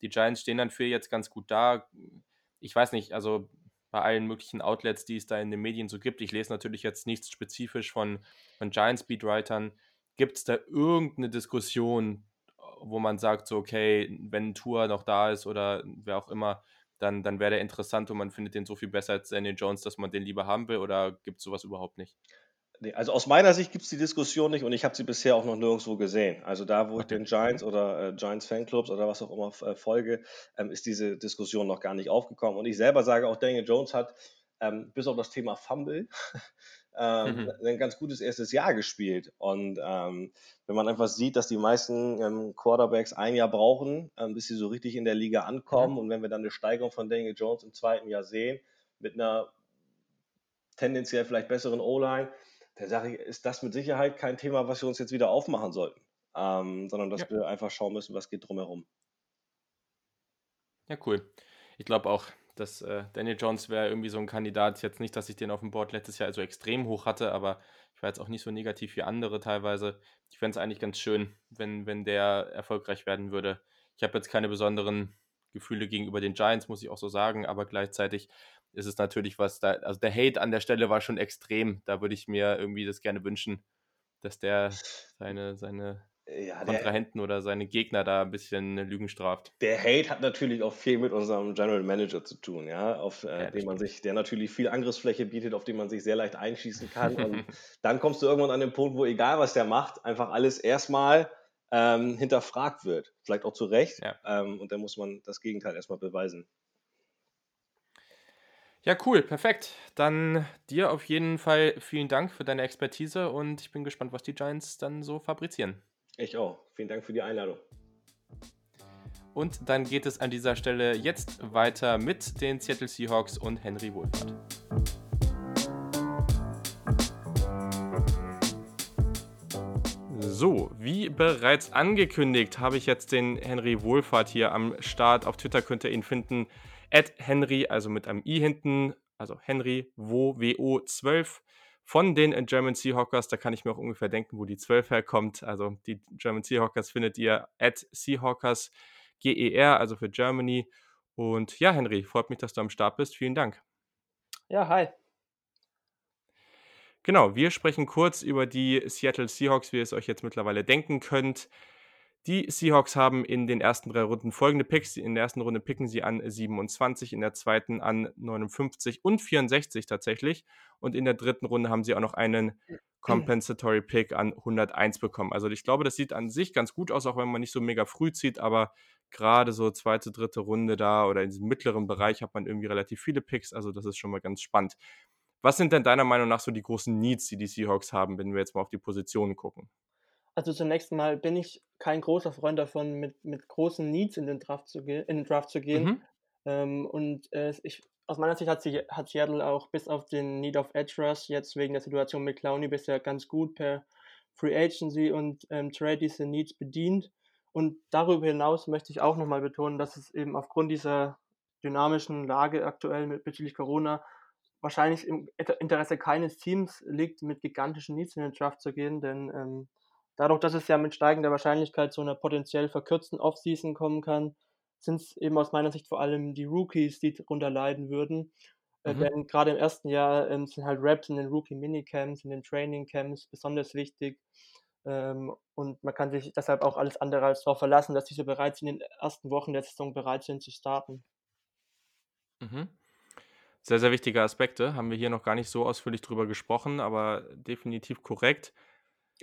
Die Giants stehen dann für jetzt ganz gut da. Ich weiß nicht, also bei allen möglichen Outlets, die es da in den Medien so gibt, ich lese natürlich jetzt nichts spezifisch von, von Giants-Beatwritern. Gibt es da irgendeine Diskussion, wo man sagt, so, okay, wenn Tour noch da ist oder wer auch immer, dann, dann wäre der interessant und man findet den so viel besser als Daniel Jones, dass man den lieber haben will oder gibt es sowas überhaupt nicht? Nee, also aus meiner Sicht gibt es die Diskussion nicht und ich habe sie bisher auch noch nirgendwo gesehen. Also da, wo okay. ich den Giants oder äh, Giants Fanclubs oder was auch immer äh, folge, ähm, ist diese Diskussion noch gar nicht aufgekommen. Und ich selber sage auch, Daniel Jones hat ähm, bis auf das Thema Fumble ähm, mhm. ein ganz gutes erstes Jahr gespielt. Und ähm, wenn man einfach sieht, dass die meisten ähm, Quarterbacks ein Jahr brauchen, ähm, bis sie so richtig in der Liga ankommen, mhm. und wenn wir dann eine Steigerung von Daniel Jones im zweiten Jahr sehen, mit einer tendenziell vielleicht besseren O-Line, dann sage ich, ist das mit Sicherheit kein Thema, was wir uns jetzt wieder aufmachen sollten, ähm, sondern dass ja. wir einfach schauen müssen, was geht drumherum. Ja, cool. Ich glaube auch, dass äh, Daniel Jones wäre irgendwie so ein Kandidat. Jetzt nicht, dass ich den auf dem Board letztes Jahr so extrem hoch hatte, aber ich war jetzt auch nicht so negativ wie andere teilweise. Ich fände es eigentlich ganz schön, wenn, wenn der erfolgreich werden würde. Ich habe jetzt keine besonderen Gefühle gegenüber den Giants, muss ich auch so sagen, aber gleichzeitig ist es natürlich was da, also der Hate an der Stelle war schon extrem. Da würde ich mir irgendwie das gerne wünschen, dass der seine, seine ja, Kontrahenten oder seine Gegner da ein bisschen Lügen straft. Der Hate hat natürlich auch viel mit unserem General Manager zu tun, ja, auf äh, ja, den man sich, der natürlich viel Angriffsfläche bietet, auf den man sich sehr leicht einschießen kann. Und dann kommst du irgendwann an den Punkt, wo egal was der macht, einfach alles erstmal ähm, hinterfragt wird. Vielleicht auch zu Recht. Ja. Ähm, und dann muss man das Gegenteil erstmal beweisen. Ja, cool, perfekt. Dann dir auf jeden Fall vielen Dank für deine Expertise und ich bin gespannt, was die Giants dann so fabrizieren. Ich auch. Vielen Dank für die Einladung. Und dann geht es an dieser Stelle jetzt weiter mit den Seattle Seahawks und Henry Wohlfahrt. So, wie bereits angekündigt, habe ich jetzt den Henry Wohlfahrt hier am Start. Auf Twitter könnt ihr ihn finden. At Henry, also mit einem i hinten, also Henry Wo, WO 12 von den German Seahawkers. Da kann ich mir auch ungefähr denken, wo die 12 herkommt. Also die German Seahawkers findet ihr at Seahawkers GER, also für Germany. Und ja, Henry, freut mich, dass du am Start bist. Vielen Dank. Ja, hi. Genau, wir sprechen kurz über die Seattle Seahawks, wie ihr es euch jetzt mittlerweile denken könnt. Die Seahawks haben in den ersten drei Runden folgende Picks. In der ersten Runde picken sie an 27, in der zweiten an 59 und 64 tatsächlich. Und in der dritten Runde haben sie auch noch einen Compensatory Pick an 101 bekommen. Also ich glaube, das sieht an sich ganz gut aus, auch wenn man nicht so mega früh zieht, aber gerade so zweite, dritte Runde da oder in diesem mittleren Bereich hat man irgendwie relativ viele Picks. Also das ist schon mal ganz spannend. Was sind denn deiner Meinung nach so die großen Needs, die die Seahawks haben, wenn wir jetzt mal auf die Positionen gucken? Also zunächst mal bin ich kein großer Freund davon, mit, mit großen Needs in den Draft zu, ge in den Draft zu gehen. Mhm. Ähm, und äh, ich, aus meiner Sicht hat, sie, hat Seattle auch bis auf den Need of Edge Rush jetzt wegen der Situation mit Clowney bisher ganz gut per Free Agency und ähm, Trade diese Needs bedient. Und darüber hinaus möchte ich auch nochmal betonen, dass es eben aufgrund dieser dynamischen Lage aktuell mit, bezüglich Corona wahrscheinlich im Interesse keines Teams liegt, mit gigantischen Needs in den Draft zu gehen, denn ähm, dadurch, dass es ja mit steigender Wahrscheinlichkeit zu einer potenziell verkürzten Offseason kommen kann, sind es eben aus meiner Sicht vor allem die Rookies, die darunter leiden würden. Äh, mhm. Denn gerade im ersten Jahr ähm, sind halt Raps in den Rookie-Minicamps, in den Training-Camps besonders wichtig. Ähm, und man kann sich deshalb auch alles andere als darauf verlassen, dass diese bereits in den ersten Wochen der Saison bereit sind zu starten. Mhm. Sehr, sehr wichtige Aspekte. Haben wir hier noch gar nicht so ausführlich drüber gesprochen, aber definitiv korrekt.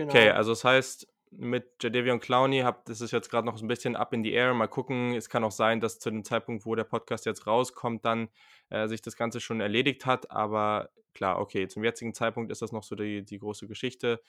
Genau. Okay, also das heißt, mit Jadavion Clowney habt, das ist jetzt gerade noch ein bisschen up in the air. Mal gucken, es kann auch sein, dass zu dem Zeitpunkt, wo der Podcast jetzt rauskommt, dann äh, sich das Ganze schon erledigt hat. Aber klar, okay, zum jetzigen Zeitpunkt ist das noch so die, die große Geschichte,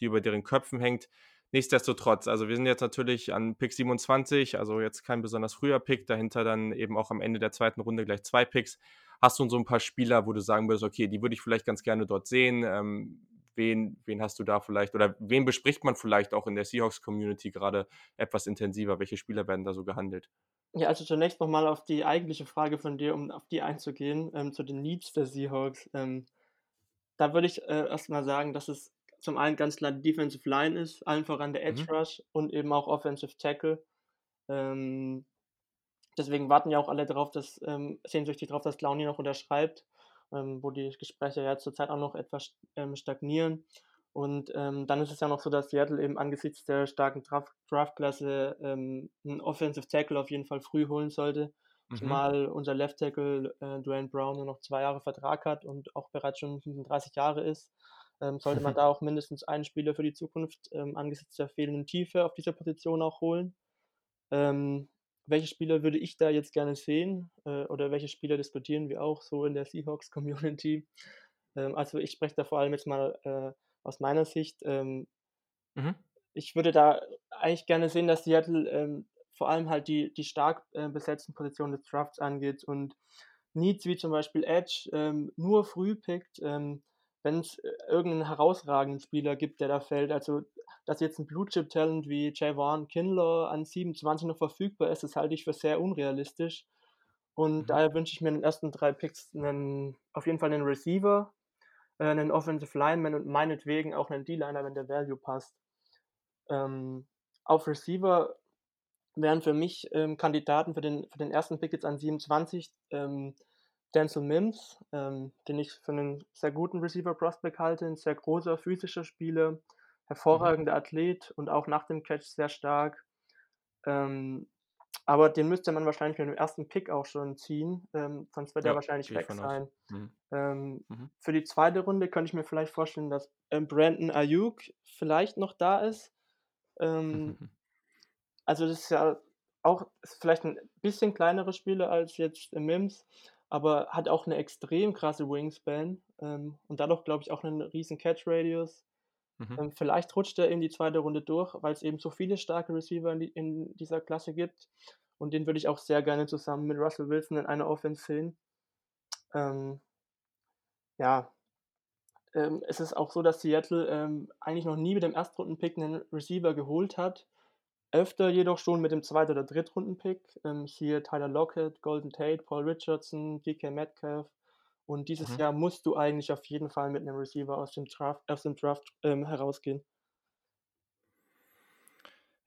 die über deren Köpfen hängt. Nichtsdestotrotz, also wir sind jetzt natürlich an Pick 27, also jetzt kein besonders früher Pick, dahinter dann eben auch am Ende der zweiten Runde gleich zwei Picks. Hast du so ein paar Spieler, wo du sagen würdest, okay, die würde ich vielleicht ganz gerne dort sehen? Ähm, wen, wen hast du da vielleicht oder wen bespricht man vielleicht auch in der Seahawks-Community gerade etwas intensiver? Welche Spieler werden da so gehandelt? Ja, also zunächst nochmal auf die eigentliche Frage von dir, um auf die einzugehen, ähm, zu den Needs der Seahawks. Ähm, da würde ich äh, erstmal sagen, dass es zum einen ganz klar die Defensive Line ist, allen voran der Edge mhm. Rush und eben auch Offensive Tackle. Ähm, deswegen warten ja auch alle darauf, dass, ähm, sehnsüchtig darauf, dass Clowny noch unterschreibt ähm, wo die Gespräche ja zurzeit auch noch etwas ähm, stagnieren. Und ähm, dann ist es ja noch so, dass Seattle eben angesichts der starken Draftklasse ähm, einen Offensive Tackle auf jeden Fall früh holen sollte. Mhm. Zumal unser Left Tackle äh, Dwayne Brown nur noch zwei Jahre Vertrag hat und auch bereits schon 35 Jahre ist. Ähm, sollte man da auch mindestens einen Spieler für die Zukunft ähm, angesichts der fehlenden Tiefe auf dieser Position auch holen. Ähm, welche Spieler würde ich da jetzt gerne sehen äh, oder welche Spieler diskutieren wir auch so in der Seahawks-Community. Ähm, also ich spreche da vor allem jetzt mal äh, aus meiner Sicht. Ähm, Mhm. ich würde da eigentlich gerne sehen, dass Seattle ähm, vor allem halt die, die stark äh, besetzten Positionen des Drafts angeht und Needs wie zum Beispiel Edge ähm, nur früh pickt, ähm, wenn es äh, irgendeinen herausragenden Spieler gibt, der da fällt. Also, dass jetzt ein Blue Chip Talent wie Javon Kinlaw an 27 noch verfügbar ist, das halte ich für sehr unrealistisch. Und Mhm. daher wünsche ich mir in den ersten drei Picks einen, auf jeden Fall einen Receiver, äh, einen Offensive Lineman und meinetwegen auch einen D-Liner, wenn der Value passt. Ähm, auf Receiver wären für mich ähm, Kandidaten für den, für den ersten Pick jetzt an 27 ähm, Denzel Mims, ähm, den ich für einen sehr guten Receiver-Prospect halte, ein sehr großer physischer Spieler, hervorragender Athlet und auch nach dem Catch sehr stark. Ähm, aber den müsste man wahrscheinlich mit dem ersten Pick auch schon ziehen, ähm, sonst wird er Ja, wahrscheinlich gehe ich weg sein. Mhm. Ähm, Mhm. Für die zweite Runde könnte ich mir vielleicht vorstellen, dass ähm, Brandon Ayuk vielleicht noch da ist. Ähm, also das ist ja auch ist vielleicht ein bisschen kleinerer Spieler als jetzt Mims, aber hat auch eine extrem krasse Wingspan ähm, und dadurch glaube ich auch einen riesen Catch Radius. Mhm. Ähm, vielleicht rutscht er in die zweite Runde durch, weil es eben so viele starke Receiver in, die, in dieser Klasse gibt und den würde ich auch sehr gerne zusammen mit Russell Wilson in einer Offense sehen. Ähm, ja, ähm, es ist auch so, dass Seattle ähm, eigentlich noch nie mit dem Erstrunden-Pick einen Receiver geholt hat. Öfter jedoch schon mit dem Zweit- oder Drittrunden-Pick. Ähm, siehe Tyler Lockett, Golden Tate, Paul Richardson, DK Metcalf. Und dieses Mhm. Jahr musst du eigentlich auf jeden Fall mit einem Receiver aus dem Draft, aus dem Draft ähm, herausgehen.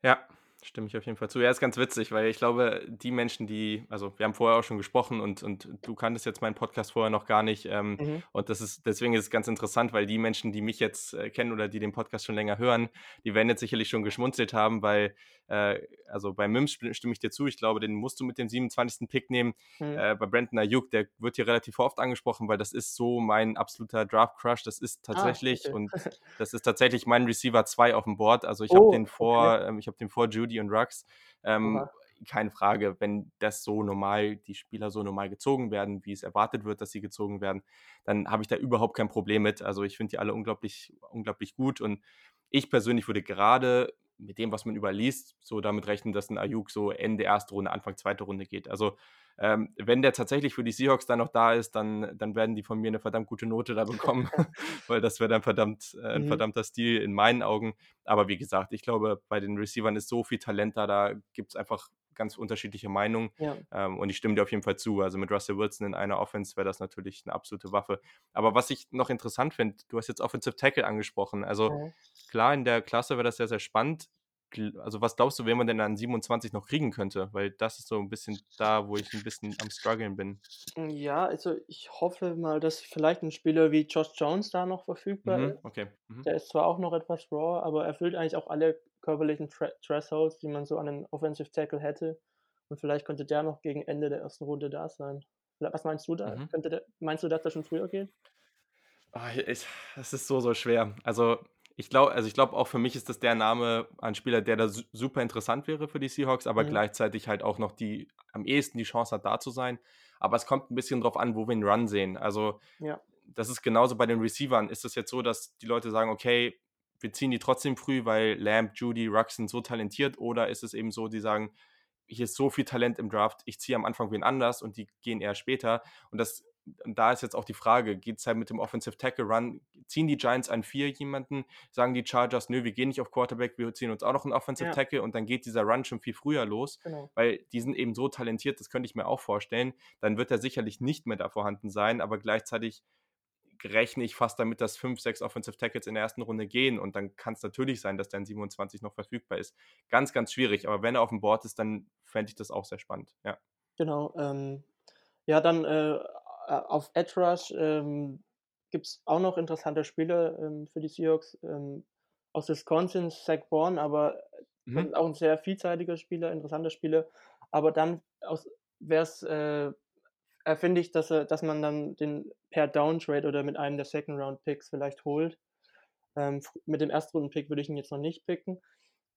Ja, stimme ich auf jeden Fall zu. Ja, ist ganz witzig, weil ich glaube, die Menschen, die, also wir haben vorher auch schon gesprochen und, und du kanntest jetzt meinen Podcast vorher noch gar nicht. Ähm, Mhm. und das ist, deswegen ist es ganz interessant, weil die Menschen, die mich jetzt äh, kennen oder die den Podcast schon länger hören, die werden jetzt sicherlich schon geschmunzelt haben, weil, äh, also bei Mims sti- stimme ich dir zu, ich glaube, den musst du mit dem 27. Pick nehmen. Mhm. Äh, bei Brandon Ayuk, der wird hier relativ oft angesprochen, weil das ist so mein absoluter Draft-Crush. Das ist tatsächlich, Ah, okay. und das ist tatsächlich mein Receiver 2 auf dem Board. Also ich habe Oh, den vor, ähm, ich habe den vor Judy und Rux. Ähm, keine Frage, wenn das so normal, die Spieler so normal gezogen werden, wie es erwartet wird, dass sie gezogen werden, dann habe ich da überhaupt kein Problem mit. Also ich finde die alle unglaublich, unglaublich gut und ich persönlich würde gerade mit dem, was man überliest, so damit rechnen, dass ein Ayuk so Ende erste Runde, Anfang zweite Runde geht. Also ähm, wenn der tatsächlich für die Seahawks dann noch da ist, dann, dann werden die von mir eine verdammt gute Note da bekommen, weil das wäre dann verdammt, äh, ein Mhm. verdammter Stil in meinen Augen. Aber wie gesagt, ich glaube, bei den Receivern ist so viel Talent da, da gibt es einfach ganz unterschiedliche Meinungen. Ja. Ähm, und ich stimme dir auf jeden Fall zu. Also mit Russell Wilson in einer Offense wäre das natürlich eine absolute Waffe. Aber was ich noch interessant finde, du hast jetzt Offensive Tackle angesprochen. Also Mhm. klar, in der Klasse wäre das sehr, sehr spannend. Also was glaubst du, wen man denn an 27 noch kriegen könnte? Weil das ist so ein bisschen da, wo ich ein bisschen am struggeln bin. Ja, also ich hoffe mal, dass vielleicht ein Spieler wie Josh Jones da noch verfügbar Mhm, ist. okay. Mhm. Der ist zwar auch noch etwas raw, aber erfüllt eigentlich auch alle körperlichen Thre Thresholds, die man so an einem Offensive Tackle hätte. Und vielleicht könnte der noch gegen Ende der ersten Runde da sein. Was meinst du da? Mhm. Könnte der, meinst du, dass der schon früher geht? Ah, ich, es ist so, so schwer. Also ich glaube, also ich glaube auch für mich ist das der Name ein Spieler, der da su super interessant wäre für die Seahawks, aber Mhm. gleichzeitig halt auch noch die am ehesten die Chance hat, da zu sein. Aber es kommt ein bisschen drauf an, wo wir ihn Run sehen. Also Ja. das ist genauso bei den Receivern. Ist es jetzt so, dass die Leute sagen, okay, wir ziehen die trotzdem früh, weil Lamb, Judy, Rux sind so talentiert? Oder ist es eben so, die sagen, hier ist so viel Talent im Draft, ich ziehe am Anfang wen anders und die gehen eher später. Und das und da ist jetzt auch die Frage, geht es halt mit dem Offensive Tackle Run, ziehen die Giants an vier jemanden, sagen die Chargers, nö, wir gehen nicht auf Quarterback, wir ziehen uns auch noch einen Offensive Ja. Tackle und dann geht dieser Run schon viel früher los, Genau. weil die sind eben so talentiert, das könnte ich mir auch vorstellen. Dann wird er sicherlich nicht mehr da vorhanden sein, aber gleichzeitig rechne ich fast damit, dass fünf, sechs Offensive Tackles in der ersten Runde gehen und dann kann es natürlich sein, dass der in 27 noch verfügbar ist. Ganz, ganz schwierig, aber wenn er auf dem Board ist, dann fände ich das auch sehr spannend, ja. Genau. Ähm, ja, dann äh, auf Edge Rush ähm, gibt es auch noch interessante Spieler ähm, für die Seahawks. Ähm, aus Wisconsin, Zach Bourne, aber Mhm. auch ein sehr vielseitiger Spieler, interessanter Spieler. Aber dann wäre es, äh, äh, finde ich, dass, dass man dann den per Downtrade oder mit einem der Second Round Picks vielleicht holt. Ähm, mit dem Erstrunden-Pick würde ich ihn jetzt noch nicht picken.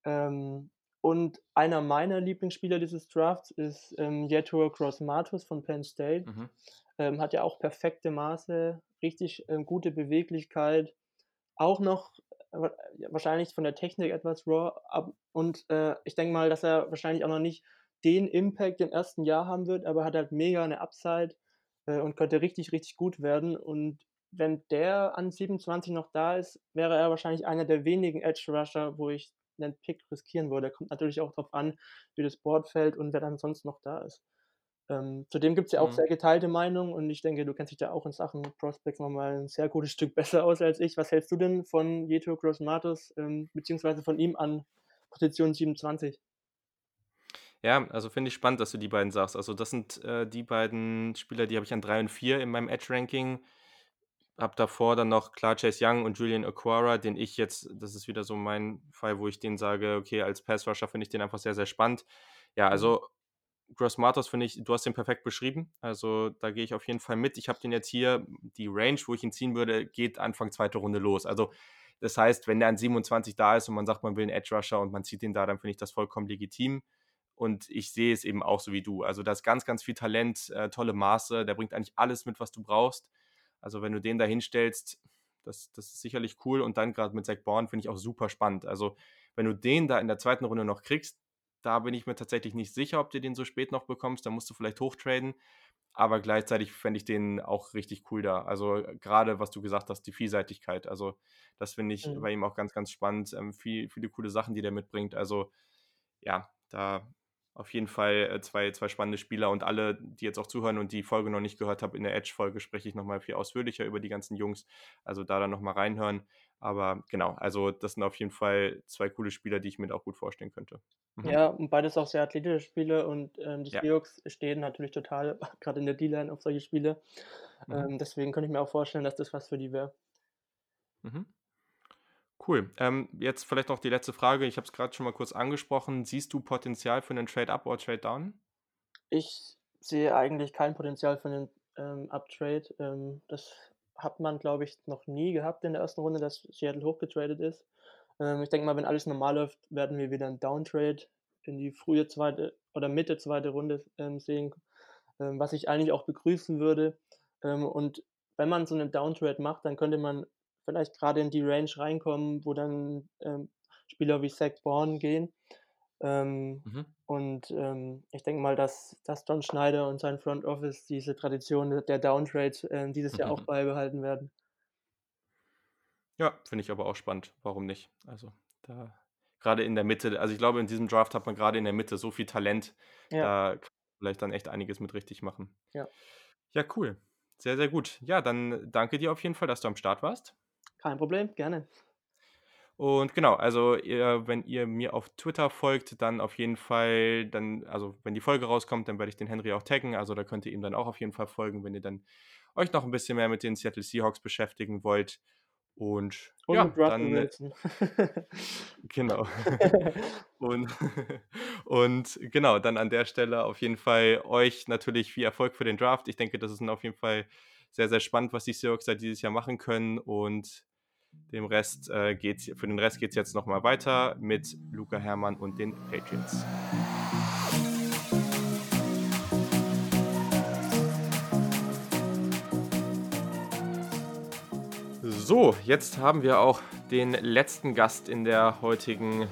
Ähm, und einer meiner Lieblingsspieler dieses Drafts ist ähm, Yetur Cross-Matus von Penn State. Mhm. Ähm, hat ja auch perfekte Maße, richtig ähm, gute Beweglichkeit, auch noch äh, wahrscheinlich von der Technik etwas raw. Ab, und äh, ich denke mal, dass er wahrscheinlich auch noch nicht den Impact im ersten Jahr haben wird, aber hat halt mega eine Upside äh, und könnte richtig, richtig gut werden. Und wenn der an 27 noch da ist, wäre er wahrscheinlich einer der wenigen Edge Rusher, wo ich einen Pick riskieren würde. Kommt natürlich auch darauf an, wie das Board fällt und wer dann sonst noch da ist. Ähm, zudem gibt es ja auch mhm. sehr geteilte Meinungen und ich denke, du kennst dich da auch in Sachen Prospects nochmal ein sehr gutes Stück besser aus als ich. Was hältst du denn von Jeto Grossmatos, ähm, beziehungsweise von ihm an Position 27? Ja, also finde ich spannend, dass du die beiden sagst. Also das sind äh, die beiden Spieler, die habe ich an 3 und 4 in meinem Edge-Ranking. Habe davor dann noch klar Chase Young und Julian Aquara, den ich jetzt, das ist wieder so mein Fall, wo ich den sage, okay, als Pass-Rusher finde ich den einfach sehr, sehr spannend. Ja, mhm. also Gross Matos finde ich, du hast den perfekt beschrieben. Also da gehe ich auf jeden Fall mit. Ich habe den jetzt hier, die Range, wo ich ihn ziehen würde, geht Anfang zweite Runde los. Also das heißt, wenn der an 27 da ist und man sagt, man will einen Edge Rusher und man zieht ihn da, dann finde ich das vollkommen legitim. Und ich sehe es eben auch so wie du. Also da ist ganz, ganz viel Talent, äh, tolle Maße. Der bringt eigentlich alles mit, was du brauchst. Also wenn du den da hinstellst, das, das ist sicherlich cool. Und dann gerade mit Zach Bourne finde ich auch super spannend. Also wenn du den da in der zweiten Runde noch kriegst, da bin ich mir tatsächlich nicht sicher, ob du den so spät noch bekommst. Da musst du vielleicht hochtraden. Aber gleichzeitig fände ich den auch richtig cool da. Also gerade, was du gesagt hast, die Vielseitigkeit. Also das finde ich mhm. bei ihm auch ganz, ganz spannend. Ähm, viel, viele coole Sachen, die der mitbringt. Also ja, da auf jeden Fall äh, zwei, zwei spannende Spieler und alle, die jetzt auch zuhören und die Folge noch nicht gehört haben, in der Edge-Folge spreche ich nochmal viel ausführlicher über die ganzen Jungs. Also da dann nochmal reinhören. Aber genau, also das sind auf jeden Fall zwei coole Spieler, die ich mir auch gut vorstellen könnte. Mhm. Ja, und beides auch sehr athletische Spiele und ähm, die ja. Seahawks stehen natürlich total, gerade in der D-Line, auf solche Spiele. Mhm. Ähm, deswegen könnte ich mir auch vorstellen, dass das was für die wäre. Mhm. Cool. Ähm, jetzt vielleicht noch die letzte Frage. Ich habe es gerade schon mal kurz angesprochen. Siehst du Potenzial für einen Trade-Up oder Trade-Down? Ich sehe eigentlich kein Potenzial für einen ähm, Up-Trade. Ähm, das hat man, glaube ich, noch nie gehabt in der ersten Runde, dass Seattle hochgetradet ist. Ähm, ich denke mal, wenn alles normal läuft, werden wir wieder einen Downtrade in die frühe zweite oder Mitte zweite Runde ähm, sehen, ähm, was ich eigentlich auch begrüßen würde. Und wenn man so einen Downtrade macht, dann könnte man vielleicht gerade in die Range reinkommen, wo dann ähm, Spieler wie Zach Bourne gehen. Ähm, mhm. Und ähm, ich denke mal, dass, dass John Schneider und sein Front Office diese Tradition der Downtrade äh, dieses Jahr auch mhm. beibehalten werden. Ja, finde ich aber auch spannend. Warum nicht? Also da gerade in der Mitte, also ich glaube, in diesem Draft hat man gerade in der Mitte so viel Talent, ja. da kann man vielleicht dann echt einiges mit richtig machen. Ja. Ja, cool. Sehr, sehr gut. Ja, dann danke dir auf jeden Fall, dass du am Start warst. Kein Problem, gerne. Und genau, also ihr, wenn ihr mir auf Twitter folgt, dann auf jeden Fall, dann, also wenn die Folge rauskommt, dann werde ich den Henry auch taggen. Also da könnt ihr ihm dann auch auf jeden Fall folgen, wenn ihr dann euch noch ein bisschen mehr mit den Seattle Seahawks beschäftigen wollt. Und, und ja, dann. Äh, genau. und, und genau, dann an der Stelle auf jeden Fall euch natürlich viel Erfolg für den Draft. Ich denke, das ist auf jeden Fall sehr, sehr spannend, was die Seahawks seit dieses Jahr machen können. Und dem Rest äh, geht's, für den Rest geht es jetzt nochmal weiter mit Luca Hermann und den Patriots. So, jetzt haben wir auch den letzten Gast in der heutigen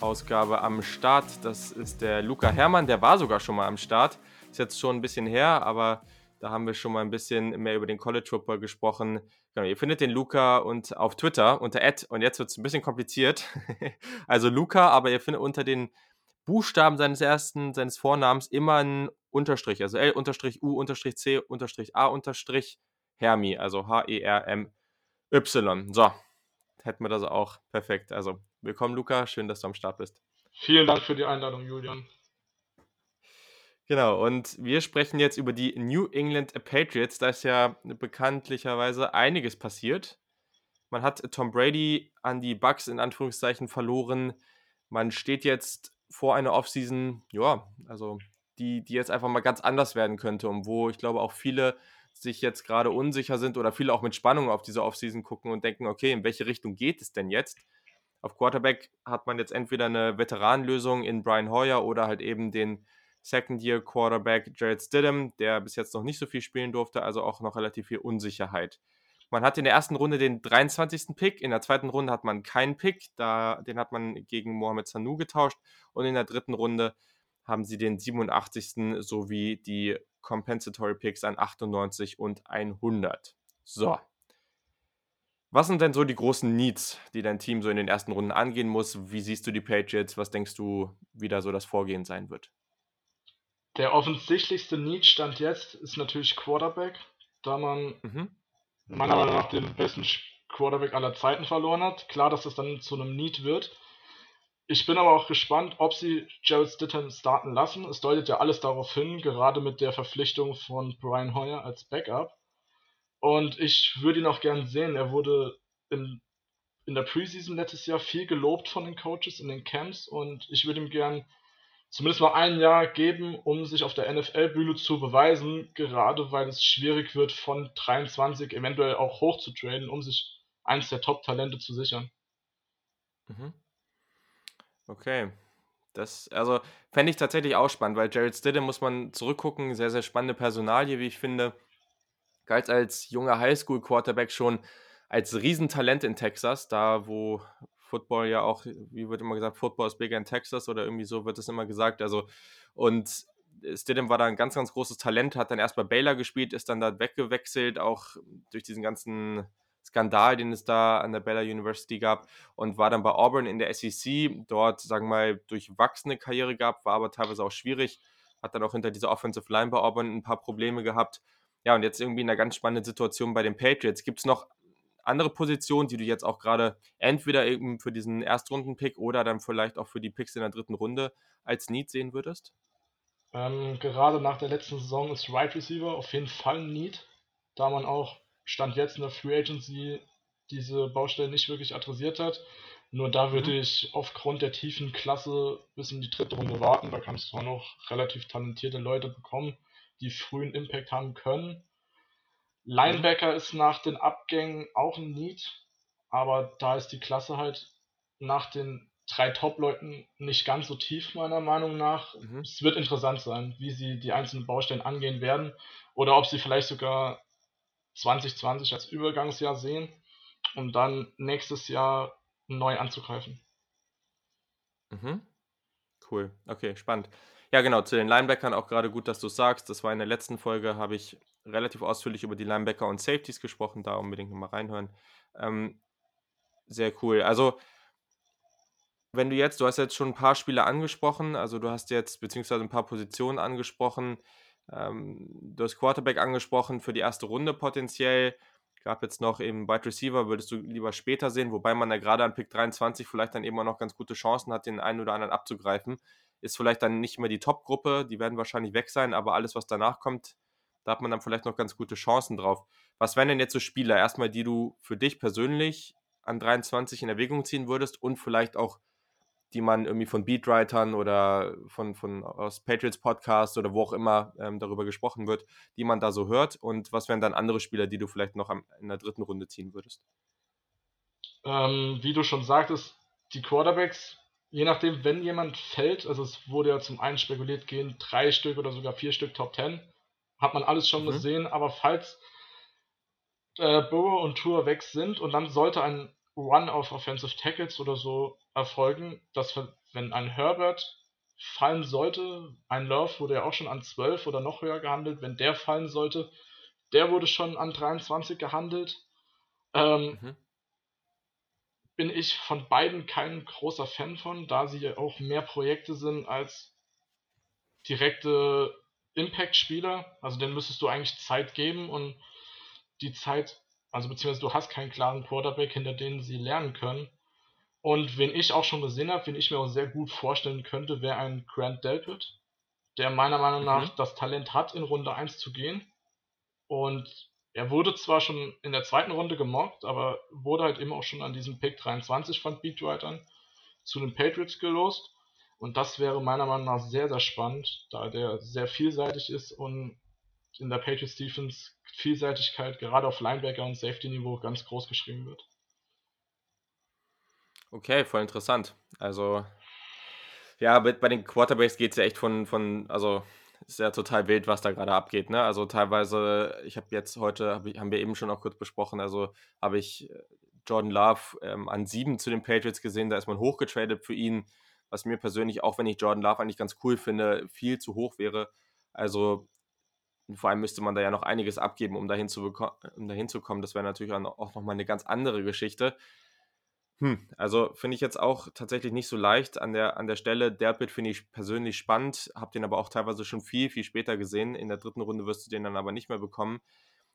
Ausgabe am Start. Das ist der Luca Hermann, der war sogar schon mal am Start. Ist jetzt schon ein bisschen her, aber da haben wir schon mal ein bisschen mehr über den College Football gesprochen. Genau, ihr findet den Luca und auf Twitter unter Ad und jetzt wird es ein bisschen kompliziert. also Luca, aber ihr findet unter den Buchstaben seines ersten, seines Vornamens immer ein Unterstrich, also L Unterstrich U Unterstrich C Unterstrich A Unterstrich Hermi, also H-E-R-M-Y. So, hätten wir das auch. Perfekt. Also, willkommen Luca, schön, dass du am Start bist. Vielen Dank für die Einladung, Julian. Genau, und wir sprechen jetzt über die New England Patriots. Da ist ja bekanntlicherweise einiges passiert. Man hat Tom Brady an die Bucks in Anführungszeichen verloren. Man steht jetzt vor einer Offseason, ja, also die, die jetzt einfach mal ganz anders werden könnte und wo ich glaube auch viele sich jetzt gerade unsicher sind oder viele auch mit Spannung auf diese Offseason gucken und denken, okay, in welche Richtung geht es denn jetzt? Auf Quarterback hat man jetzt entweder eine Veteranenlösung in Brian Hoyer oder halt eben den Second-Year-Quarterback Jared Stidham, der bis jetzt noch nicht so viel spielen durfte, also auch noch relativ viel Unsicherheit. Man hat in der ersten Runde den 23. Pick, in der zweiten Runde hat man keinen Pick, da, den hat man gegen Mohamed Sanu getauscht und in der dritten Runde haben sie den 87. sowie die Compensatory Picks an 98 und 100. So. Was sind denn so die großen Needs, die dein Team so in den ersten Runden angehen muss? Wie siehst du die Patriots? Was denkst du, wie da so das Vorgehen sein wird? Der offensichtlichste Need stand jetzt ist natürlich Quarterback, da man mhm meiner Meinung nach den besten Quarterback aller Zeiten verloren hat. Klar, dass das dann zu einem Need wird. Ich bin aber auch gespannt, ob sie Jared Stidham starten lassen. Es deutet ja alles darauf hin, gerade mit der Verpflichtung von Brian Hoyer als Backup. Und ich würde ihn auch gern sehen. Er wurde in, in der Preseason letztes Jahr viel gelobt von den Coaches in den Camps und ich würde ihm gern zumindest mal ein Jahr geben, um sich auf der NFL-Bühne zu beweisen, gerade weil es schwierig wird, von 23 eventuell auch hoch zu traden, um sich eins der Top-Talente zu sichern. Mhm. Okay. Das, also fände ich tatsächlich auch spannend, weil Jared Stidham muss man zurückgucken, sehr, sehr spannende Personalie, wie ich finde. Galt als junger Highschool-Quarterback schon als Riesentalent in Texas, da wo Football ja auch, wie wird immer gesagt, Football ist bigger in Texas oder irgendwie so wird es immer gesagt. Also, und Stidham war da ein ganz, ganz großes Talent, hat dann erst bei Baylor gespielt, ist dann da weggewechselt, auch durch diesen ganzen Skandal, den es da an der Baylor University gab und war dann bei Auburn in der SEC, dort, sagen wir mal, durchwachsene Karriere gab, war aber teilweise auch schwierig, hat dann auch hinter dieser Offensive Line bei Auburn ein paar Probleme gehabt. Ja, und jetzt irgendwie in einer ganz spannenden Situation bei den Patriots. Gibt es noch andere Positionen, die du jetzt auch gerade entweder eben für diesen Erstrunden-Pick oder dann vielleicht auch für die Picks in der dritten Runde als Need sehen würdest? Ähm, gerade nach der letzten Saison ist Right Receiver auf jeden Fall ein Need, da man auch Stand jetzt in der Free Agency diese Baustelle nicht wirklich adressiert hat. Nur da mhm. würde mhm. ich aufgrund der tiefen Klasse bis in die dritte Runde warten. Da kannst du auch noch relativ talentierte Leute bekommen, die frühen Impact haben können. Linebacker ist nach den Abgängen auch ein Need, aber da ist die Klasse halt nach den drei Top-Leuten nicht ganz so tief, meiner Meinung nach. Mhm. Es wird interessant sein, wie sie die einzelnen Baustellen angehen werden oder ob sie vielleicht sogar 2020 als Übergangsjahr sehen, um dann nächstes Jahr neu anzugreifen. Mhm. Cool, okay, spannend. Ja, genau, zu den Linebackern auch gerade gut, dass du sagst. Das war in der letzten Folge, habe ich relativ ausführlich über die Linebacker und Safeties gesprochen, da unbedingt nochmal reinhören. Ähm, sehr cool. Also, wenn du jetzt, du hast jetzt schon ein paar Spiele angesprochen, also du hast jetzt beziehungsweise ein paar Positionen angesprochen, ähm, du hast Quarterback angesprochen für die erste Runde potenziell. Gab jetzt noch eben Wide Receiver, würdest du lieber später sehen, wobei man da gerade an Pick 23 vielleicht dann eben auch noch ganz gute Chancen hat, den einen oder anderen abzugreifen ist vielleicht dann nicht mehr die Top-Gruppe, die werden wahrscheinlich weg sein, aber alles, was danach kommt, hat man dann vielleicht noch ganz gute Chancen drauf. Was wären denn jetzt so Spieler, erstmal, die du für dich persönlich an 23 in Erwägung ziehen würdest und vielleicht auch, die man irgendwie von Beatwritern oder von, von aus Patriots Podcast oder wo auch immer ähm, darüber gesprochen wird, die man da so hört und was wären dann andere Spieler, die du vielleicht noch am, in der dritten Runde ziehen würdest? Ähm, wie du schon sagtest, die Quarterbacks je nachdem, wenn jemand fällt, also es wurde ja zum einen spekuliert, gehen drei Stück oder sogar vier Stück Top Ten, hat man alles schon mhm. gesehen, aber falls äh, Burrow und Tour weg sind und dann sollte ein Run auf Offensive Tackles oder so erfolgen, dass wenn ein Herbert fallen sollte, ein Love wurde ja auch schon an 12 oder noch höher gehandelt, wenn der fallen sollte, der wurde schon an 23 gehandelt. Ähm, mhm bin ich von beiden kein großer Fan von, da sie auch mehr Projekte sind als direkte Impact-Spieler. Also denen müsstest du eigentlich Zeit geben und die Zeit, also beziehungsweise du hast keinen klaren Quarterback, hinter denen sie lernen können. Und wen ich auch schon gesehen habe, wen ich mir auch sehr gut vorstellen könnte, wäre ein Grant Delpit, der meiner Meinung nach mhm. das Talent hat, in Runde 1 zu gehen. Und er wurde zwar schon in der zweiten Runde gemockt, aber wurde halt immer auch schon an diesem Pick 23 von Beatwritern zu den Patriots gelost. Und das wäre meiner Meinung nach sehr, sehr spannend, da der sehr vielseitig ist und in der Patriots Defense Vielseitigkeit gerade auf Linebacker und Safety-Niveau ganz groß geschrieben wird. Okay, voll interessant. Also, ja, bei, den Quarterbacks geht es ja echt von, von, also ist ja total wild, was da gerade abgeht. Ne? Also teilweise, ich habe jetzt heute, hab ich, haben wir eben schon auch kurz besprochen, also habe ich äh, Jordan Love ähm, an sieben zu den Patriots gesehen, da ist man hochgetradet für ihn, was mir persönlich, auch wenn ich Jordan Love eigentlich ganz cool finde, viel zu hoch wäre. Also vor allem müsste man da ja noch einiges abgeben, um dahin zu, um dahin zu kommen. Das wäre natürlich auch nochmal eine ganz andere Geschichte. Hm, also finde ich jetzt auch tatsächlich nicht so leicht an der, an der Stelle. Delpit finde ich persönlich spannend, habe den aber auch teilweise schon viel, viel später gesehen. In der dritten Runde wirst du den dann aber nicht mehr bekommen.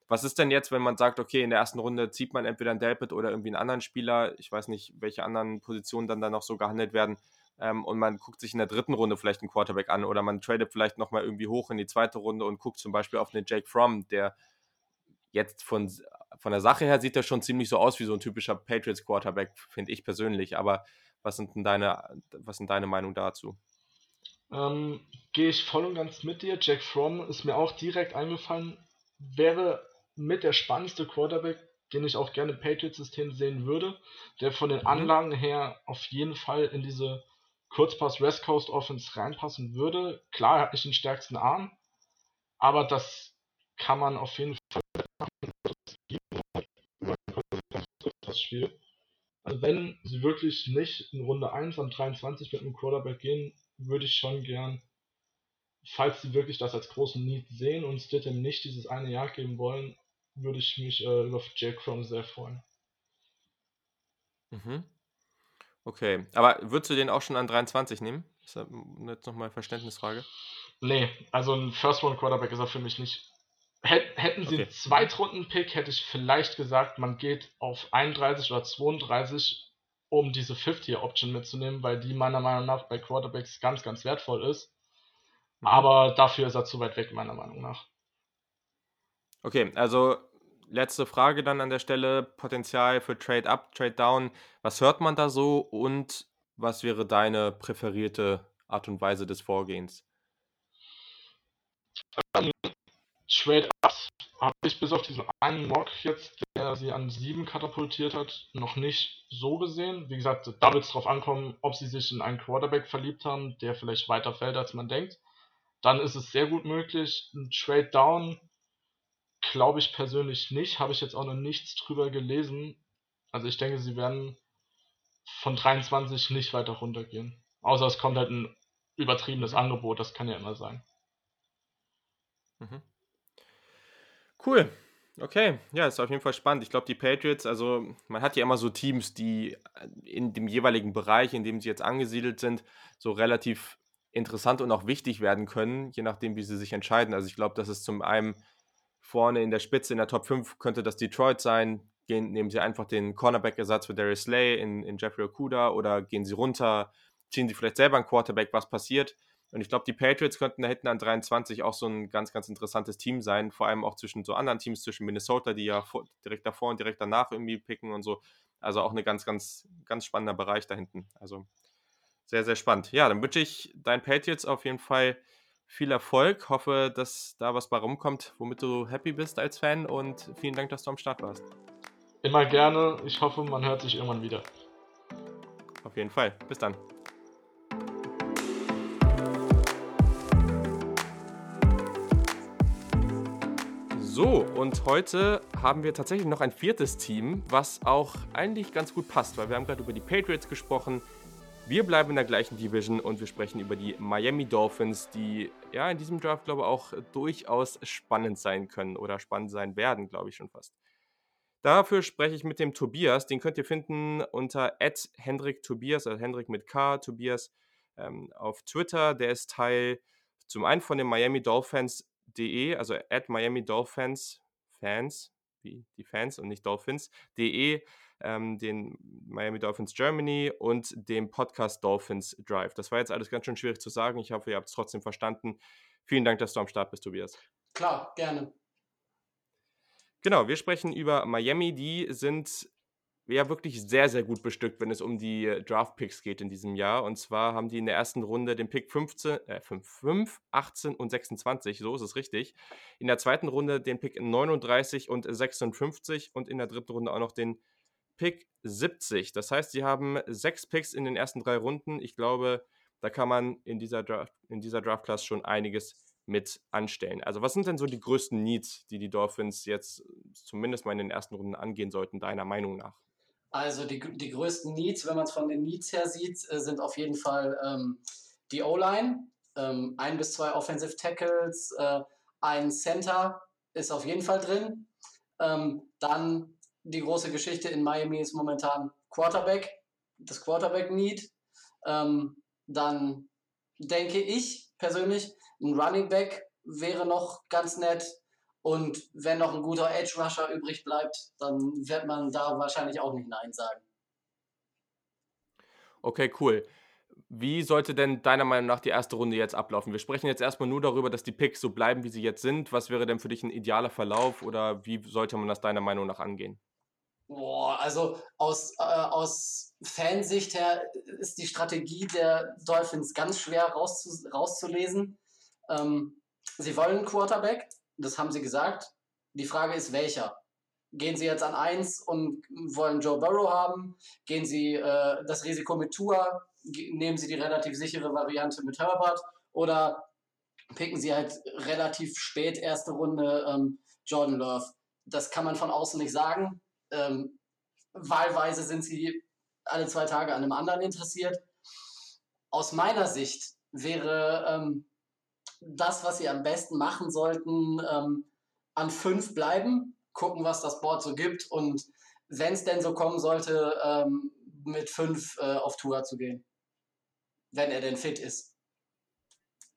Was ist denn jetzt, wenn man sagt, okay, in der ersten Runde zieht man entweder einen Delpit oder irgendwie einen anderen Spieler? Ich weiß nicht, welche anderen Positionen dann da noch so gehandelt werden. Ähm, und man guckt sich in der dritten Runde vielleicht einen Quarterback an oder man tradet vielleicht nochmal irgendwie hoch in die zweite Runde und guckt zum Beispiel auf einen Jake Fromm, der jetzt von von der Sache her sieht er schon ziemlich so aus wie so ein typischer Patriots Quarterback, finde ich persönlich. Aber was sind denn deine, was sind deine Meinung dazu? Ähm, Gehe ich voll und ganz mit dir. Jack Fromm ist mir auch direkt eingefallen, wäre mit der spannendste Quarterback, den ich auch gerne im Patriots-System sehen würde, der von den mhm. Anlagen her auf jeden Fall in diese Kurzpass-West Coast Offense reinpassen würde. Klar, er hat nicht den stärksten Arm, aber das kann man auf jeden Fall das Spiel. Also wenn sie wirklich nicht in Runde 1 am 23 mit einem Quarterback gehen, würde ich schon gern, falls sie wirklich das als großen Need sehen und Stidham nicht dieses eine Jahr geben wollen, würde ich mich äh, über Jake Fromm sehr freuen. Mhm. Okay, aber würdest du den auch schon an 23 nehmen? Ist das jetzt nochmal Verständnisfrage? Nee, also ein First-Round-Quarterback ist er für mich nicht. Hätten sie okay. einen Zweitrunden-Pick, hätte ich vielleicht gesagt, man geht auf 31 oder 32, um diese Fifth-Year-Option mitzunehmen, weil die meiner Meinung nach bei Quarterbacks ganz, ganz wertvoll ist. Mhm. Aber dafür ist er zu weit weg, meiner Meinung nach. Okay, also letzte Frage dann an der Stelle: Potenzial für Trade Up, Trade Down. Was hört man da so und was wäre deine präferierte Art und Weise des Vorgehens? Ähm, Trade-Ups habe ich bis auf diesen einen Mock jetzt, der sie an 7 katapultiert hat, noch nicht so gesehen. Wie gesagt, da wird es drauf ankommen, ob sie sich in einen Quarterback verliebt haben, der vielleicht weiter fällt, als man denkt. Dann ist es sehr gut möglich. Ein Trade Down glaube ich persönlich nicht. Habe ich jetzt auch noch nichts drüber gelesen. Also ich denke, sie werden von 23 nicht weiter runtergehen. Außer es kommt halt ein übertriebenes Angebot, das kann ja immer sein. Mhm. Cool. Okay, ja, ist auf jeden Fall spannend. Ich glaube, die Patriots, also man hat ja immer so Teams, die in dem jeweiligen Bereich, in dem sie jetzt angesiedelt sind, so relativ interessant und auch wichtig werden können, je nachdem, wie sie sich entscheiden. Also ich glaube, dass es zum einen vorne in der Spitze, in der Top 5, könnte das Detroit sein. Gehen, nehmen sie einfach den Cornerback-Ersatz für Darius Slay in, in Jeffrey Okuda oder gehen sie runter, ziehen sie vielleicht selber einen Quarterback, was passiert. Und ich glaube, die Patriots könnten da hinten an 23 auch so ein ganz, ganz interessantes Team sein, vor allem auch zwischen so anderen Teams, zwischen Minnesota, die ja vor, direkt davor und direkt danach irgendwie picken und so. Also auch ein ganz, ganz, ganz spannender Bereich da hinten. Also sehr, sehr spannend. Ja, dann wünsche ich deinen Patriots auf jeden Fall viel Erfolg. Hoffe, dass da was bei rumkommt, womit du happy bist als Fan und vielen Dank, dass du am Start warst. Immer gerne. Ich hoffe, man hört sich irgendwann wieder. Auf jeden Fall. Bis dann. So, und heute haben wir tatsächlich noch ein viertes Team, was auch eigentlich ganz gut passt, weil wir haben gerade über die Patriots gesprochen. Wir bleiben in der gleichen Division und wir sprechen über die Miami Dolphins, die ja in diesem Draft, glaube ich, auch durchaus spannend sein können oder spannend sein werden, glaube ich schon fast. Dafür spreche ich mit dem Tobias, den könnt ihr finden unter Hendrik Tobias, also Hendrik mit K, Tobias ähm, auf Twitter. Der ist Teil zum einen von den Miami Dolphins de, also at Miami Dolphins Fans, wie die Fans und nicht Dolphins, de, ähm, den Miami Dolphins Germany und dem Podcast Dolphins Drive. Das war jetzt alles ganz schön schwierig zu sagen. Ich hoffe, ihr habt es trotzdem verstanden. Vielen Dank, dass du am Start bist, Tobias. Klar, gerne. Genau, wir sprechen über Miami. Die sind ja wirklich sehr, sehr gut bestückt, wenn es um die äh, Draft-Picks geht in diesem Jahr. Und zwar haben die in der ersten Runde den Pick 15, äh, 5, 5, 18 und 26, so ist es richtig. In der zweiten Runde den Pick 39 und 56 und in der dritten Runde auch noch den Pick 70. Das heißt, sie haben sechs Picks in den ersten drei Runden. Ich glaube, da kann man in dieser Draft, dieser Draft-Class schon einiges mit anstellen. Also, was sind denn so die größten Needs, die die Dolphins jetzt zumindest mal in den ersten Runden angehen sollten, deiner Meinung nach? Also, die, die größten Needs, wenn man es von den Needs her sieht, äh, sind auf jeden Fall ähm, die O-Line, ähm, ein bis zwei Offensive Tackles, äh, ein Center ist auf jeden Fall drin. Ähm, dann die große Geschichte in Miami ist momentan Quarterback, das Quarterback-Need. Ähm, dann denke ich persönlich, ein Running Back wäre noch ganz nett. Und wenn noch ein guter Edge Rusher übrig bleibt, dann wird man da wahrscheinlich auch nicht Nein sagen. Okay, cool. Wie sollte denn deiner Meinung nach die erste Runde jetzt ablaufen? Wir sprechen jetzt erstmal nur darüber, dass die Picks so bleiben, wie sie jetzt sind. Was wäre denn für dich ein idealer Verlauf oder wie sollte man das deiner Meinung nach angehen? Boah, also aus, äh, aus Fansicht her ist die Strategie der Dolphins ganz schwer rauszu rauszulesen. Ähm, sie wollen einen Quarterback, das haben sie gesagt. Die Frage ist, welcher? Gehen sie jetzt an 1 und wollen Joe Burrow haben? Gehen sie äh, das Risiko mit Tour? Nehmen sie die relativ sichere Variante mit Herbert? Oder picken sie halt relativ spät erste Runde ähm, Jordan Love? Das kann man von außen nicht sagen ähm, wahlweise sind sie alle zwei Tage an einem anderen interessiert. Aus meiner Sicht wäre ähm, das, was sie am besten machen sollten, ähm, an fünf bleiben, gucken, was das Board so gibt und wenn es denn so kommen sollte, ähm, mit fünf äh, auf Tour zu gehen. Wenn er denn fit ist.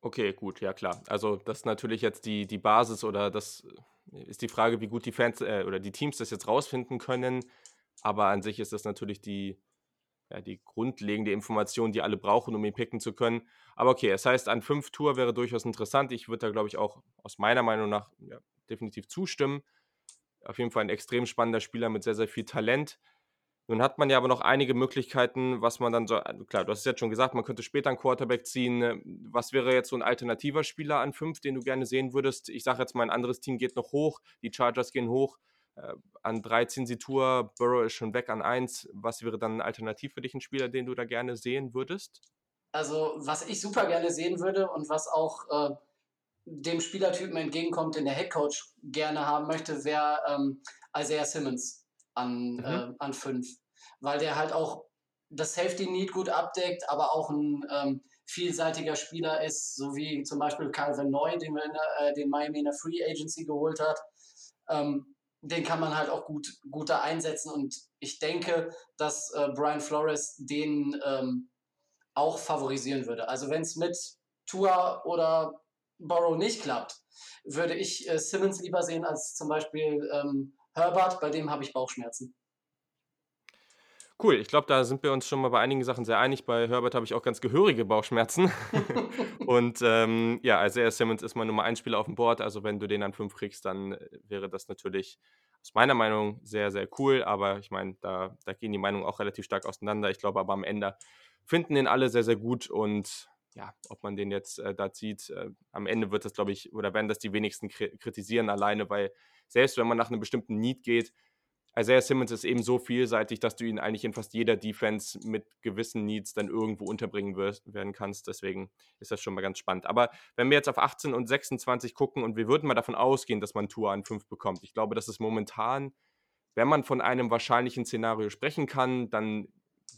Okay, gut, ja klar. Also das ist natürlich jetzt die, die Basis oder das ist die Frage, wie gut die Fans äh, oder die Teams das jetzt rausfinden können. Aber an sich ist das natürlich die, ja, die grundlegende Information, die alle brauchen, um ihn picken zu können. Aber okay, es heißt, an fünf Tour wäre durchaus interessant. Ich würde da, glaube ich, auch aus meiner Meinung nach ja, definitiv zustimmen. Auf jeden Fall ein extrem spannender Spieler mit sehr, sehr viel Talent. Nun hat man ja aber noch einige Möglichkeiten, was man dann so, also klar, du hast es jetzt schon gesagt, man könnte später einen Quarterback ziehen. Ne? Was wäre jetzt so ein alternativer Spieler an fünf, den du gerne sehen würdest? Ich sage jetzt mal, ein anderes Team geht noch hoch, die Chargers gehen hoch. Äh, an 13 sie Tour, Burrow ist schon weg an 1. Was wäre dann alternativ für dich ein Spieler, den du da gerne sehen würdest? Also, was ich super gerne sehen würde und was auch äh, dem Spielertypen entgegenkommt, den der Headcoach gerne haben möchte, wäre ähm, Isaiah Simmons an, mhm. äh, an fünf. Weil der halt auch das Safety Need gut abdeckt, aber auch ein ähm, vielseitiger Spieler ist, so wie zum Beispiel Calvin Neu, den, wir in der, äh, den Miami in der Free Agency geholt hat. Ähm, den kann man halt auch gut, gut da einsetzen und ich denke, dass äh, Brian Flores den ähm, auch favorisieren würde. Also wenn es mit Tua oder Borrow nicht klappt, würde ich äh, Simmons lieber sehen als zum Beispiel ähm, Herbert, bei dem habe ich Bauchschmerzen. Cool, ich glaube, da sind wir uns schon mal bei einigen Sachen sehr einig. Bei Herbert habe ich auch ganz gehörige Bauchschmerzen. und ähm, ja, Isaiah Simmons ist mein Nummer 1 Spieler auf dem Board. Also, wenn du den an 5 kriegst, dann äh, wäre das natürlich aus meiner Meinung sehr, sehr cool. Aber ich meine, da, da gehen die Meinungen auch relativ stark auseinander. Ich glaube aber am Ende finden den alle sehr, sehr gut. Und ja, ob man den jetzt äh, da zieht, äh, am Ende wird das, glaube ich, oder werden das die wenigsten kritisieren alleine, weil selbst wenn man nach einem bestimmten Need geht, Isaiah Simmons ist eben so vielseitig, dass du ihn eigentlich in fast jeder Defense mit gewissen Needs dann irgendwo unterbringen wirst, werden kannst. Deswegen ist das schon mal ganz spannend. Aber wenn wir jetzt auf 18 und 26 gucken und wir würden mal davon ausgehen, dass man Tour an 5 bekommt, ich glaube, das ist momentan, wenn man von einem wahrscheinlichen Szenario sprechen kann, dann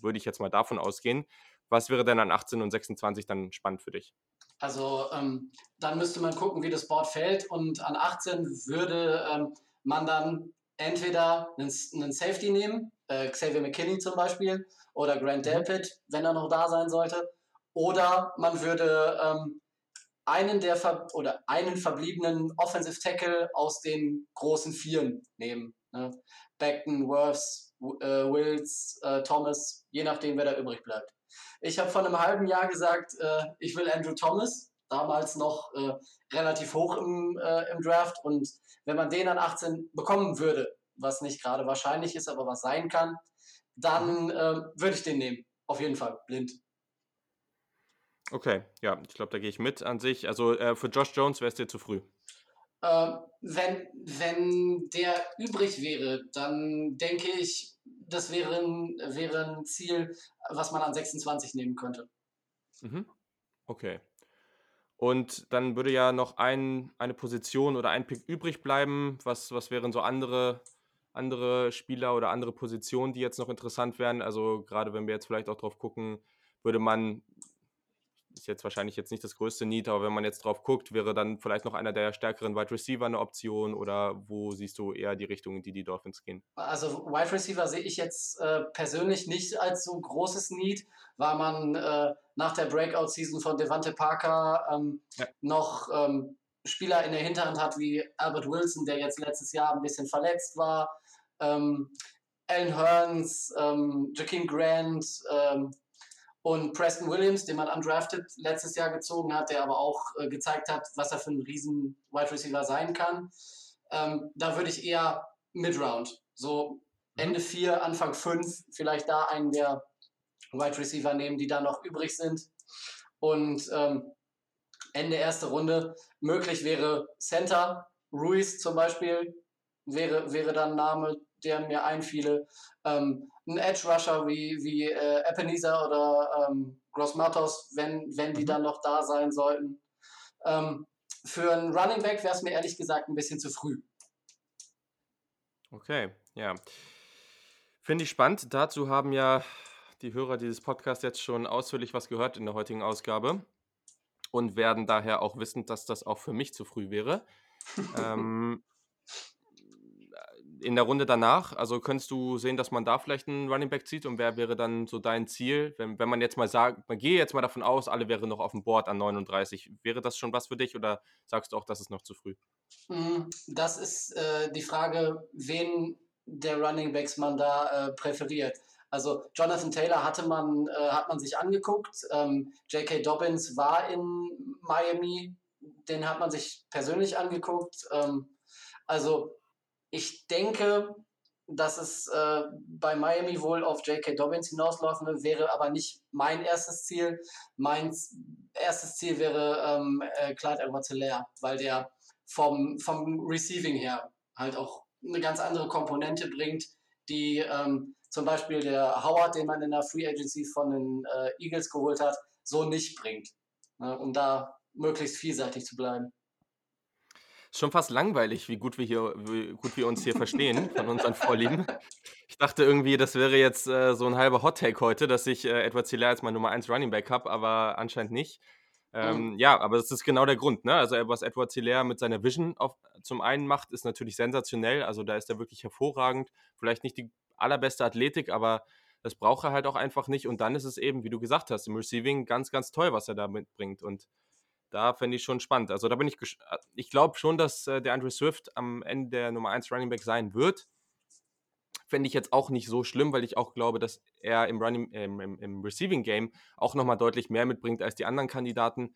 würde ich jetzt mal davon ausgehen. Was wäre denn an 18 und 26 dann spannend für dich? Also ähm, dann müsste man gucken, wie das Board fällt und an 18 würde ähm, man dann entweder einen, einen Safety nehmen, äh, Xavier McKinney zum Beispiel, oder Grant mhm. Delpit, wenn er noch da sein sollte, oder man würde ähm, einen der Ver oder einen verbliebenen Offensive Tackle aus den großen Vieren nehmen. Ne? Beckton, Worths, äh, Wills, äh, Thomas, je nachdem, wer da übrig bleibt. Ich habe vor einem halben Jahr gesagt, äh, ich will Andrew Thomas, damals noch äh, relativ hoch im, äh, im Draft. Und wenn man den an 18 bekommen würde, was nicht gerade wahrscheinlich ist, aber was sein kann, dann mhm. äh, würde ich den nehmen. Auf jeden Fall, blind. Okay, ja, ich glaube, da gehe ich mit an sich. Also für Josh Jones wäre es dir zu früh. Äh, wenn, wenn der übrig wäre, dann denke ich, das wäre ein, wäre ein Ziel, was man an 26 nehmen könnte. Mhm. Okay. Und dann würde ja noch ein, eine Position oder ein Pick übrig bleiben. Was, was wären so andere, andere Spieler oder andere Positionen, die jetzt noch interessant wären? Also gerade wenn wir jetzt vielleicht auch drauf gucken, würde man ist jetzt wahrscheinlich jetzt nicht das größte Need, aber wenn man jetzt drauf guckt, wäre dann vielleicht noch einer der stärkeren Wide Receiver eine Option oder wo siehst du eher die Richtung, in die die Dolphins gehen? Also Wide Receiver sehe ich jetzt äh, persönlich nicht als so großes Need, weil man äh, nach der Breakout-Season von Devante Parker ähm, ja. noch ähm, Spieler in der Hinterhand hat wie Albert Wilson, der jetzt letztes Jahr ein bisschen verletzt war, ähm, Alan Hearns, ähm, Jakeem Grant, ähm, und Preston Williams, den man undrafted letztes Jahr gezogen hat, der aber auch äh, gezeigt hat, was er für ein riesen Wide Receiver sein kann. Ähm, da würde ich eher Mid-Round, so mhm. Ende 4, Anfang 5, vielleicht da einen der Wide Receiver nehmen, die da noch übrig sind. Und ähm, Ende erste Runde. Möglich wäre Center, Ruiz zum Beispiel, wäre, wäre dann ein Name, der mir einfiele. Ähm, ein Edge Rusher wie, wie äh, Ebenezer oder ähm, Gross Matos, wenn, wenn die mhm. dann noch da sein sollten. Ähm, für einen Running Back wäre es mir ehrlich gesagt ein bisschen zu früh. Okay, ja. Finde ich spannend. Dazu haben ja die Hörer dieses Podcasts jetzt schon ausführlich was gehört in der heutigen Ausgabe und werden daher auch wissen, dass das auch für mich zu früh wäre. ähm, in der Runde danach, also könntest du sehen, dass man da vielleicht einen Running Back zieht und wer wäre dann so dein Ziel, wenn, wenn man jetzt mal sagt, man gehe jetzt mal davon aus, alle wären noch auf dem Board an 39, wäre das schon was für dich oder sagst du auch, das ist noch zu früh? Hm, das ist äh, die Frage, wen der Running Backs man da äh, präferiert. Also Jonathan Taylor hatte man, äh, hat man sich angeguckt, ähm, J.K. Dobbins war in Miami, den hat man sich persönlich angeguckt. Ähm, also ich denke, dass es äh, bei Miami wohl auf J.K. Dobbins hinauslaufen will, wäre aber nicht mein erstes Ziel. Mein erstes Ziel wäre ähm, äh, Clyde edwards weil der vom, vom Receiving her halt auch eine ganz andere Komponente bringt, die ähm, zum Beispiel der Howard, den man in der Free Agency von den äh, Eagles geholt hat, so nicht bringt, ne, um da möglichst vielseitig zu bleiben schon fast langweilig, wie gut wir hier, wie gut wir uns hier verstehen von unseren Vorlieben. Ich dachte irgendwie, das wäre jetzt äh, so ein halber Hot Take heute, dass ich äh, Edward Ziller als mein Nummer 1 Running Back habe, aber anscheinend nicht. Ähm, mhm. Ja, aber das ist genau der Grund. Ne? Also was Edward Ziller mit seiner Vision auf, zum einen macht, ist natürlich sensationell. Also da ist er wirklich hervorragend. Vielleicht nicht die allerbeste Athletik, aber das braucht er halt auch einfach nicht. Und dann ist es eben, wie du gesagt hast, im Receiving ganz, ganz toll, was er da mitbringt. Und da fände ich schon spannend. Also da bin ich, äh, ich glaube schon, dass äh, der Andrew Swift am Ende der Nummer 1 Running Back sein wird. Fände ich jetzt auch nicht so schlimm, weil ich auch glaube, dass er im, Running, äh, im, im Receiving Game auch nochmal deutlich mehr mitbringt als die anderen Kandidaten.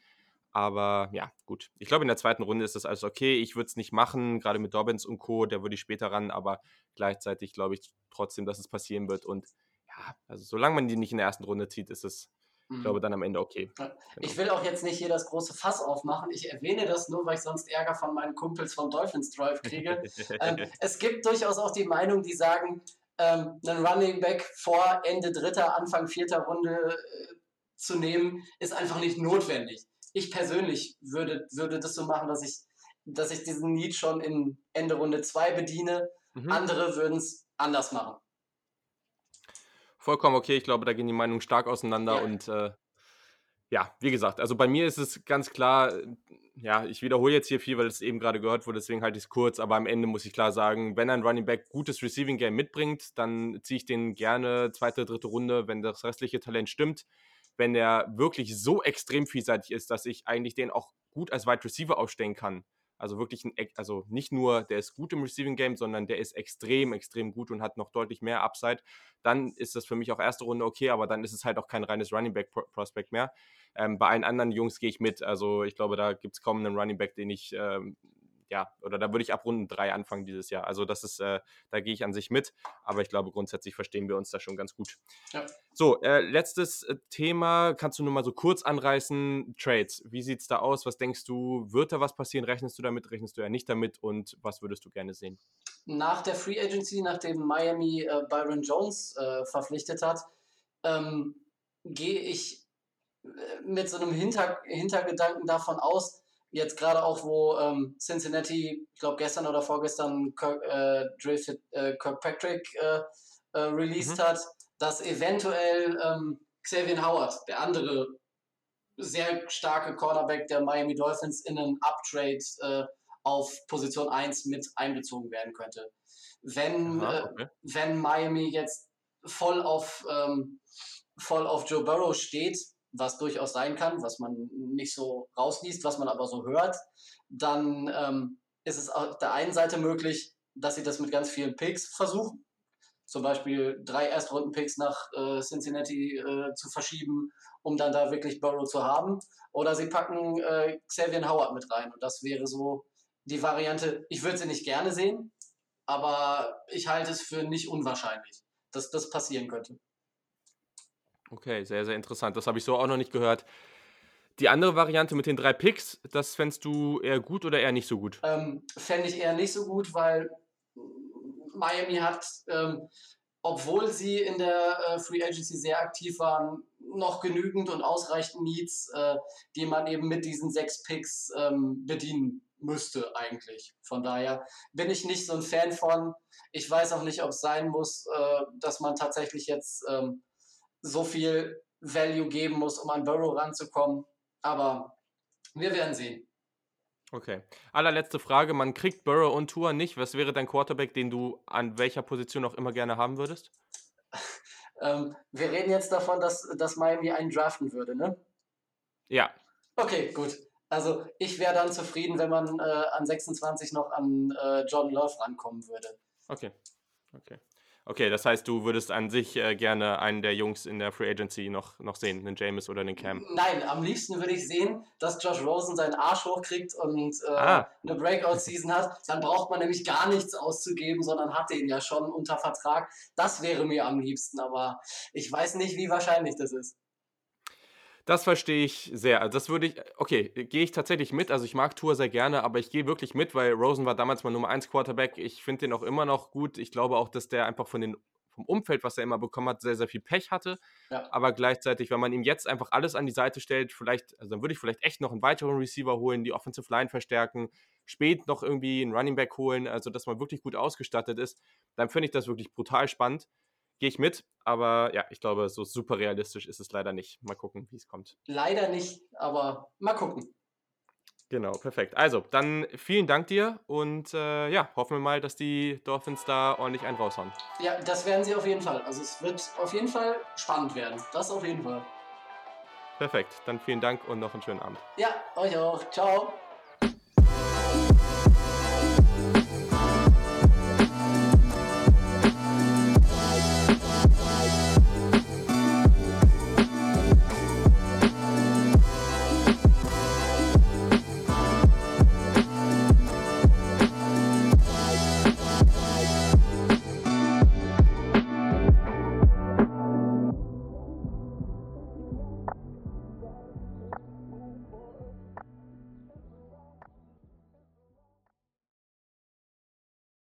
Aber ja, gut. Ich glaube, in der zweiten Runde ist das alles okay. Ich würde es nicht machen, gerade mit Dobbins und Co., der würde ich später ran, aber gleichzeitig glaube ich trotzdem, dass es passieren wird. Und ja, also solange man die nicht in der ersten Runde zieht, ist es ich glaube, mhm. dann am Ende okay. Genau. Ich will auch jetzt nicht hier das große Fass aufmachen. Ich erwähne das nur, weil ich sonst Ärger von meinen Kumpels von Dolphins Drive kriege. ähm, es gibt durchaus auch die Meinung, die sagen, ähm, einen Running Back vor Ende dritter, Anfang vierter Runde äh, zu nehmen, ist einfach nicht notwendig. Ich persönlich würde, würde das so machen, dass ich, dass ich diesen Need schon in Ende Runde 2 bediene. Mhm. Andere würden es anders machen. Vollkommen okay. Ich glaube, da gehen die Meinungen stark auseinander. Ja. Und äh, ja, wie gesagt, also bei mir ist es ganz klar, ja, ich wiederhole jetzt hier viel, weil es eben gerade gehört wurde, deswegen halte ich es kurz. Aber am Ende muss ich klar sagen, wenn ein Running Back gutes Receiving Game mitbringt, dann ziehe ich den gerne zweite, dritte Runde, wenn das restliche Talent stimmt. Wenn er wirklich so extrem vielseitig ist, dass ich eigentlich den auch gut als Wide Receiver aufstellen kann, also wirklich ein, also nicht nur, der ist gut im Receiving Game, sondern der ist extrem, extrem gut und hat noch deutlich mehr Upside. Dann ist das für mich auch erste Runde okay, aber dann ist es halt auch kein reines Running Back Prospect mehr. Ähm, bei allen anderen Jungs gehe ich mit. Also ich glaube, da gibt es kaum einen Running Back, den ich ähm, ja, oder da würde ich ab Runden 3 anfangen dieses Jahr. Also das ist, äh, da gehe ich an sich mit, aber ich glaube, grundsätzlich verstehen wir uns da schon ganz gut. Ja. So, äh, letztes äh, Thema, kannst du nur mal so kurz anreißen, Trades. Wie sieht es da aus? Was denkst du, wird da was passieren? Rechnest du damit, rechnest du ja nicht damit und was würdest du gerne sehen? Nach der Free Agency, nachdem Miami äh, Byron Jones äh, verpflichtet hat, ähm, gehe ich äh, mit so einem Hinter Hintergedanken davon aus, jetzt gerade auch, wo ähm, Cincinnati, ich glaube gestern oder vorgestern Kirk, äh, Drift, äh, Kirkpatrick äh, äh, released mhm. hat, dass eventuell ähm, Xavier Howard, der andere sehr starke Cornerback der Miami Dolphins, in einen Uptrade äh, auf Position 1 mit einbezogen werden könnte. Wenn, Aha, okay. wenn Miami jetzt voll auf, ähm, voll auf Joe Burrow steht, was durchaus sein kann, was man nicht so rausliest, was man aber so hört, dann ähm, ist es auf der einen Seite möglich, dass sie das mit ganz vielen Picks versuchen. Zum Beispiel drei Erstrunden-Picks nach äh, Cincinnati äh, zu verschieben, um dann da wirklich Burrow zu haben. Oder sie packen äh, Xavier Howard mit rein. Und das wäre so die Variante. Ich würde sie nicht gerne sehen, aber ich halte es für nicht unwahrscheinlich, dass das passieren könnte. Okay, sehr, sehr interessant. Das habe ich so auch noch nicht gehört. Die andere Variante mit den drei Picks, das fändest du eher gut oder eher nicht so gut? Ähm, Fände ich eher nicht so gut, weil Miami hat, ähm, obwohl sie in der äh, Free Agency sehr aktiv waren, noch genügend und ausreichend Needs, äh, die man eben mit diesen sechs Picks ähm, bedienen müsste eigentlich. Von daher bin ich nicht so ein Fan von. Ich weiß auch nicht, ob es sein muss, äh, dass man tatsächlich jetzt ähm, so viel Value geben muss, um an Burrow ranzukommen. Aber wir werden sehen. Okay. Allerletzte Frage. Man kriegt Burrow und Tour nicht. Was wäre dein Quarterback, den du an welcher Position auch immer gerne haben würdest? ähm, wir reden jetzt davon, dass, dass Miami einen draften würde, ne? Ja. Okay, gut. Also ich wäre dann zufrieden, wenn man äh, an 26 noch an äh, John Love rankommen würde. Okay. Okay. Okay, das heißt, du würdest an sich äh, gerne einen der Jungs in der Free Agency noch, noch sehen, einen James oder einen Cam? Nein, am liebsten würde ich sehen, dass Josh Rosen seinen Arsch hochkriegt und äh, ah. eine Breakout-Season hat. Dann braucht man nämlich gar nichts auszugeben, sondern hat den ja schon unter Vertrag. Das wäre mir am liebsten, aber ich weiß nicht, wie wahrscheinlich das ist. Das verstehe ich sehr. Also das würde ich, okay, gehe ich tatsächlich mit. Also ich mag Tour sehr gerne, aber ich gehe wirklich mit, weil Rosen war damals mein Nummer 1 Quarterback. Ich finde den auch immer noch gut. Ich glaube auch, dass der einfach von den, vom Umfeld, was er immer bekommen hat, sehr, sehr viel Pech hatte. Ja. Aber gleichzeitig, wenn man ihm jetzt einfach alles an die Seite stellt, vielleicht, also dann würde ich vielleicht echt noch einen weiteren Receiver holen, die Offensive Line verstärken, spät noch irgendwie einen Running Back holen, also dass man wirklich gut ausgestattet ist, dann finde ich das wirklich brutal spannend gehe ich mit, aber ja, ich glaube, so super realistisch ist es leider nicht. Mal gucken, wie es kommt. Leider nicht, aber mal gucken. Genau, perfekt. Also, dann vielen Dank dir und äh, ja, hoffen wir mal, dass die Dolphins da ordentlich einen raushauen. Ja, das werden sie auf jeden Fall. Also, es wird auf jeden Fall spannend werden. Das auf jeden Fall. Perfekt. Dann vielen Dank und noch einen schönen Abend. Ja, euch auch. Ciao.